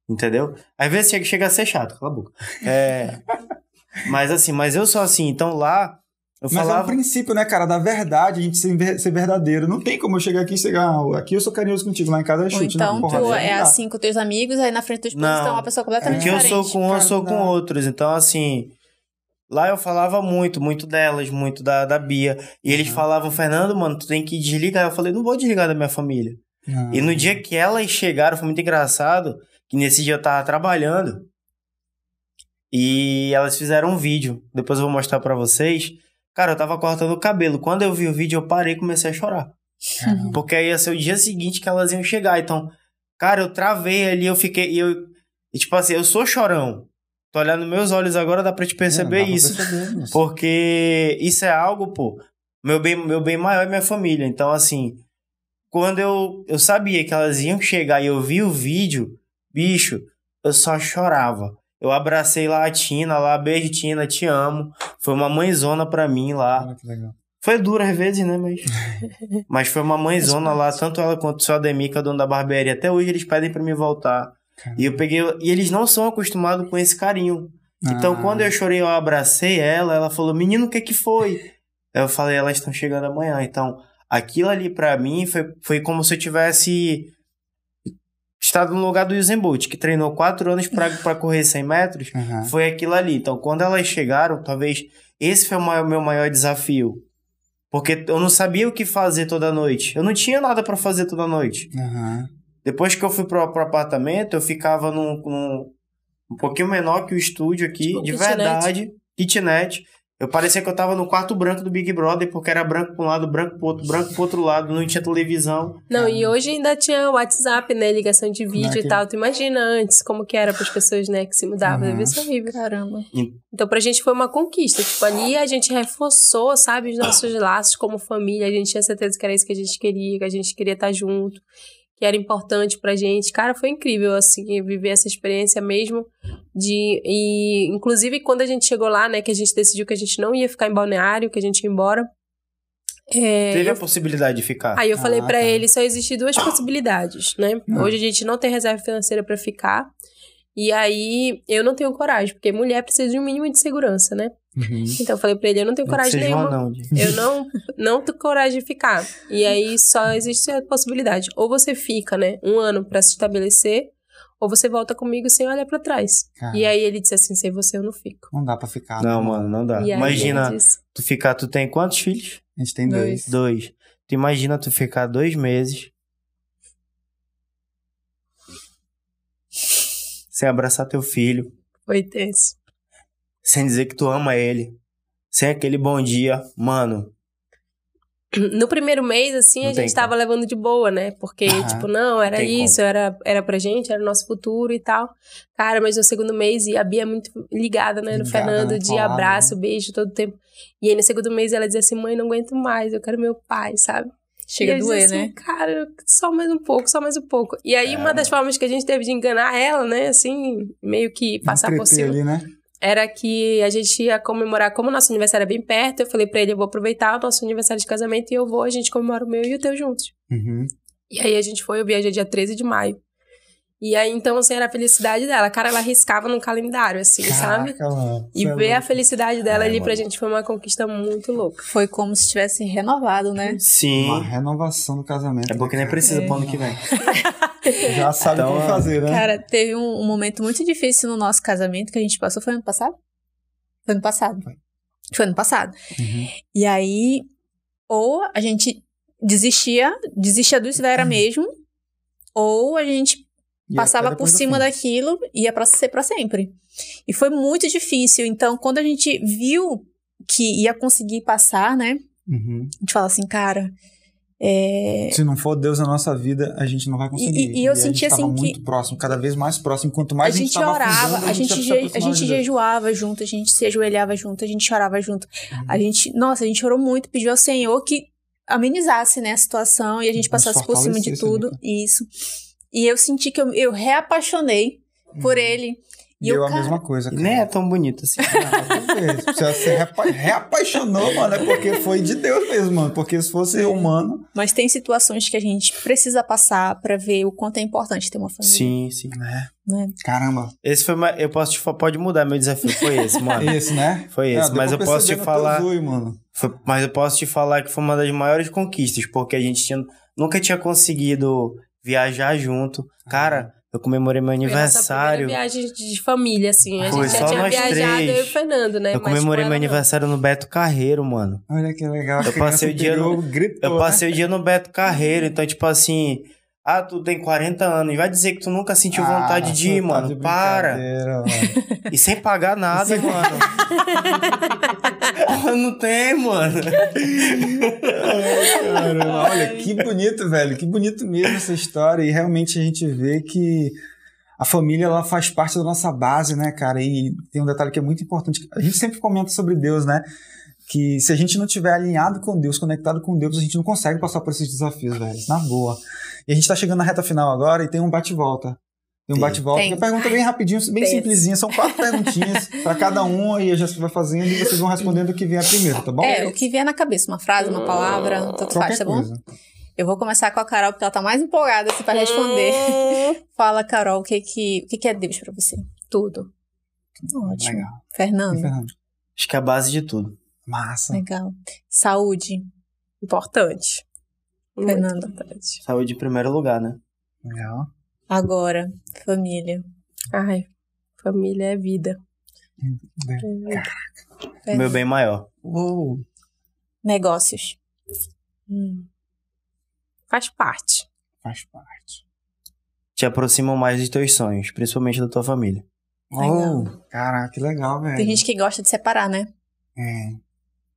Entendeu? Às vezes chega, chega a ser chato, cala a boca. É. mas assim, mas eu sou assim. Então lá eu Mas falava... é um princípio, né, cara, da verdade, a gente ser, verdadeiro. Não tem como eu chegar aqui e chegar, ah, aqui eu sou carinhoso contigo, lá em casa é chute, Ou né? então tu é assim com teus amigos, aí na frente dos pais então é uma pessoa completamente diferente. Aqui eu sou com um, eu sou com outros. Então, assim, lá eu falava muito, muito delas, muito da, da Bia. E eles uhum. falavam, Fernando, mano, tu tem que desligar. Eu falei, não vou desligar da minha família. Uhum. E no dia que elas chegaram, foi muito engraçado, que nesse dia eu tava trabalhando. E elas fizeram um vídeo. Depois eu vou mostrar para vocês Cara, eu tava cortando o cabelo. Quando eu vi o vídeo, eu parei e comecei a chorar. Uhum. Porque aí ia ser o dia seguinte que elas iam chegar. Então, cara, eu travei ali, eu fiquei. E eu, e, tipo assim, eu sou chorão. Tô olhando meus olhos agora, dá pra te perceber é, isso. Perceber porque isso é algo, pô. Meu bem, meu bem maior é minha família. Então, assim, quando eu, eu sabia que elas iam chegar e eu vi o vídeo, bicho, eu só chorava. Eu abracei lá a Tina, lá, beijo Tina, te amo. Foi uma mãezona pra mim lá. Ah, que legal. Foi duro às vezes, né? Mas, mas foi uma mãezona lá, tanto ela quanto Ademir, que é o dono da barbearia. Até hoje eles pedem pra me voltar. Caramba. E eu peguei. E eles não são acostumados com esse carinho. Então, ah. quando eu chorei, eu abracei ela, ela falou: Menino, o que que foi? Eu falei: Elas estão chegando amanhã. Então, aquilo ali para mim foi, foi como se eu tivesse estado no lugar do Usain Bolt, que treinou quatro anos para correr 100 metros, uhum. foi aquilo ali. Então, quando elas chegaram, talvez esse foi o maior, meu maior desafio. Porque eu não sabia o que fazer toda noite. Eu não tinha nada para fazer toda noite. Uhum. Depois que eu fui pro, pro apartamento, eu ficava num, num, um pouquinho menor que o estúdio aqui, tipo, de kitnet. verdade, kitnet. Eu parecia que eu tava no quarto branco do Big Brother, porque era branco pra um lado, branco pro outro, branco pro outro lado, não tinha televisão. Não, e hoje ainda tinha WhatsApp, né? Ligação de vídeo e tal. Tu imagina antes como que era pras pessoas, né, que se mudavam. Uhum. Deve ser horrível. Caramba. Então, pra gente foi uma conquista. Tipo, ali a gente reforçou, sabe, os nossos laços como família. A gente tinha certeza que era isso que a gente queria, que a gente queria estar junto. Que era importante pra gente. Cara, foi incrível, assim, viver essa experiência mesmo de... E, inclusive, quando a gente chegou lá, né, que a gente decidiu que a gente não ia ficar em Balneário, que a gente ia embora... É, Teve eu- a possibilidade de ficar. Aí eu falei Ah, pra tá. ele, só existem duas possibilidades, né? Hum. Hoje a gente não tem reserva financeira pra ficar. E aí eu não tenho coragem, porque mulher precisa de um mínimo de segurança, né? Uhum. Então eu falei pra ele, eu não tenho Não coragem um nenhuma. anão, de- Eu não, não tenho coragem de ficar. E aí só existe a possibilidade. Ou você fica, né, um ano pra se estabelecer, ou você volta comigo sem olhar pra trás. Cara, E aí ele disse assim, sem você eu não fico. Não dá pra ficar. Não, né? mano, não dá. E Imagina, disse, tu ficar, tu tem quantos filhos? A gente tem Dois. dois. Dois. Tu imagina tu ficar dois meses sem abraçar teu filho, foi tenso. sem dizer que tu ama ele, sem aquele bom dia, mano. No primeiro mês, assim, Não a gente tava levando de boa, né? Porque, Aham. tipo, não, era tem isso, era, era pra gente, era o nosso futuro e tal. Cara, mas no segundo mês, e a Bia é muito ligada, né, no Ligada, Fernando, né? de Colada, abraço, beijo todo tempo. E aí no segundo mês ela dizia assim, mãe, não aguento mais, eu quero meu pai, sabe? Chega e a doer, assim, né? Cara, só mais um pouco, só mais um pouco. E aí uma das formas que a gente teve de enganar ela, né, assim, meio que passar Um por cima ali, né? era que a gente ia comemorar, como o nosso aniversário é bem perto, eu falei pra ele, eu vou aproveitar o nosso aniversário de casamento e eu vou, a gente comemora o meu e o teu juntos. Uhum. E aí a gente foi, eu viajei dia 13 de maio. E aí, então, assim, era a felicidade dela. Cara, ela riscava no calendário, assim, sabe? Caraca, mano. E é ver a felicidade dela É, ali pra mano. gente foi uma conquista muito louca. Foi como se tivesse renovado, né? Sim. Uma renovação do casamento. É porque nem né, precisa É. pro ano que vem. Já sabe Então, como é. fazer, né? Cara, teve um, um momento muito difícil no nosso casamento que a gente passou. Foi ano passado? Foi ano passado. Foi. Foi ano passado. Uhum. E aí, ou a gente desistia, desistia do Vera mesmo, ou a gente E passava por cima daquilo e ia pra ser pra sempre. E foi muito difícil. Então, quando a gente viu que ia conseguir passar, né? Uhum. A gente fala assim, cara, é, Se não for Deus na nossa vida, a gente não vai conseguir. E- e eu a senti gente assim que- muito próximo, cada vez mais próximo. Quanto a mais a gente tava orava, afundando, a gente, se je- a gente de jejuava junto, a gente se ajoelhava junto, a gente chorava junto. Uhum. A gente, nossa, a gente orou muito, pediu ao Senhor que amenizasse, né, a situação e a gente passasse por cima de né, tudo. cara? Isso. E eu senti que eu, eu reapaixonei por Uhum. ele. E E eu, a cara, mesma coisa, cara. nem é tão bonito assim. Ah, Você se reapa- reapaixonou, mano, é porque foi de Deus mesmo, mano. Porque se fosse humano. Mas tem situações que a gente precisa passar pra ver o quanto é importante ter uma família. Sim, sim. Né? Né? Caramba. Esse foi uma, eu posso te pode mudar meu desafio foi esse, mano. Esse, né? Foi esse, deu mas pra eu posso te falar- zoio, mano. Foi- mas eu posso te falar que foi uma das maiores conquistas, porque a gente tinha, nunca tinha conseguido viajar junto. Cara, eu comemorei meu Foi a aniversário. viagem de família, assim. A Foi gente já só tinha viajado, três. eu e o Fernando, né? Eu Mas comemorei com meu não. aniversário no Beto Carreiro, mano. Olha que legal. Eu passei o dia no- gritou, Eu né? passei o dia no Beto Carreiro, então, tipo assim, ah, tu tem 40 anos, e vai dizer que tu nunca sentiu Ah, vontade de ir, você tá mano. de Para. mano. E sem pagar nada, mano. Porra, não tem, mano. Ai. Olha, que bonito, velho. Que bonito mesmo essa história. E realmente a gente vê que a família ela faz parte da nossa base, né, cara? E tem um detalhe que é muito importante. A gente sempre comenta sobre Deus, né? Que se a gente não tiver alinhado com Deus, conectado com Deus, a gente não consegue passar por esses desafios, velho. Na boa. E a gente tá chegando na reta final agora e tem um bate-volta. Tem um bate-volta. Tem. Uma pergunta bem rapidinho, bem Tem. simplesinha. São quatro perguntinhas pra cada um e a Jéssica vai fazendo e vocês vão respondendo o que vier primeiro, tá bom? É, o que vier na cabeça, uma frase, uma palavra, tanto faz, tá bom? coisa. Eu vou começar com a Carol, porque ela tá mais empolgada assim, pra responder. Fala, Carol, o que, que, o que, que é Deus pra você? Tudo. Ótimo. Legal. E Fernando, Fernando? Acho que é a base de tudo. Massa. legal. Saúde, Importante. Muito Fernando. importante. Saúde em primeiro lugar, né? Legal. Agora, família. Ai, família é vida. É vida. Meu bem maior. Uou. Negócios. Hum. Faz parte. Faz parte. Te aproximam mais dos teus sonhos, principalmente da tua família. Legal. Oh, caraca, que legal, velho. Tem gente que gosta de separar, né? É.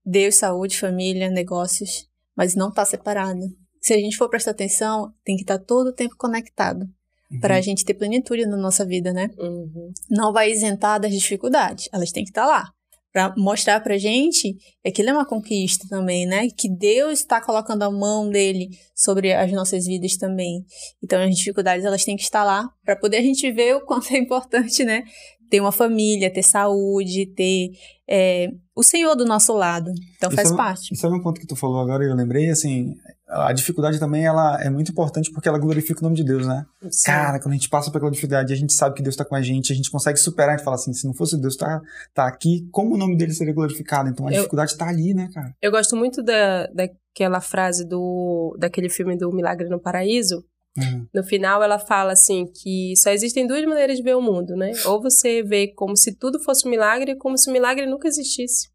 Deus, saúde, família, negócios, mas não tá separado. Se a gente for prestar atenção, tem que estar todo o tempo conectado Uhum. pra gente ter plenitude na nossa vida, né? Uhum. Não vai isentar das dificuldades, elas têm que estar lá. para mostrar pra gente é que ele é uma conquista também, né? Que Deus está colocando a mão dele sobre as nossas vidas também. Então as dificuldades elas têm que estar lá para poder a gente ver o quanto é importante, né? Ter uma família, ter saúde, ter é, o Senhor do nosso lado. Então faz Isso é- parte. Isso é um ponto que tu falou agora e eu lembrei, assim, a dificuldade também ela é muito importante porque ela glorifica o nome de Deus, né? Sim. Cara, quando a gente passa aquela dificuldade, a gente sabe que Deus tá com a gente, a gente consegue superar, a gente fala assim, se não fosse Deus tá, tá aqui, como o nome dele seria glorificado? Então a Eu- dificuldade tá ali, né, cara? Eu gosto muito da, daquela frase do daquele filme do Milagre no Paraíso. Uhum. No final, ela fala assim que só existem duas maneiras de ver o mundo, né? Ou você vê como se tudo fosse um milagre, como se o milagre nunca existisse.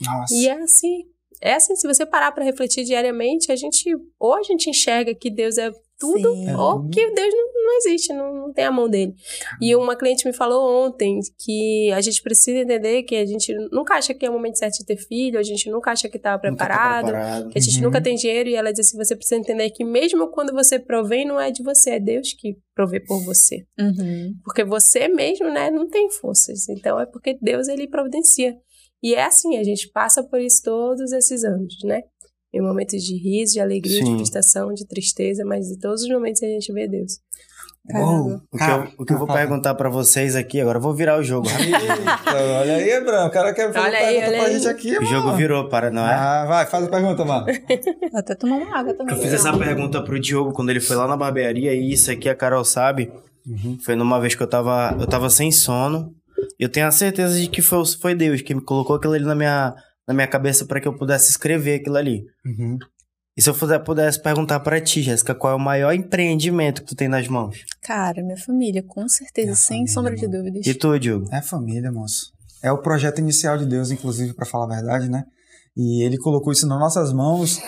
Nossa. E é assim. É assim, se você parar pra refletir diariamente, a gente ou a gente enxerga que Deus é tudo, Sim. É ou que Deus não, não existe, não, não tem a mão dele. E uma cliente me falou ontem que a gente precisa entender que a gente nunca acha que é o momento certo de ter filho, a gente nunca acha que tá Nunca tá preparado, preparado. que a gente Uhum. nunca tem dinheiro, e ela disse assim, você precisa entender que mesmo quando você provém, não é de você, é Deus que provê por você. Uhum. Porque você mesmo, né, não tem forças. Então é porque Deus, ele providencia. E é assim, a gente passa por isso todos esses anos, né? Em momentos de riso, de alegria, Sim. de frustração, de tristeza, mas em todos os momentos a gente vê Deus. Uou, O que, eu, o que eu vou perguntar pra vocês aqui, agora eu vou virar o jogo. Eita, olha aí, Bruno, o cara quer fazer Olha aí, pergunta pra aí. gente aqui, O mano. jogo virou, para, não é? Ah, vai, faz a pergunta, mano. Vou até tomar uma água também. Eu fiz essa pergunta pro Diogo quando ele foi lá na barbearia, e isso aqui a Carol sabe. Foi numa vez que eu tava, eu tava sem sono. E eu tenho a certeza de que foi, foi Deus que me colocou aquilo ali na minha, na minha cabeça para que eu pudesse escrever aquilo ali. Uhum. E se eu pudesse perguntar pra ti, Jéssica, qual é o maior empreendimento que tu tem nas mãos? Cara, minha família, com certeza, Minha sem família, sombra de dúvidas. E tu, Diogo? É família, moço. É o projeto inicial de Deus, inclusive, pra falar a verdade, né? E ele colocou isso nas nossas mãos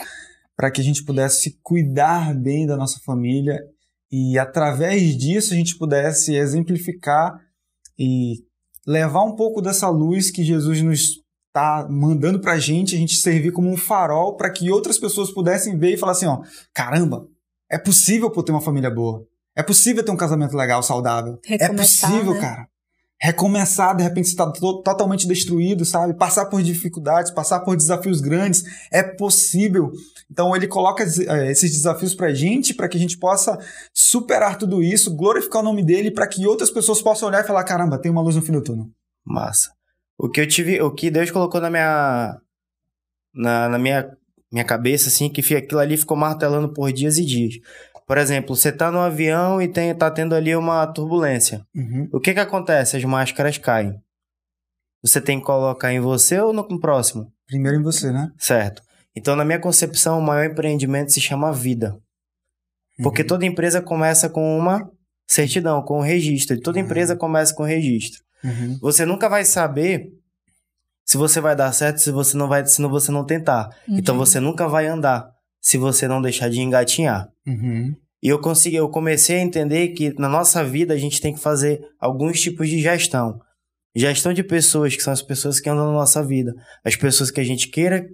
para que a gente pudesse cuidar bem da nossa família e através disso a gente pudesse exemplificar e levar um pouco dessa luz que Jesus nos está mandando pra gente, a gente servir como um farol para que outras pessoas pudessem ver e falar assim, ó, caramba, é possível pô, ter uma família boa. É possível ter um casamento legal, saudável. é Recomeçar, possível, né? cara. Recomeçar, de repente, você tá to- totalmente destruído, sabe? Passar por dificuldades, passar por desafios grandes. É possível. Então, ele coloca eh, esses desafios pra gente, para que a gente possa superar tudo isso, glorificar o nome dele, para que outras pessoas possam olhar e falar: caramba, tem uma luz no fim do túnel. Massa. O que eu tive, o que Deus colocou na minha na, na minha minha cabeça assim, que aquilo ali ficou martelando por dias e dias. Por exemplo, você tá no avião e tem, tá tendo ali uma turbulência. Uhum. O que que acontece? As máscaras caem. Você tem que colocar em você ou no próximo? Primeiro em você, né? Certo. Então, na minha concepção, o maior empreendimento se chama vida. Porque Uhum. toda empresa começa com uma certidão, com um registro. E toda Uhum. empresa começa com registro. Uhum. Você nunca vai saber se você vai dar certo se você não vai, se não você não tentar. Uhum. Então você nunca vai andar se você não deixar de engatinhar. Uhum. E eu consegui, eu comecei a entender que na nossa vida a gente tem que fazer alguns tipos de gestão. Gestão de pessoas, que são as pessoas que andam na nossa vida, as pessoas que a gente queira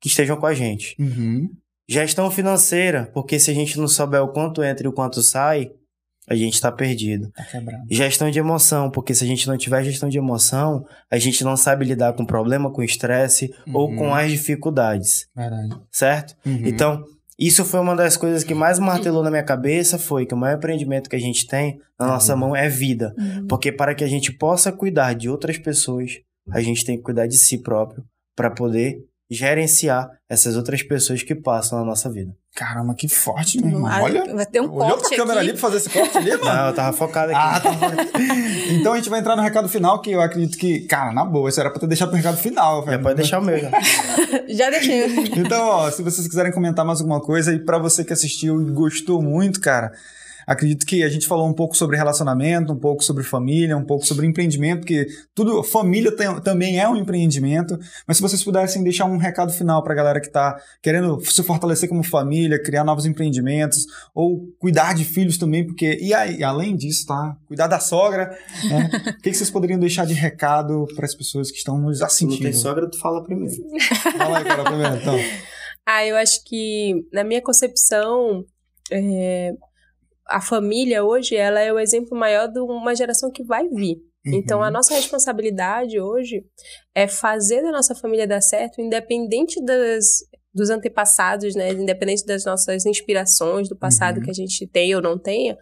que estejam com a gente. Uhum. Gestão financeira, porque se a gente não souber o quanto entra e o quanto sai, a gente está perdido. Tá quebrado. Gestão de emoção, porque se a gente não tiver gestão de emoção, a gente não sabe lidar com problema, com estresse ou Uhum. com as dificuldades, Verdade. certo? Uhum. Então, isso foi uma das coisas que mais martelou na minha cabeça, foi que o maior empreendimento que a gente tem na É nossa mão é vida. Uhum. Porque para que a gente possa cuidar de outras pessoas, a gente tem que cuidar de si próprio para poder gerenciar essas outras pessoas que passam na nossa vida. Caramba, que forte, meu irmão. Ah, Olha, vai ter um olhou corte pra câmera aqui. ali pra fazer esse corte ali, mano? Não, eu tava focado aqui. Ah, tá bom. Então a gente vai entrar no recado final, que eu acredito que, cara, na boa, isso era pra ter deixado pro recado final, Já velho. pode deixar o meu já. Já deixei. Então, ó, se vocês quiserem comentar mais alguma coisa, e pra você que assistiu e gostou muito, cara, acredito que a gente falou um pouco sobre relacionamento, um pouco sobre família, um pouco sobre empreendimento, porque tudo, família tem- também é um empreendimento, mas se vocês pudessem deixar um recado final pra galera que tá querendo se fortalecer como família, criar novos empreendimentos, ou cuidar de filhos também, porque, e aí, além disso, tá? Cuidar da sogra, né? O que, que vocês poderiam deixar de recado para as pessoas que estão nos Se não assistindo? tem sogra, tu fala primeiro. Fala aí, cara, primeiro, então. Ah, eu acho que, na minha concepção, é, a família hoje, ela é o exemplo maior de uma geração que vai vir. Então, a Uhum. nossa responsabilidade hoje é fazer da nossa família dar certo, independente das, dos antepassados, né? Independente das nossas inspirações do passado Uhum. que a gente tem ou não tenha,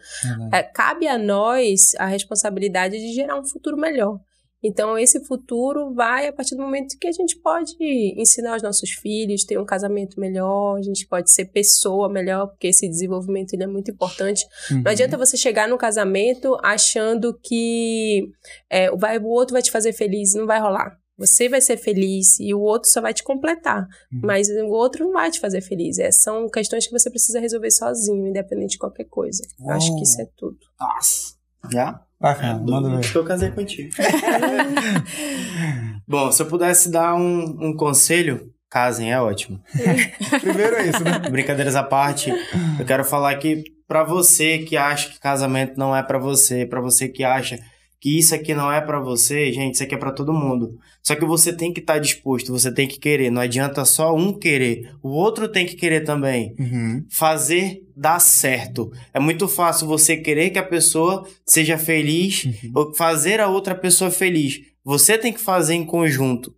é, cabe a nós a responsabilidade de gerar um futuro melhor. Então, esse futuro vai a partir do momento que a gente pode ensinar os nossos filhos, ter um casamento melhor, a gente pode ser pessoa melhor, porque esse desenvolvimento ele é muito importante. Uhum. Não adianta você chegar no casamento achando que é, vai, o outro vai te fazer feliz, não vai rolar. Você vai ser feliz e o outro só vai te completar. Uhum. Mas o outro não vai te fazer feliz. É, são questões que você precisa resolver sozinho, independente de qualquer coisa. Acho que isso é tudo. Nossa. Já? Bacana, manda ver. Que eu casei contigo. Bom, se eu pudesse dar um, um conselho, casem, é ótimo. Primeiro é isso, né? Brincadeiras à parte, eu quero falar que pra você que acha que casamento não é pra você, pra você que acha que isso aqui não é pra você, gente, isso aqui é pra todo mundo. Só que você tem que estar disposto, você tem que querer. Não adianta só um querer, o outro tem que querer também. Uhum. Fazer dar certo. É muito fácil você querer que a pessoa seja feliz ou fazer a outra pessoa feliz. Você tem que fazer em conjunto.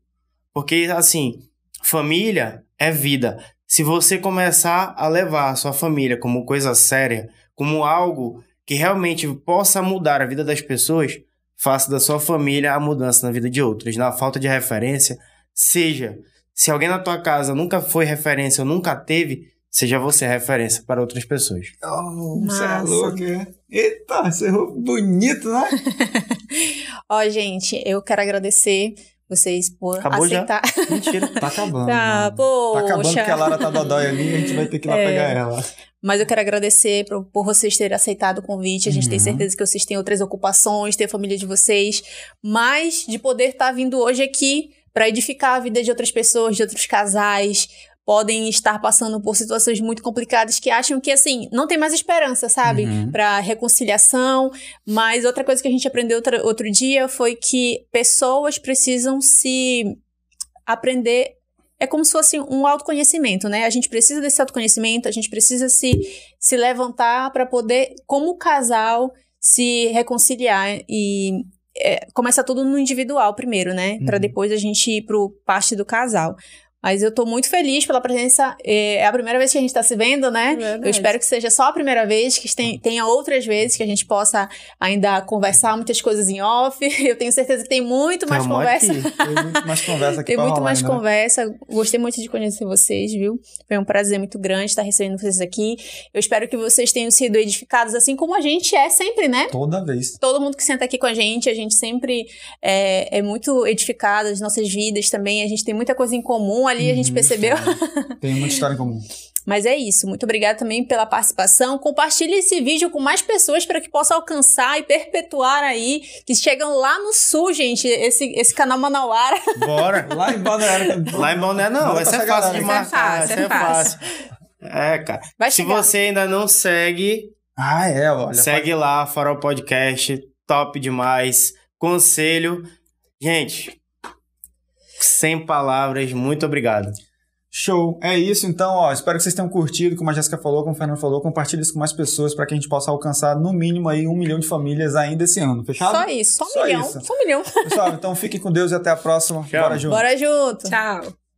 Porque, assim, família é vida. Se você começar a levar a sua família como coisa séria, como algo que realmente possa mudar a vida das pessoas, faça da sua família a mudança na vida de outras. Na falta de referência, seja. Se alguém na tua casa nunca foi referência ou nunca teve, seja você referência para outras pessoas. Oh, você é louco, é? Eita, você errou bonito, né? Ó, gente, eu quero agradecer vocês por Acabou já? aceitar. Mentira. Tá acabando. Tá, mano. poxa. Tá acabando porque a Lara tá dodói ali e a gente vai ter que ir lá É. pegar ela. Mas eu quero agradecer por, por vocês terem aceitado o convite. A gente tem Uhum. certeza que vocês têm outras ocupações, tem a família de vocês. Mas de poder estar vindo hoje aqui para edificar a vida de outras pessoas, de outros casais. Podem estar passando por situações muito complicadas que acham que, assim, não tem mais esperança, sabe? Uhum. Para reconciliação. Mas outra coisa que a gente aprendeu outra- outro dia foi que pessoas precisam se aprender é como se fosse um autoconhecimento, né? A gente precisa desse autoconhecimento, a gente precisa se, se levantar para poder, como casal, se reconciliar e é, começa tudo no individual primeiro, né? Para Uhum. depois a gente ir pro parte do casal. Mas eu tô muito feliz pela presença. É a primeira vez que a gente tá se vendo, né? Verdade. Eu espero que seja só a primeira vez, que tem- tenha outras vezes que a gente possa ainda conversar muitas coisas em off. Eu tenho certeza que tem muito mais conversa. aqui. Tem muito mais conversa aqui Tem muito rolar mais né? conversa. Gostei muito de conhecer vocês, viu? Foi um prazer muito grande estar recebendo vocês aqui. Eu espero que vocês tenham sido edificados assim como a gente é sempre, né? Toda vez. Todo mundo que senta aqui com a gente, a gente sempre é, é muito edificado, as nossas vidas também. A gente tem muita coisa em comum ali, a gente percebeu. Tem muita história em comum. Mas é isso. Muito obrigada também pela participação. Compartilhe esse vídeo com mais pessoas para que possa alcançar e perpetuar aí, que chegam lá no sul, gente, esse, esse canal Manauara. Bora. Lá em Balneário. Lá em Boné não, essa pra é fácil de é marcar. é é fácil. É, cara. Vai Se chegar. você ainda não segue, Ah, é, olha. segue lá, Farol Podcast, top demais. Conselho. Gente, sem palavras, muito obrigado. Show. É isso, então, ó. Espero que vocês tenham curtido, como a Jéssica falou, como o Fernando falou. Compartilhe isso com mais pessoas para que a gente possa alcançar, no mínimo, aí um milhão de famílias ainda esse ano. Fechado? Só isso, só um Só milhão. isso. Só um milhão. Pessoal, então fiquem com Deus e até a próxima. Tchau. Bora junto. Bora junto. Tchau.